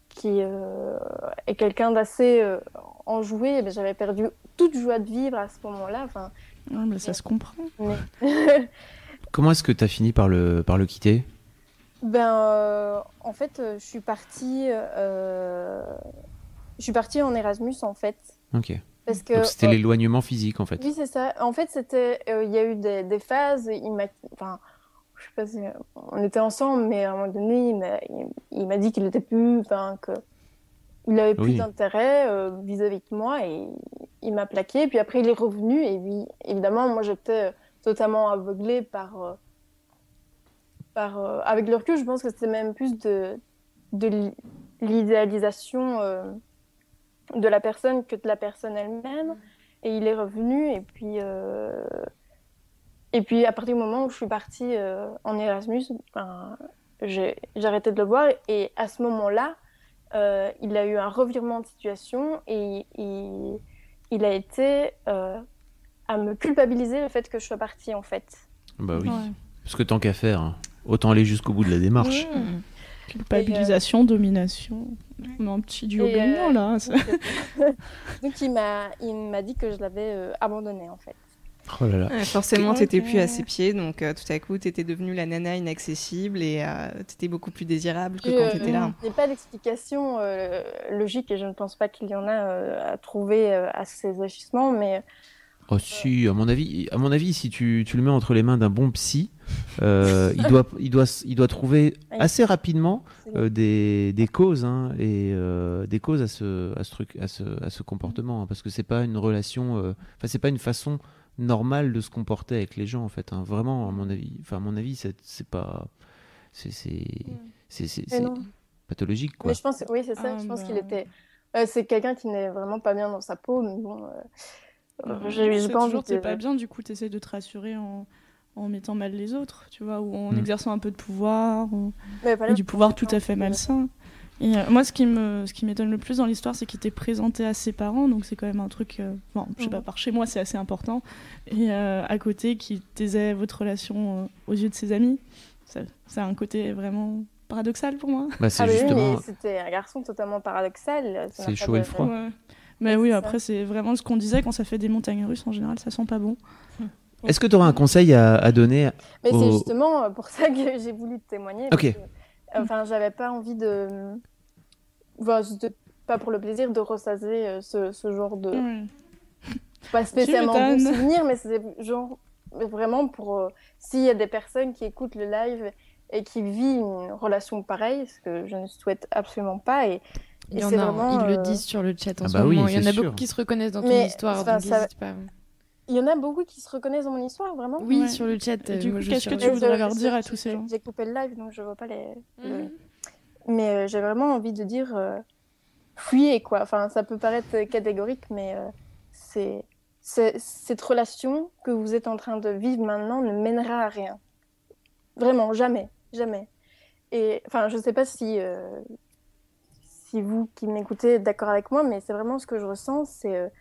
qui est quelqu'un d'assez enjoué. Ben, j'avais perdu toute joie de vivre à ce moment-là. Enfin, mais ça se comprend. Comment est-ce que tu as fini par le, par le quitter? Ben, euh, en fait, euh, je suis partie. Euh, je suis partie en Erasmus, en fait. Ok. Parce que, c'était l'éloignement physique, en fait. Oui, c'est ça. En fait, c'était. Il y a eu des, des phases. Il m'a. Enfin, je sais pas si on était ensemble, mais à un moment donné, il m'a dit qu'il n'était plus. Enfin, que il n'avait plus d'intérêt euh, vis-à-vis de moi et il m'a plaqué. Puis après, il est revenu et oui, évidemment, moi, j'étais totalement aveuglée par. Euh, par euh, avec le recul, je pense que c'était même plus de, de l'idéalisation de la personne que de la personne elle-même. Et il est revenu et puis. Et puis, à partir du moment où je suis partie en Erasmus, ben, j'ai arrêté de le voir. Et à ce moment-là, euh, il a eu un revirement de situation et il, a été euh, à me culpabiliser le fait que je sois partie en fait. Bah oui, parce que tant qu'à faire, hein, autant aller jusqu'au bout de la démarche. Culpabilisation, domination, un petit duo gagnant là. Donc il m'a dit que je l'avais abandonné en fait. Oh forcément, tu n'étais plus à ses pieds, donc euh, tout à coup, tu étais devenue la nana inaccessible et euh, tu étais beaucoup plus désirable que quand tu étais là. Il n'y a pas d'explication euh, logique et je ne pense pas qu'il y en a à trouver à ces agissements, mais. Oh, si, à mon avis, à mon avis si tu, tu le mets entre les mains d'un bon psy, il, doit, il, doit, il doit trouver assez rapidement des, des, causes hein, et des causes à ce, à ce truc, à ce, à ce comportement, hein, parce que c'est pas une relation, enfin c'est pas une façon normal de se comporter avec les gens en fait. Hein. Vraiment, à mon avis, enfin à mon avis, c'est pas, c'est c'est pathologique quoi. Mais je pense, oui c'est ça. je pense qu'il ah, bah. était, euh, c'est quelqu'un qui n'est vraiment pas bien dans sa peau, mais bon. Euh j'ai pas envie. De... pas bien, du coup, tu essaies de te rassurer en en mettant mal les autres, tu vois, ou en mm. exerçant un peu de pouvoir, ou... du pouvoir tout à fait malsain. Et euh, moi, ce qui me, ce qui m'étonne le plus dans l'histoire, c'est qu'il était présenté à ses parents, donc c'est quand même un truc, euh, bon, je sais pas, par chez moi, c'est assez important. Et euh, à côté, qui taisait votre relation aux yeux de ses amis, c'est un côté vraiment paradoxal pour moi. Bah, ah justement... c'était un garçon totalement paradoxal. C'est chaud et froid. Mais oui, après, c'est vraiment ce qu'on disait quand ça fait des montagnes russes, en général, ça sent pas bon. Est-ce que tu auras un conseil à, donner Mais c'est justement pour ça que j'ai voulu témoigner. Ok. Enfin, j'avais pas envie de. Enfin, pas pour le plaisir de ressaser euh, ce, ce genre de. Pas spécialement bon souvenir, mais c'est genre vraiment pour. Euh, s'il y a des personnes qui écoutent le live et qui vivent une relation pareille, ce que je ne souhaite absolument pas. Et, il y en a, vraiment, ils le euh, disent sur le chat en ah ce bah moment. il y en a beaucoup qui se reconnaissent dans ton histoire, donc n'hésite pas. Il y en a beaucoup qui se reconnaissent dans mon histoire, vraiment Oui, sur le chat. coup, qu'est-ce que tu voudrais leur dire à tous ces gens? J'ai coupé le live, donc je vois pas les. Mhm. Mais euh, j'ai vraiment envie de dire euh, fuyez, quoi. Enfin, ça peut paraître catégorique, mais euh, c'est cette relation que vous êtes en train de vivre maintenant ne mènera à rien. Vraiment, jamais, jamais. Et enfin, je sais pas si si vous qui m'écoutez êtes d'accord avec moi, mais c'est vraiment ce que je ressens, c'est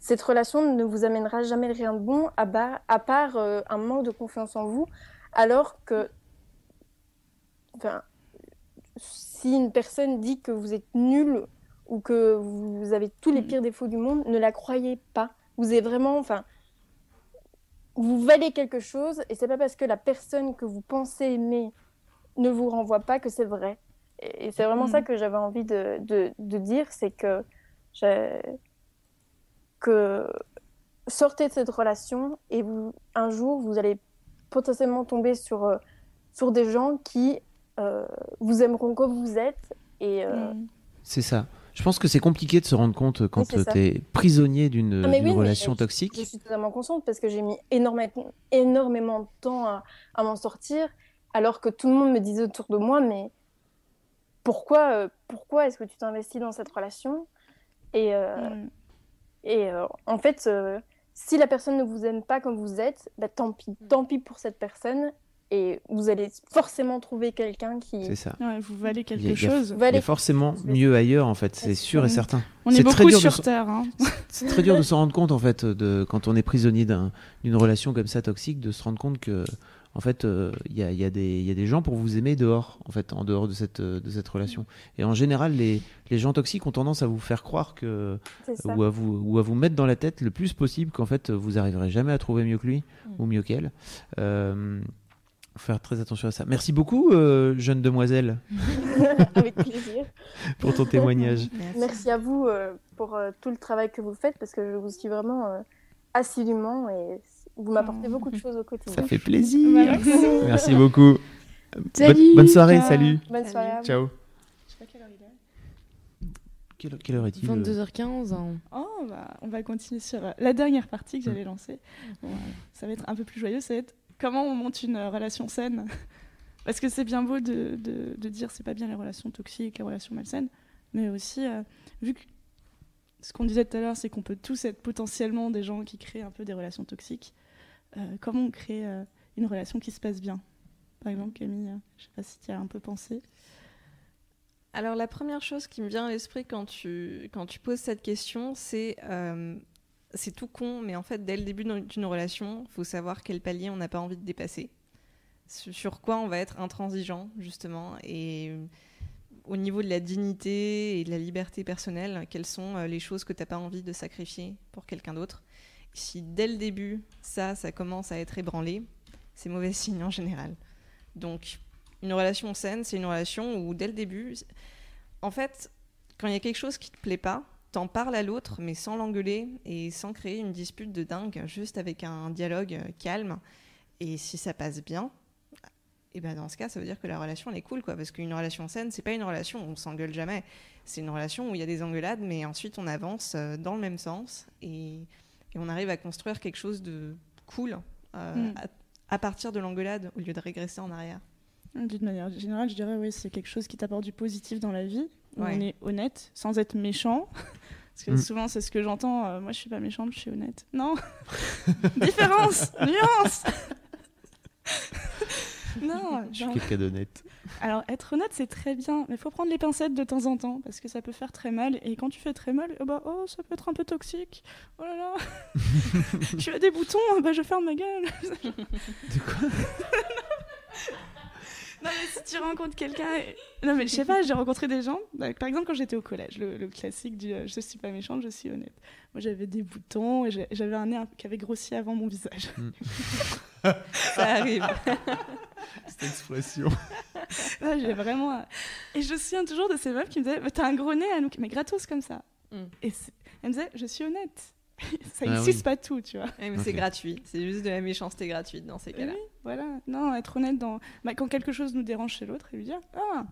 cette relation ne vous amènera jamais rien de bon à, à part euh, un manque de confiance en vous, alors que si une personne dit que vous êtes nul ou que vous avez tous les mm. pires défauts du monde, ne la croyez pas. Vous êtes vraiment, enfin, vous valez quelque chose et c'est pas parce que la personne que vous pensez aimer ne vous renvoie pas que c'est vrai. Et, c'est vraiment mm. ça que j'avais envie de, de, de dire, c'est que que sortez de cette relation et vous, un jour, vous allez potentiellement tomber sur, euh, sur des gens qui euh, vous aimeront comme vous êtes. Et, euh, C'est ça. Je pense que c'est compliqué de se rendre compte quand tu es prisonnier d'une Ah, mais relation je- toxique. Je suis totalement consciente parce que j'ai mis énormément, énormément de temps à, à m'en sortir, alors que tout le monde me disait autour de moi, mais pourquoi, euh, pourquoi est-ce que tu t'investis dans cette relation? Et, euh, et euh, en fait, euh, si la personne ne vous aime pas comme vous êtes, bah, tant pis, tant pis pour cette personne, et vous allez forcément trouver quelqu'un qui... C'est ça. Ouais, vous valez quelque il a- chose. Vous Il y a forcément mieux ailleurs, en fait, c'est sûr et Mm. certain. On est, très beaucoup dur de sur Terre. hein. C'est très dur de se rendre compte, en fait, de, quand on est prisonnier d'un- d'une relation comme ça toxique, de se rendre compte que, en fait, euh, il y, a, il y a des il y a des gens pour vous aimer dehors, en fait, en dehors de cette, euh, de cette relation. Et en général, les, les gens toxiques ont tendance à vous faire croire que, ou à vous, ou à vous mettre dans la tête le plus possible qu'en fait, vous arriverez jamais à trouver mieux que lui ou mieux qu'elle. Euh, faut faire très attention à ça. Merci beaucoup, euh, jeune demoiselle, Avec plaisir. pour ton témoignage. Merci à vous euh, pour euh, tout le travail que vous faites parce que je vous suis vraiment euh, assidûment et vous m'apportez beaucoup de choses au quotidien. Ça fait plaisir. Bah, merci. Merci beaucoup. Salut. Bonne, bonne soirée, Ciao. salut. Bonne soirée. Ciao. Je sais pas quelle heure il est. Quelle, quelle heure est-il 22h15. hein. Oh, bah, on va continuer sur euh, la dernière partie que j'avais lancée. Bon, euh, ça va être un peu plus joyeux. Ça va être comment on monte une euh, relation saine. Parce que c'est bien beau de, de, de dire c'est pas bien les relations toxiques, les relations malsaines, mais aussi, euh, vu que ce qu'on disait tout à l'heure, c'est qu'on peut tous être potentiellement des gens qui créent un peu des relations toxiques. Euh, comment on crée euh, une relation qui se passe bien? Par exemple, Camille, euh, je sais pas si tu as un peu pensé. Alors la première chose qui me vient à l'esprit quand tu, quand tu poses cette question, c'est c'est tout con, mais en fait dès le début d'une relation, il faut savoir quel palier on n'a pas envie de dépasser, sur quoi on va être intransigeant justement, et au niveau de la dignité et de la liberté personnelle, quelles sont les choses que tu n'as pas envie de sacrifier pour quelqu'un d'autre. Si dès le début, ça, ça commence à être ébranlé, c'est mauvais signe en général. Donc une relation saine, c'est une relation où dès le début, en fait, quand il y a quelque chose qui te plaît pas, t'en parles à l'autre, mais sans l'engueuler et sans créer une dispute de dingue, juste avec un dialogue euh, calme. Et si ça passe bien, et ben dans ce cas, ça veut dire que la relation elle est cool, quoi. Parce qu'une relation saine, c'est pas une relation où on s'engueule jamais. C'est une relation où il y a des engueulades, mais ensuite on avance euh, dans le même sens et, et on arrive à construire quelque chose de cool euh, Mm. à, à partir de l'engueulade au lieu de régresser en arrière. D'une manière générale, je dirais oui, c'est quelque chose qui t'apporte du positif dans la vie. où Ouais. On est honnête, sans être méchant. Parce que Mm. souvent, c'est ce que j'entends. euh, moi, je suis pas méchante, je suis honnête. Non Différence Nuance Non Je suis quelqu'un d'honnête. Alors, être honnête, c'est très bien, mais il faut prendre les pincettes de temps en temps, parce que ça peut faire très mal. Et quand tu fais très mal, oh, bah, oh ça peut être un peu toxique. Oh là là Tu as des boutons, bah, je ferme ma gueule. De quoi? Non, mais si tu rencontres quelqu'un. et- Non, mais je sais pas, j'ai rencontré des gens. bah, Par exemple, quand j'étais au collège, le, le classique du euh, je suis pas méchante, je suis honnête. Moi, j'avais des boutons et j'avais un nez qui avait grossi avant mon visage. Ça arrive. Cette expression. J'ai vraiment. Et je me souviens toujours de ces meufs qui me disaient bah, T'as un gros nez, Anouk, mais gratos comme ça. Mm. Et c'est- elle me disait Je suis honnête. ça Ah n'existe oui. pas tout, tu vois. Ouais, mais Ok. c'est gratuit. C'est juste de la méchanceté gratuite dans ces cas-là. Oui, voilà. Non, être honnête dans. Bah, quand quelque chose nous dérange chez l'autre et lui dire Ah,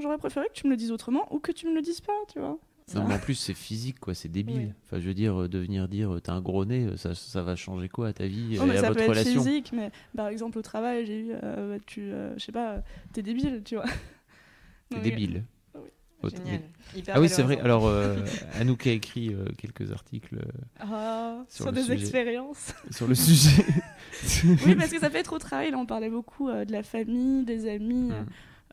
j'aurais préféré que tu me le dises autrement ou que tu me le dises pas, tu vois. Non, mais en plus, c'est physique, quoi. C'est débile. Oui. Enfin, je veux dire, euh, de venir dire euh, t'as un gros nez, euh, ça, ça va changer quoi à ta vie Oh, et mais à ça votre peut être relation physique, mais par exemple au travail, j'ai eu, euh, tu, euh, je sais pas, t'es débile, tu vois. T'es débile. Ah oui, c'est vrai. Alors, euh, Anouk a écrit euh, quelques articles euh, Ah, Sur des sujet. expériences. sur le sujet. oui, parce que ça être au travail. Là, on parlait beaucoup de la famille, des amis,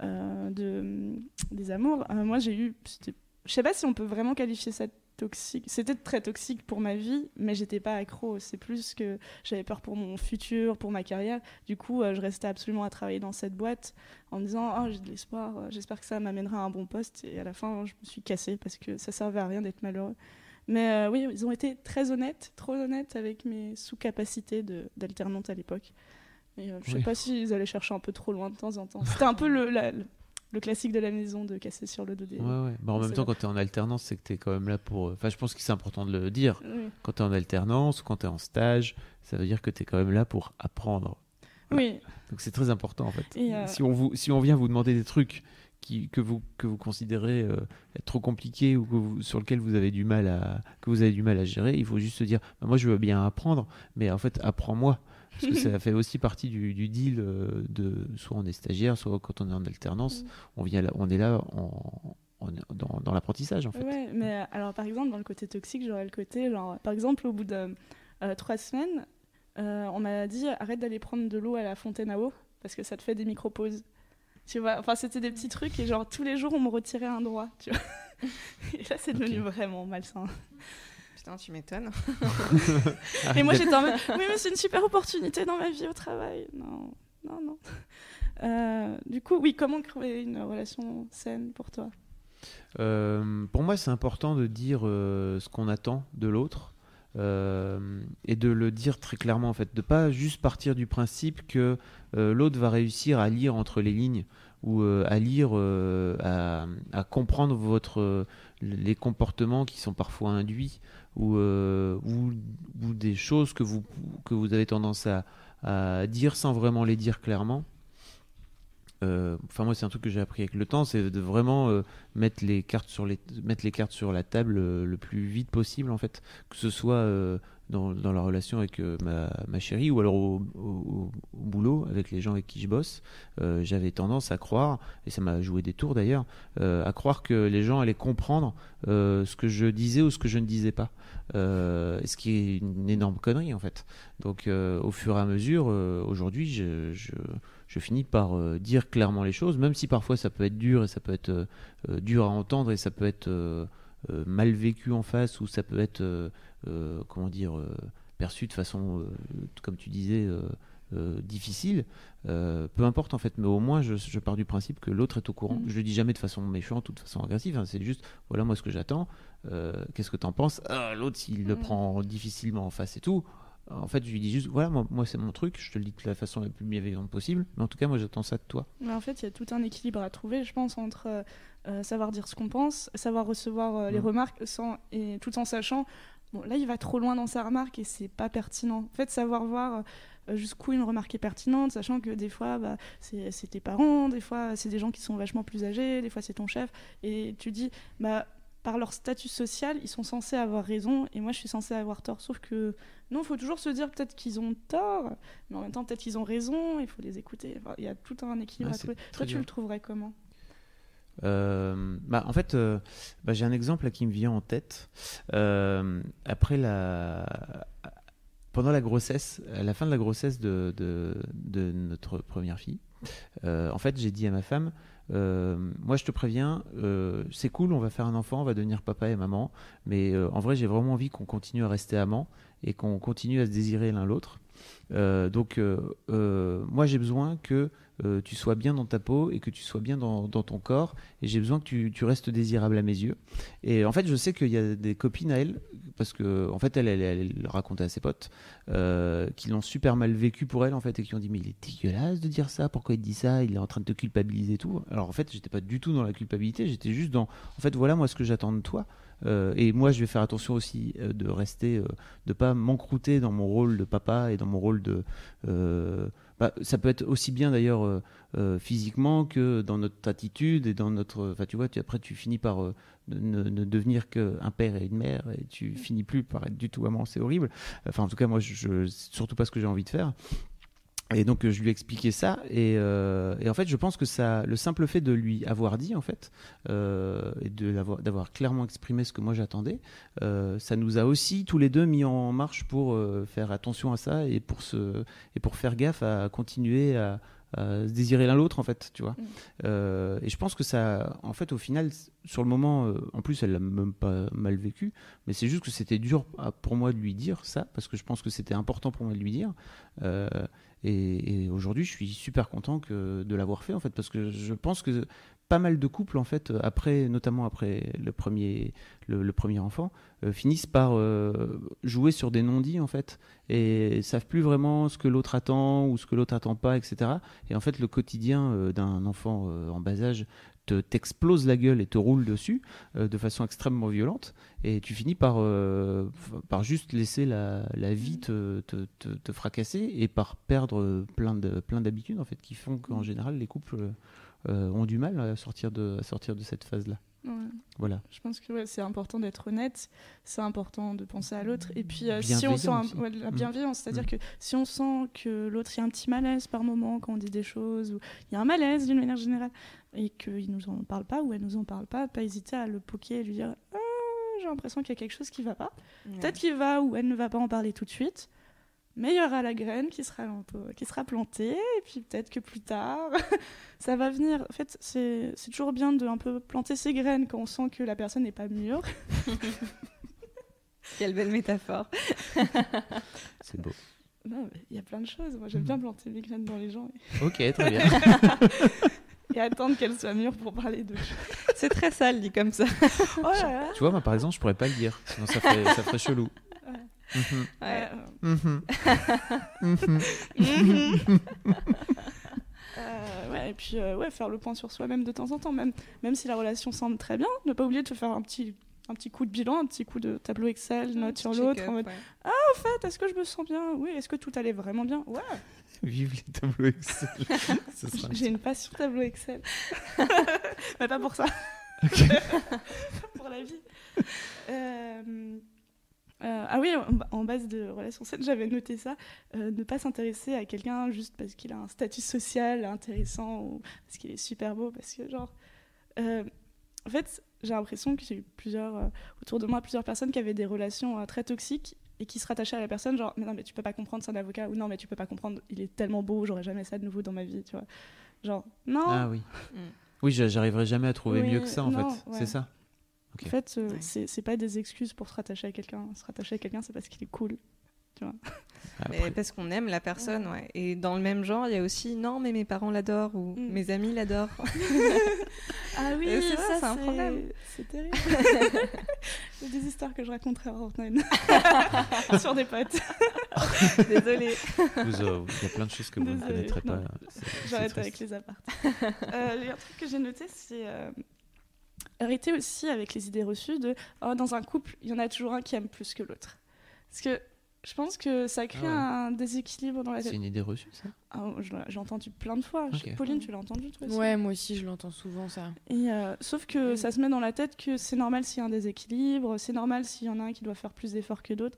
Mm. de, des amours. Moi, j'ai eu. Je sais pas si on peut vraiment qualifier ça de toxique. C'était très toxique pour ma vie, mais j'étais pas accro. C'est plus que j'avais peur pour mon futur, pour ma carrière. Du coup, euh, je restais absolument à travailler dans cette boîte en me disant Oh, j'ai de l'espoir, euh, j'espère que ça m'amènera à un bon poste. Et à la fin, je me suis cassée parce que ça servait à rien d'être malheureux. Mais euh, oui, ils ont été très honnêtes, trop honnêtes avec mes sous-capacités d'alternante à l'époque. Euh, je sais Oui. pas s'ils allaient chercher un peu trop loin de temps en temps. C'était un peu le, la- le- classique de la maison de casser sur le dos des. Ouais, ouais. Bah, en même temps, quand tu es en alternance, c'est que tu es quand même là pour. euh, Enfin, je pense que c'est important de le dire. Oui. Quand tu es en alternance ou quand tu es en stage, ça veut dire que tu es quand même là pour apprendre. Oui, Donc c'est très important en fait. Euh, Si, on vous, si on vient vous demander des trucs qui, que, vous, que vous considérez être trop compliqué ou que vous, sur lequel vous avez du mal à que vous avez du mal à gérer, il faut juste se dire bah, moi je veux bien apprendre, mais en fait apprends-moi. Parce que ça fait aussi partie du, du, deal de soit on est stagiaire, soit quand on est en alternance, mm. on, vient on est là en, dans, dans l'apprentissage en fait. Ouais, mais alors par exemple dans le côté toxique, j'aurais le côté genre par exemple au bout de trois semaines, on m'a dit arrête d'aller prendre de l'eau à la fontaine à eau parce que ça te fait des micro-pauses. Tu vois, enfin, c'était des petits trucs et genre tous les jours on me retirait un droit, tu vois. et là, c'est devenu vraiment malsain. Putain, tu m'étonnes. et moi, j'étais en mode, oui, mais c'est une super opportunité dans ma vie au travail. Non, non, non. Euh, du coup, oui, comment créer une relation saine pour toi? Euh, Pour moi, c'est important de dire euh, ce qu'on attend de l'autre. et de le dire très clairement en fait, de pas juste partir du principe que euh, l'autre va réussir à lire entre les lignes ou euh, à lire, euh, à, comprendre votre, les comportements qui sont parfois induits ou, ou, des choses que vous, que vous avez tendance à, dire sans vraiment les dire clairement. enfin moi c'est un truc que j'ai appris avec le temps, c'est de vraiment mettre les cartes sur les mettre les cartes sur la table le plus vite possible en fait, que ce soit dans, la relation avec euh, ma, ma, chérie ou alors au, boulot avec les gens avec qui je bosse, euh, j'avais tendance à croire, et ça m'a joué des tours d'ailleurs, euh, à croire que les gens allaient comprendre ce que je disais ou ce que je ne disais pas. ce qui est une énorme connerie en fait. Donc au fur et à mesure, aujourd'hui, je, je, finis par dire clairement les choses, même si parfois ça peut être dur et ça peut être dur à entendre et ça peut être mal vécu en face ou ça peut être comment dire, euh, perçu de façon, euh, comme tu disais, difficile, peu importe en fait, mais au moins je, pars du principe que l'autre est au courant. Mm. Je le dis jamais de façon méchante ou de façon agressive, hein. c'est juste voilà moi ce que j'attends, qu'est-ce que tu en penses? Ah, L'autre s'il le mm. prend difficilement en face et tout, en fait, je lui dis juste, voilà, moi, c'est mon truc, je te le dis de la façon la plus bienveillante possible, mais en tout cas, moi j'attends ça de toi. Mais en fait, il y a tout un équilibre à trouver, je pense, entre savoir dire ce qu'on pense, savoir recevoir les mm. remarques, sans, et tout en sachant Bon, là, il va trop loin dans sa remarque et c'est pas pertinent. En fait, savoir voir euh, jusqu'où une remarque est pertinente, sachant que des fois, bah, c'est tes parents, des fois, c'est des gens qui sont vachement plus âgés, des fois, c'est ton chef. Et tu dis, bah, par leur statut social, ils sont censés avoir raison et moi, je suis censée avoir tort. Sauf que non, il faut toujours se dire peut-être qu'ils ont tort, mais en même temps, peut-être qu'ils ont raison, il faut les écouter. Il y a tout un équilibre à trouver. Toi, tu le trouverais comment? Euh, bah, en fait, euh, bah, j'ai un exemple qui me vient en tête. Euh, après la, pendant la grossesse, à la fin de la grossesse de, de, notre première fille, en fait, j'ai dit à ma femme, moi je te préviens, c'est cool, on va faire un enfant, on va devenir papa et maman, mais en vrai, j'ai vraiment envie qu'on continue à rester amants et qu'on continue à se désirer l'un l'autre. donc, moi j'ai besoin que euh, tu sois bien dans ta peau et que tu sois bien dans, ton corps. Et j'ai besoin que tu, restes désirable à mes yeux. Et en fait, je sais qu'il y a des copines à elle, parce que en fait, elle, elle, elle, racontait à ses potes, euh, qui l'ont super mal vécu pour elle, en fait, et qui ont dit Mais il est dégueulasse de dire ça, pourquoi il dit ça Il est en train de te culpabiliser et tout. Alors en fait, j'étais pas du tout dans la culpabilité, j'étais juste dans En fait, voilà moi ce que j'attends de toi. Euh, et moi, je vais faire attention aussi de rester, de pas m'encrouter dans mon rôle de papa et dans mon rôle de bah, ça peut être aussi bien d'ailleurs euh, euh, physiquement que dans notre attitude et dans notre. Enfin, tu vois, tu, après, tu finis par euh, ne, devenir qu'un père et une mère et tu finis plus par être du tout amant. C'est horrible. Enfin, en tout cas, moi, je, je surtout pas ce que j'ai envie de faire. Et donc je lui ai expliqué ça et, euh, et, en fait je pense que ça, le simple fait de lui avoir dit en fait euh, et de d'avoir clairement exprimé ce que moi j'attendais, euh, ça nous a aussi tous les deux mis en marche pour faire attention à ça et pour se et pour faire gaffe à continuer à, se désirer l'un l'autre en fait tu vois mm. et je pense que ça en fait au final sur le moment en plus elle l'a même pas mal vécu mais c'est juste que c'était dur pour moi de lui dire ça parce que je pense que c'était important pour moi de lui dire et, aujourd'hui, je suis super content de l'avoir fait en fait, parce que je pense que pas mal de couples en fait, après, notamment après le premier, le, premier enfant, euh, finissent par euh, jouer sur des non-dits en fait, et savent plus vraiment ce que l'autre attend ou ce que l'autre attend pas, etc. Et en fait, le quotidien euh, d'un enfant en bas âge t'explose la gueule et te roule dessus euh, de façon extrêmement violente et tu finis par, euh, juste laisser la, vie te, te, fracasser et par perdre plein de plein d'habitudes en fait qui font qu'en général les couples euh, ont du mal à sortir de, à sortir de cette phase-là. Ouais. Voilà. Je pense que ouais, c'est important d'être honnête, c'est important de penser à l'autre. Et puis, euh, si on sent un- ouais, la Mm. bienveillance, c'est-à-dire Mm. que si on sent que l'autre, il y a un petit malaise par moment quand on dit des choses, ou il y a un malaise d'une manière générale, et qu'il nous en parle pas ou elle nous en parle pas, pas hésiter à le poker et lui dire Ah, J'ai l'impression qu'il y a quelque chose qui va pas. Peut-être qu'il va ou elle ne va pas en parler tout de suite. Mais il y aura la graine qui sera, qui sera plantée, et puis peut-être que plus tard, ça va venir. En fait, c'est c'est toujours bien de un peu planter ses graines quand on sent que la personne n'est pas mûre. Quelle belle métaphore. C'est beau. Non, il y a plein de choses. Moi, j'aime bien planter mes graines dans les gens et, Ok, très bien. et attendre qu'elles soient mûres pour parler d'eux. C'est très sale dit comme ça. Oh là là. tu vois, moi par exemple, je pourrais pas le dire, sinon ça ferait, ça ferait chelou. Ouais. Mhm. Ouais. Euh, ouais, et puis euh, ouais, faire le point sur soi-même de temps en temps, même, même si la relation semble très bien, ne pas oublier de faire un petit, un petit coup de bilan, un petit coup de tableau Excel, note sur l'autre, en mode En fait, est-ce que je me sens bien? Oui, est-ce que tout allait vraiment bien? Ouais, Vive les tableaux Excel. J'ai une passion tableau Excel. Mais pas pour ça. pour la vie. Euh, euh, ah oui, en, base de relation saine, j'avais noté ça. euh, ne pas s'intéresser à quelqu'un juste parce qu'il a un statut social intéressant ou parce qu'il est super beau. Parce que, genre. euh, en fait, j'ai l'impression que j'ai eu plusieurs. euh, autour de moi, plusieurs personnes qui avaient des relations euh, très toxiques et qui se rattachaient à la personne, genre, mais non, mais tu peux pas comprendre, c'est un avocat, ou non, mais tu peux pas comprendre, il est tellement beau, j'aurais jamais ça de nouveau dans ma vie, tu vois. Genre, non, Ah oui. Mm. Oui, j'a- j'arriverai jamais à trouver Oui, mieux que ça en non, fait. ouais. C'est ça. Ok. En fait, euh, Ouais. c'est pas des excuses pour se rattacher à quelqu'un. Se rattacher à quelqu'un, c'est parce qu'il est cool. Mais Après- parce qu'on aime la personne, ouais. Et dans le même genre, il y a aussi non, mais mes parents l'adorent ou Mm. mes amis l'adorent. Ah oui, c'est ça, c'est un problème. C'est terrible. C'est des histoires que je raconterai en antenne. Sur des potes. Désolée. Euh, Il y a plein de choses que vous ne Désolée, connaîtrez pas. J'arrête avec les apparts. euh, il y a un truc que j'ai noté, c'est euh, arrêter aussi avec les idées reçues de oh, dans un couple, il y en a toujours un qui aime plus que l'autre. Parce que je pense que ça crée Ah un déséquilibre dans la C'est tête. une idée reçue, ça? Ah, j'ai entendu plein de fois. Pauline, tu l'as entendu toi aussi? Ouais, moi aussi, je l'entends souvent, ça. Et euh, sauf que ça se met dans la tête que c'est normal s'il y a un déséquilibre, c'est normal s'il y en a un qui doit faire plus d'efforts que d'autres.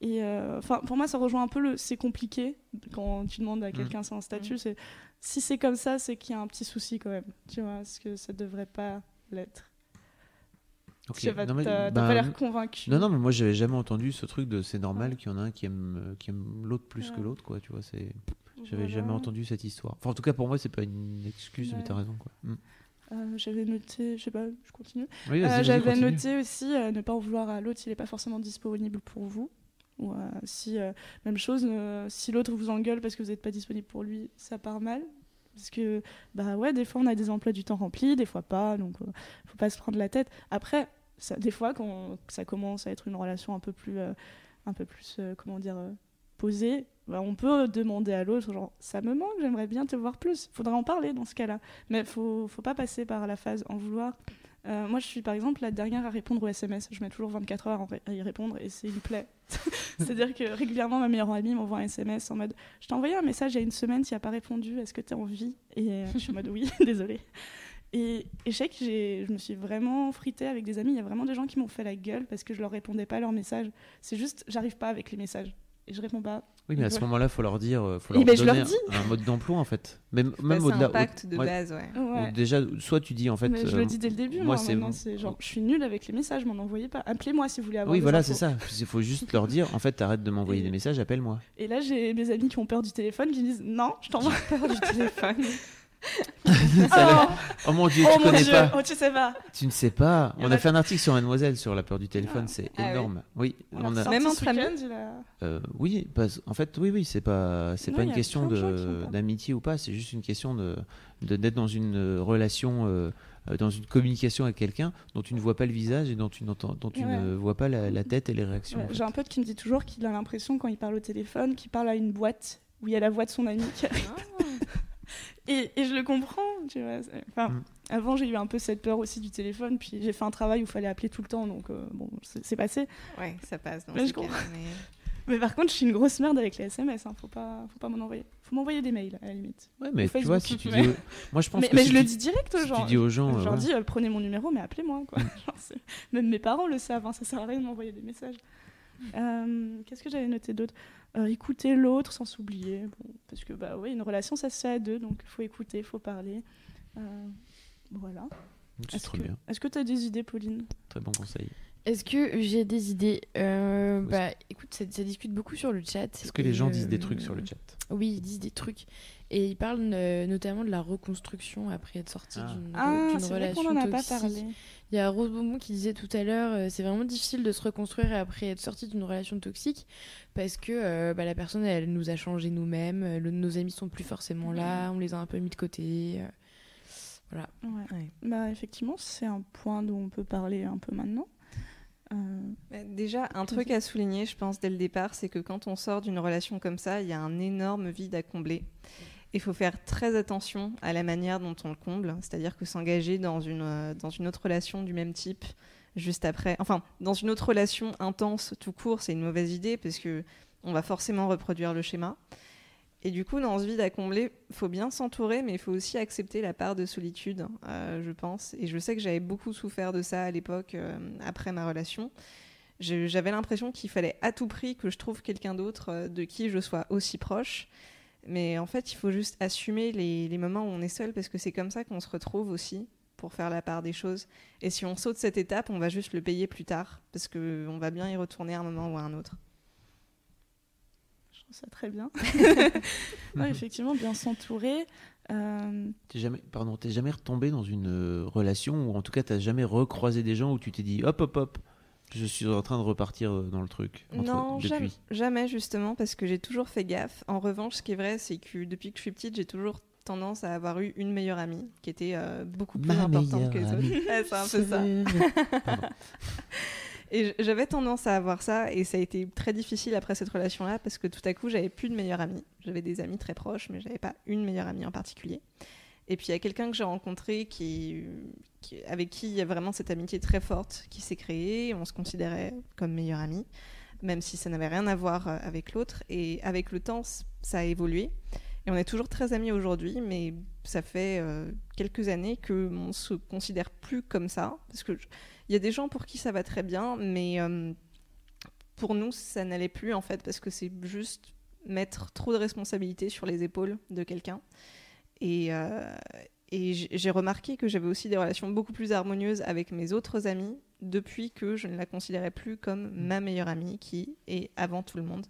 Et euh, enfin, pour moi, ça rejoint un peu le c'est compliqué quand tu demandes à quelqu'un son statut. C'est si c'est comme ça, c'est qu'il y a un petit souci quand même. Tu vois, parce que ça devrait pas l'être. Ok. Je sais pas, Non, mais- t'as bah, pas l'air convaincu. Non, non, mais moi j'avais jamais entendu ce truc de c'est normal qu'il y en a un qui aime, euh, qui aime l'autre plus que l'autre, quoi. Tu vois, c'est. J'avais Voilà. jamais entendu cette histoire. Enfin, en tout cas, pour moi, c'est pas une excuse, mais Ouais. t'as raison, quoi. Mm. Euh, j'avais noté, je sais pas, je continue. Oui, Euh, J'avais continue. noté aussi euh, ne pas en vouloir à l'autre s'il n'est pas forcément disponible pour vous. Ou si, même chose, si l'autre vous engueule parce que vous n'êtes pas disponible pour lui, ça part mal. Parce que, bah ouais, des fois on a des emplois du temps remplis, des fois pas, donc faut pas se prendre la tête. Après, des fois, quand ça commence à être une relation un peu plus, euh, un peu plus euh, comment dire, euh, posée, bah, on peut demander à l'autre, genre, ça me manque, j'aimerais bien te voir plus. Faudra en parler dans ce cas-là. Mais faut, faut pas passer par la phase en vouloir. Moi, je suis par exemple la dernière à répondre aux SMS. Je mets toujours 24 heures à y répondre et c'est une plaie. C'est-à-dire que régulièrement, ma meilleure amie m'envoie un SMS en mode Je t'ai envoyé un message il y a une semaine, tu n'as pas répondu, est-ce que tu as envie Et euh, je suis en mode Oui, désolée. Et, et je sais que j'ai- je me suis vraiment fritée avec des amis. Il y a vraiment des gens qui m'ont fait la gueule parce que je leur répondais pas à leurs messages. C'est juste, j'arrive pas avec les messages. Et je réponds pas. Oui, mais à ce moment-là, faut leur dire, euh, faut leur ben, donner leur dis. un, mode d'emploi en fait. Même, même c'est au-delà. un pacte de ouais. base, ouais. Ou Ouais. déjà, soit tu dis en fait. mais je euh, le dis dès le début, moi, moi, c'est- genre, je suis nulle avec les messages, m'en envoyez pas. Appelez-moi si vous voulez avoir Oui, des voilà, c'est ça. Il faut juste leur dire, en fait, t'arrêtes de m'envoyer des messages, appelle-moi. Et là, j'ai mes amis qui ont peur du téléphone qui disent non, je t'envoie peur du téléphone. L'air- Oh mon dieu, oh tu mon connais dieu, pas. oh tu sais pas. Tu ne sais pas. On a a- fait un article sur Mademoiselle sur la peur du téléphone, c'est Ah oui. énorme. Oui, on a- Même entre amis week-end, il a- Euh, oui, parce- en fait, oui, oui, c'est pas, c'est Non, pas il une a question plein de gens qui ont de peur. d'amitié ou pas. C'est juste une question de de- d'être dans une euh, relation, euh, euh, dans une communication avec quelqu'un dont tu ne vois pas le visage et dont tu n'entends, dont tu Ouais. ne vois pas la, la tête et les réactions. Ouais, en fait. J'ai un pote qui me dit toujours qu'il a l'impression quand il parle au téléphone qu'il parle à une boîte où il y a la voix de son ami qui arrive. Et, et je le comprends, tu vois. Enfin, Mm. Avant, j'ai eu un peu cette peur aussi du téléphone, puis j'ai fait un travail où il fallait appeler tout le temps, donc euh, bon, c'est passé. Ouais, ça passe dans Mais je comprends. mais- Mais par contre, je suis une grosse merde avec les SMS, hein, faut pas, faut pas m'en envoyer. faut m'envoyer des mails à la limite. Ouais, mais Ou tu vois, si tu dis. Moi, je pense mais que mais si je le dis direct aux si gens. tu dis aux gens, Je leur dis euh, prenez mon numéro, mais appelez-moi. Quoi. Genre, c'est- Même mes parents le savent, hein, ça sert à rien de m'envoyer des messages. Euh, Qu'est-ce que j'avais noté d'autre? Euh, Écouter l'autre sans s'oublier. Bon, parce que, bah oui, une relation, ça se fait à deux, donc il faut écouter, il faut parler. Euh, voilà. C'est très que bien. est-ce que tu as des idées, Pauline? Très bon conseil. Est-ce que j'ai des idées? Euh, Bah, écoute, ça, ça discute beaucoup sur le chat. Est-ce que les gens disent des trucs sur le chat? Oui, ils disent des trucs. Et ils parlent euh, notamment de la reconstruction après être sorti Ah. d'une Ah, c'est vrai qu'on relation n'en a pas toxique. parlé. Il y a Rose Beaumont qui disait tout à l'heure, euh, c'est vraiment difficile de se reconstruire après être sorti d'une relation toxique parce que euh, bah, la personne, elle nous a changé nous-mêmes, euh, nos amis sont plus forcément là, on les a un peu mis de côté. euh, voilà. Ouais. Ouais. Bah, effectivement, c'est un point dont on peut parler un peu maintenant. Euh, Mais Déjà, un truc à souligner, je pense, dès le départ, c'est que quand on sort d'une relation comme ça, il y a un énorme vide à combler. Il faut faire très attention à la manière dont on le comble, c'est-à-dire que s'engager dans une, euh, dans une autre relation du même type juste après, enfin, dans une autre relation intense tout court, c'est une mauvaise idée parce que on va forcément reproduire le schéma. Et du coup, dans ce vide à combler, il faut bien s'entourer, mais il faut aussi accepter la part de solitude, euh, je pense. Et je sais que j'avais beaucoup souffert de ça à l'époque, euh, après ma relation. J'avais l'impression qu'il fallait à tout prix que je trouve quelqu'un d'autre de qui je sois aussi proche. Mais en fait, il faut juste assumer les, les moments où on est seul, parce que c'est comme ça qu'on se retrouve aussi pour faire la part des choses. Et si on saute cette étape, on va juste le payer plus tard, parce qu'on va bien y retourner à un moment ou à un autre. je trouve ça très bien. Ouais, effectivement, bien s'entourer. Euh, T'es jamais, pardon, t'es jamais retombé dans une euh, relation ou en tout cas t'as jamais recroisé des gens où tu t'es dit hop hop hop, je suis en train de repartir euh, dans le truc. entre- Non, jamais, jamais justement, parce que j'ai toujours fait gaffe. En revanche, ce qui est vrai, c'est que depuis que je suis petite, j'ai toujours tendance à avoir eu une meilleure amie qui était euh, beaucoup plus Ma importante que les autres. c'est un peu ça. Et j'avais tendance à avoir ça, et ça a été très difficile après cette relation-là, parce que tout à coup, j'avais plus de meilleure amie. J'avais des amis très proches, mais j'avais pas une meilleure amie en particulier. Et puis il y a quelqu'un que j'ai rencontré qui, avec qui il y a vraiment cette amitié très forte qui s'est créée. On se considérait comme meilleure amie, même si ça n'avait rien à voir euh, avec l'autre. Et avec le temps, ça a évolué. Et on est toujours très amis aujourd'hui, mais ça fait euh, quelques années qu'on se considère plus comme ça. Parce que il y a des gens pour qui ça va très bien, mais euh, pour nous, ça n'allait plus en fait, parce que c'est juste mettre trop de responsabilités sur les épaules de quelqu'un. Et, euh, j'ai remarqué que j'avais aussi des relations beaucoup plus harmonieuses avec mes autres amis depuis que je ne la considérais plus comme ma meilleure amie, qui est avant tout le monde.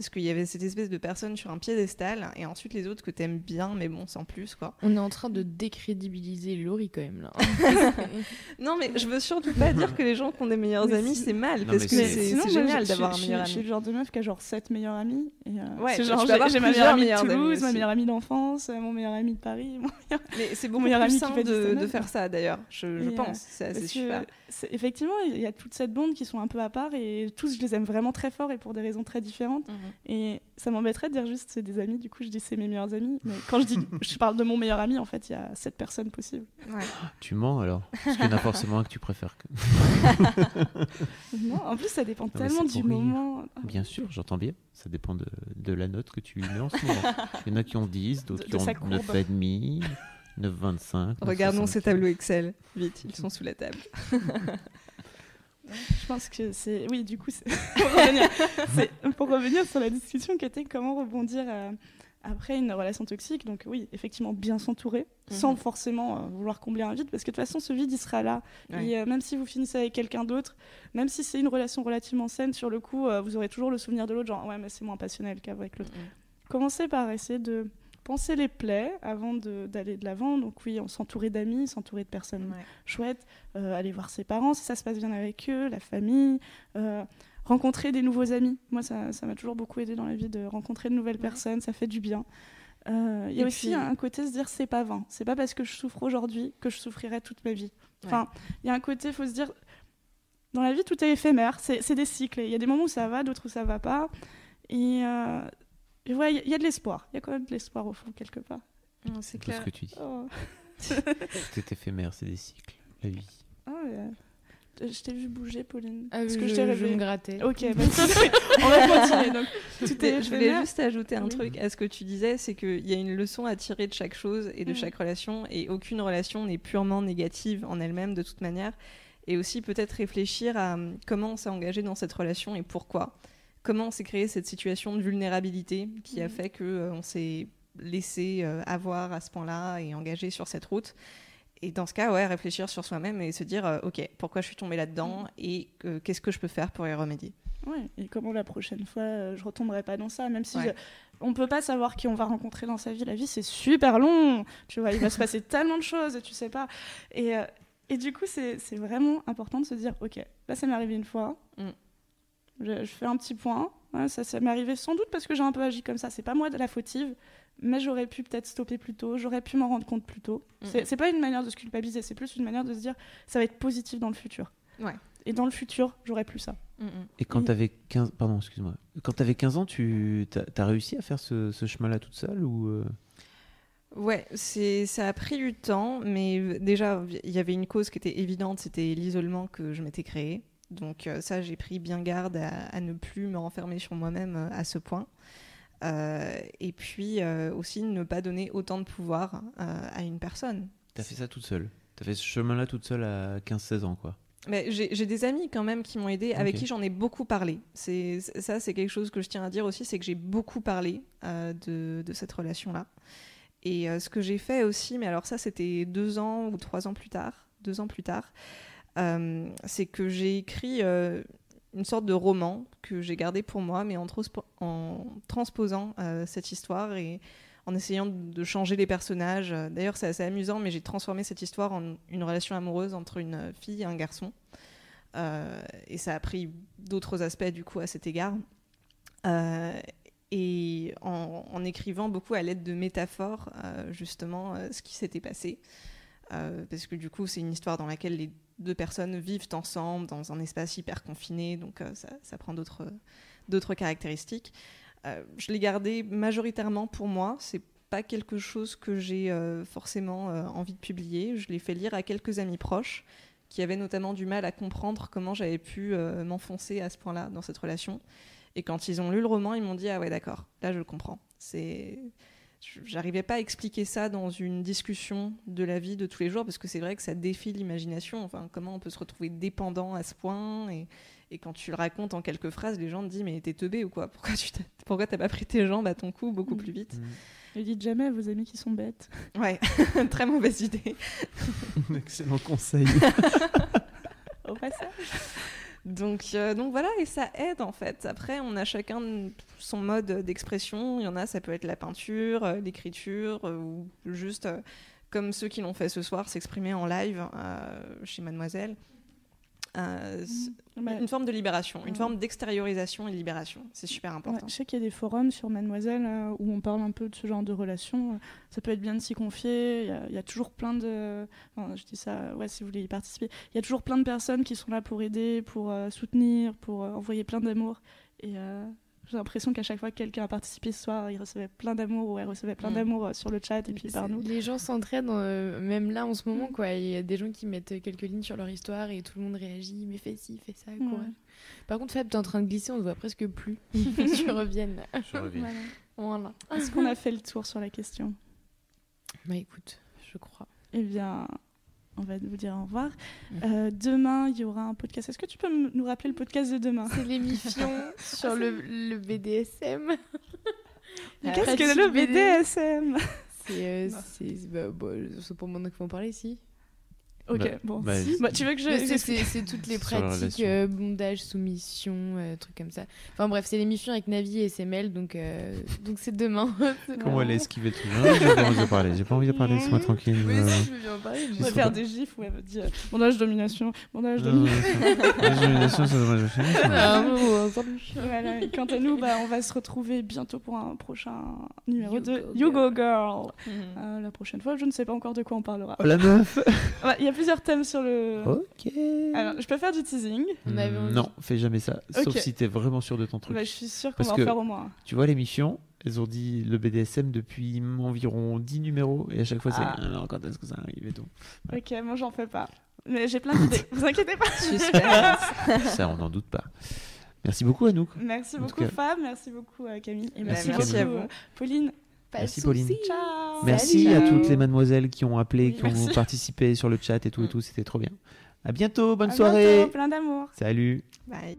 Parce qu'il y avait cette espèce de personne sur un piédestal, et ensuite les autres que t'aimes bien, mais bon, sans plus, quoi. On est en train de décrédibiliser Laurie quand même là. Non, mais je veux surtout pas dire que les gens qui ont des meilleurs Mais amis, c'est mal, Non, parce que c'est- génial d'avoir je- un meilleur Je suis ami. le genre de meuf qui a genre 7 meilleurs amis. Et, euh, Ouais, genre, j'ai ma meilleure amie de Toulouse, ma meilleure amie d'enfance, euh, mon meilleur ami de Paris. mon meilleur- Mais c'est beaucoup meilleur plus ami qui fait de, faire ça d'ailleurs, je, euh, pense. C'est assez super. effectivement, il y a toute cette bande qui sont un peu à part et tous, je les aime vraiment très fort et pour des raisons très différentes. Et ça m'embêterait de dire juste c'est des amis, du coup je dis c'est mes meilleurs amis. Mais quand je dis je parle de mon meilleur ami, en fait il y a sept personnes possibles. Ouais. Tu mens alors? Parce qu'il y en a forcément un que tu préfères. que- Non, en plus ça dépend tellement du moment. Bien sûr, j'entends bien. Ça dépend de, de la note que tu lui mets en ce moment. Il y en a qui ont 10, d'autres De- qui ont courbe. 9,5, 9,25. Regardons ces 9,75. tableaux Excel. Vite, ils sont sous la table. Je pense que c'est. Oui, du coup, c'est- pour, revenir... pour revenir sur la discussion qui était comment rebondir euh, après une relation toxique. Donc, oui, effectivement, bien s'entourer, sans Mhm. forcément euh, vouloir combler un vide, parce que de toute façon, ce vide, il sera là. Ouais. Et euh, même si vous finissez avec quelqu'un d'autre, même si c'est une relation relativement saine, sur le coup, vous aurez toujours le souvenir de l'autre, genre, ouais, mais c'est moins passionnel qu'avec l'autre. Commencez par essayer de penser les plaies avant d'aller de l'avant. Donc, oui, on s'entourer d'amis, s'entourer de personnes Ouais. chouette, euh, aller voir ses parents si ça se passe bien avec eux, la famille, euh, rencontrer des nouveaux amis. Moi, ça ça m'a toujours beaucoup aidé dans la vie de rencontrer de nouvelles personnes, ça fait du bien. Euh, Il y a aussi puis- un côté se dire c'est pas vain. C'est pas parce que je souffre aujourd'hui que je souffrirai toute ma vie. Enfin, il y a un côté, faut se dire, dans la vie tout est éphémère, c'est c'est des cycles. Il y a des moments où ça va, d'autres où ça va pas. Et, ouais, il y a- il y, a de l'espoir. Il y a quand même de l'espoir au fond quelque part. Non, C'est ce clair. que tu dis. Oh. Tout est éphémère, c'est des cycles. La vie. Ouais. Je t'ai vu bouger, Pauline. Ah, Est-ce je, que je t'ai je rêvé me grattais. Ok, bah, on va continuer. Donc, tout est je voulais juste ajouter un Oui. truc à ce que tu disais, c'est qu'il y a une leçon à tirer de chaque chose et de Mm. chaque relation, et aucune relation n'est purement négative en elle-même de toute manière. Et aussi peut-être réfléchir à hum, comment on s'est engagé dans cette relation et pourquoi. Comment on s'est créé cette situation de vulnérabilité qui a Mm. fait que euh, on s'est laissé euh, avoir à ce point-là et engagé sur cette route. Et dans ce cas, ouais, réfléchir sur soi-même et se dire, euh, ok, pourquoi je suis tombée là-dedans et euh, qu'est-ce que je peux faire pour y remédier? Ouais, et comment la prochaine fois je retomberai pas dans ça, même si Ouais. je- on peut pas savoir qui on va rencontrer dans sa vie. La vie c'est super long, tu vois, il va se passer tellement de choses et tu sais pas. Et, et du coup, c'est c'est vraiment important de se dire, ok, là ça m'est arrivé une fois, Mm. Je, je fais un petit point. Ouais, ça, ça m'est arrivé sans doute parce que j'ai un peu agi comme ça. C'est pas moi de la fautive, mais j'aurais pu peut-être stopper plus tôt, j'aurais pu m'en rendre compte plus tôt. Mm. C'est pas une manière de se culpabiliser, c'est plus une manière de se dire, ça va être positif dans le futur. Ouais. Et dans le futur, j'aurai plus ça. Et quand tu avais 15 pardon, excuse-moi. Quand tu avais 15 ans, tu as, réussi à faire ce, ce chemin-là toute seule ou euh, Ouais, c'est ça a pris du temps, mais déjà il y avait une cause qui était évidente, c'était l'isolement que je m'étais créé. Donc euh, ça, j'ai pris bien garde à, à ne plus me renfermer sur moi-même euh, à ce point. Euh, et puis euh, aussi ne pas donner autant de pouvoir euh, à une personne. tu as fait ça toute seule Tu as fait ce chemin-là toute seule à 15-16 ans quoi. Mais j'ai des amis quand même qui m'ont aidé, avec qui j'en ai beaucoup parlé. C'est ça, c'est quelque chose que je tiens à dire aussi, c'est que j'ai beaucoup parlé de, de cette relation-là. Et ce que j'ai fait aussi, mais alors ça, c'était deux ans ou trois ans plus tard, deux ans plus tard, c'est que j'ai écrit euh, une sorte de roman que j'ai gardé pour moi, mais en, transpo- en transposant euh, cette histoire et en essayant de changer les personnages. Euh, D'ailleurs, c'est assez amusant, mais j'ai transformé cette histoire en une relation amoureuse entre une fille et un garçon. Euh, et ça a pris d'autres aspects du coup à cet égard. Euh, et en, écrivant beaucoup à l'aide de métaphores, euh, justement, euh, ce qui s'était passé. Euh, parce que du coup, c'est une histoire dans laquelle les deux personnes vivent ensemble dans un espace hyper confiné, donc euh, ça, prend d'autres caractéristiques. Euh, je l'ai gardé majoritairement pour moi. C'est pas quelque chose que j'ai euh, forcément envie de publier. Je l'ai fait lire à quelques amis proches qui avaient notamment du mal à comprendre comment j'avais pu m'enfoncer à ce point-là dans cette relation. Et quand ils ont lu le roman, ils m'ont dit ah ouais d'accord, là je le comprends. C'est J'arrivais pas à expliquer ça dans une discussion de la vie de tous les jours parce que c'est vrai que ça défie l'imagination. Enfin, comment on peut se retrouver dépendant à ce point et, et quand tu le racontes en quelques phrases, les gens te disent mais t'es teubé ou quoi? Pourquoi tu t'as- pourquoi t'as pas pris tes jambes à ton cou beaucoup plus vite? Ne dites jamais à vos amis qui sont bêtes. Ouais, très mauvaise idée. Excellent conseil. Au passage. Donc, euh, donc voilà, et ça aide en fait. Après, on a chacun son mode d'expression. Il y en a, ça peut être la peinture, euh, l'écriture, euh, ou juste comme ceux qui l'ont fait ce soir, s'exprimer en live chez Mademoiselle. Euh, Bah, Une forme de libération, une Ouais. forme d'extériorisation et de libération. C'est super Ouais, important. je sais qu'il y a des forums sur Mademoiselle euh, où on parle un peu de ce genre de relation. Ça peut être bien de s'y confier. Il y a- il y, a toujours plein de. enfin, je dis ça, ouais, si vous voulez y participer. Il y a toujours plein de personnes qui sont là pour aider, pour euh, soutenir, pour euh, envoyer plein d'amour. Et euh, j'ai l'impression qu'à chaque fois que quelqu'un a participé ce soir, il recevait plein d'amour ou elle recevait plein Mm. d'amour euh, sur le chat et puis par nous. Les gens s'entraident, euh, même là en ce moment, quoi. Il y a des gens qui mettent quelques lignes sur leur histoire et tout le monde réagit, mais fais ci, fais ça, courage. Par contre, Fab, t'es en train de glisser, on te voit presque plus. tu reviennes. Je reviens. Voilà. Voilà. Est-ce qu'on a fait le tour sur la question? Bah écoute, je crois. Eh bien, on va vous dire au revoir. Euh, demain, il y aura un podcast. Est-ce que tu peux nous rappeler le podcast de demain? C'est l'émission sur le, le BDSM. Qu'est-ce que le BD? BDSM C'est euh, bah, bah, pour moi qu'il faut en parler ici. Ok, Bah, bon. bah, Bah, tu veux que je. C'est- C'est c'est toutes les pratiques, euh, bondage, soumission, euh, trucs comme ça. Enfin bref, c'est l'émission avec Navi et SML, donc euh, donc c'est demain. Comment elle a esquivé tout Non, J'ai pas envie de parler. J'ai pas envie de parler. Laisse-moi tranquille. Oui, euh, si, je veux bien en parler. On va faire des gifs où elle va dire bandage domination, bandage non, domination. La domination, ça dommage. Et quant à nous, bah, on va se retrouver bientôt pour un prochain numéro You de Go You Go Girl. Mhm. Euh, la prochaine fois, je ne sais pas encore de quoi on parlera. Oh la meuf Ouais, Il y a plusieurs thèmes sur le. Ok. Alors, je peux faire du teasing. Envie. Non, fais jamais ça. Sauf si t'es vraiment sûr de ton truc. Bah, je suis sûre qu'on va en que- faire au moins. Tu vois l'émission Elles ont dit le BDSM depuis environ 10 numéros et à chaque fois c'est Ah. alors quand est-ce que ça arrive et tout. Ouais. Ok, moi j'en fais pas. Mais j'ai plein d'idées, vous inquiétez pas. Ça, on n'en doute pas. Merci beaucoup, Anouk. Merci En beaucoup, Fab. Merci beaucoup, euh, Camille. Et Merci, merci, Camille. beaucoup, euh, Pauline. Pas Merci, Pauline. Ciao. Merci Salut. à toutes les mademoiselles qui ont appelé, qui ont participé sur le chat et tout et tout. C'était trop bien. À bientôt. Bonne À soirée. bientôt, plein d'amour. Salut. Bye.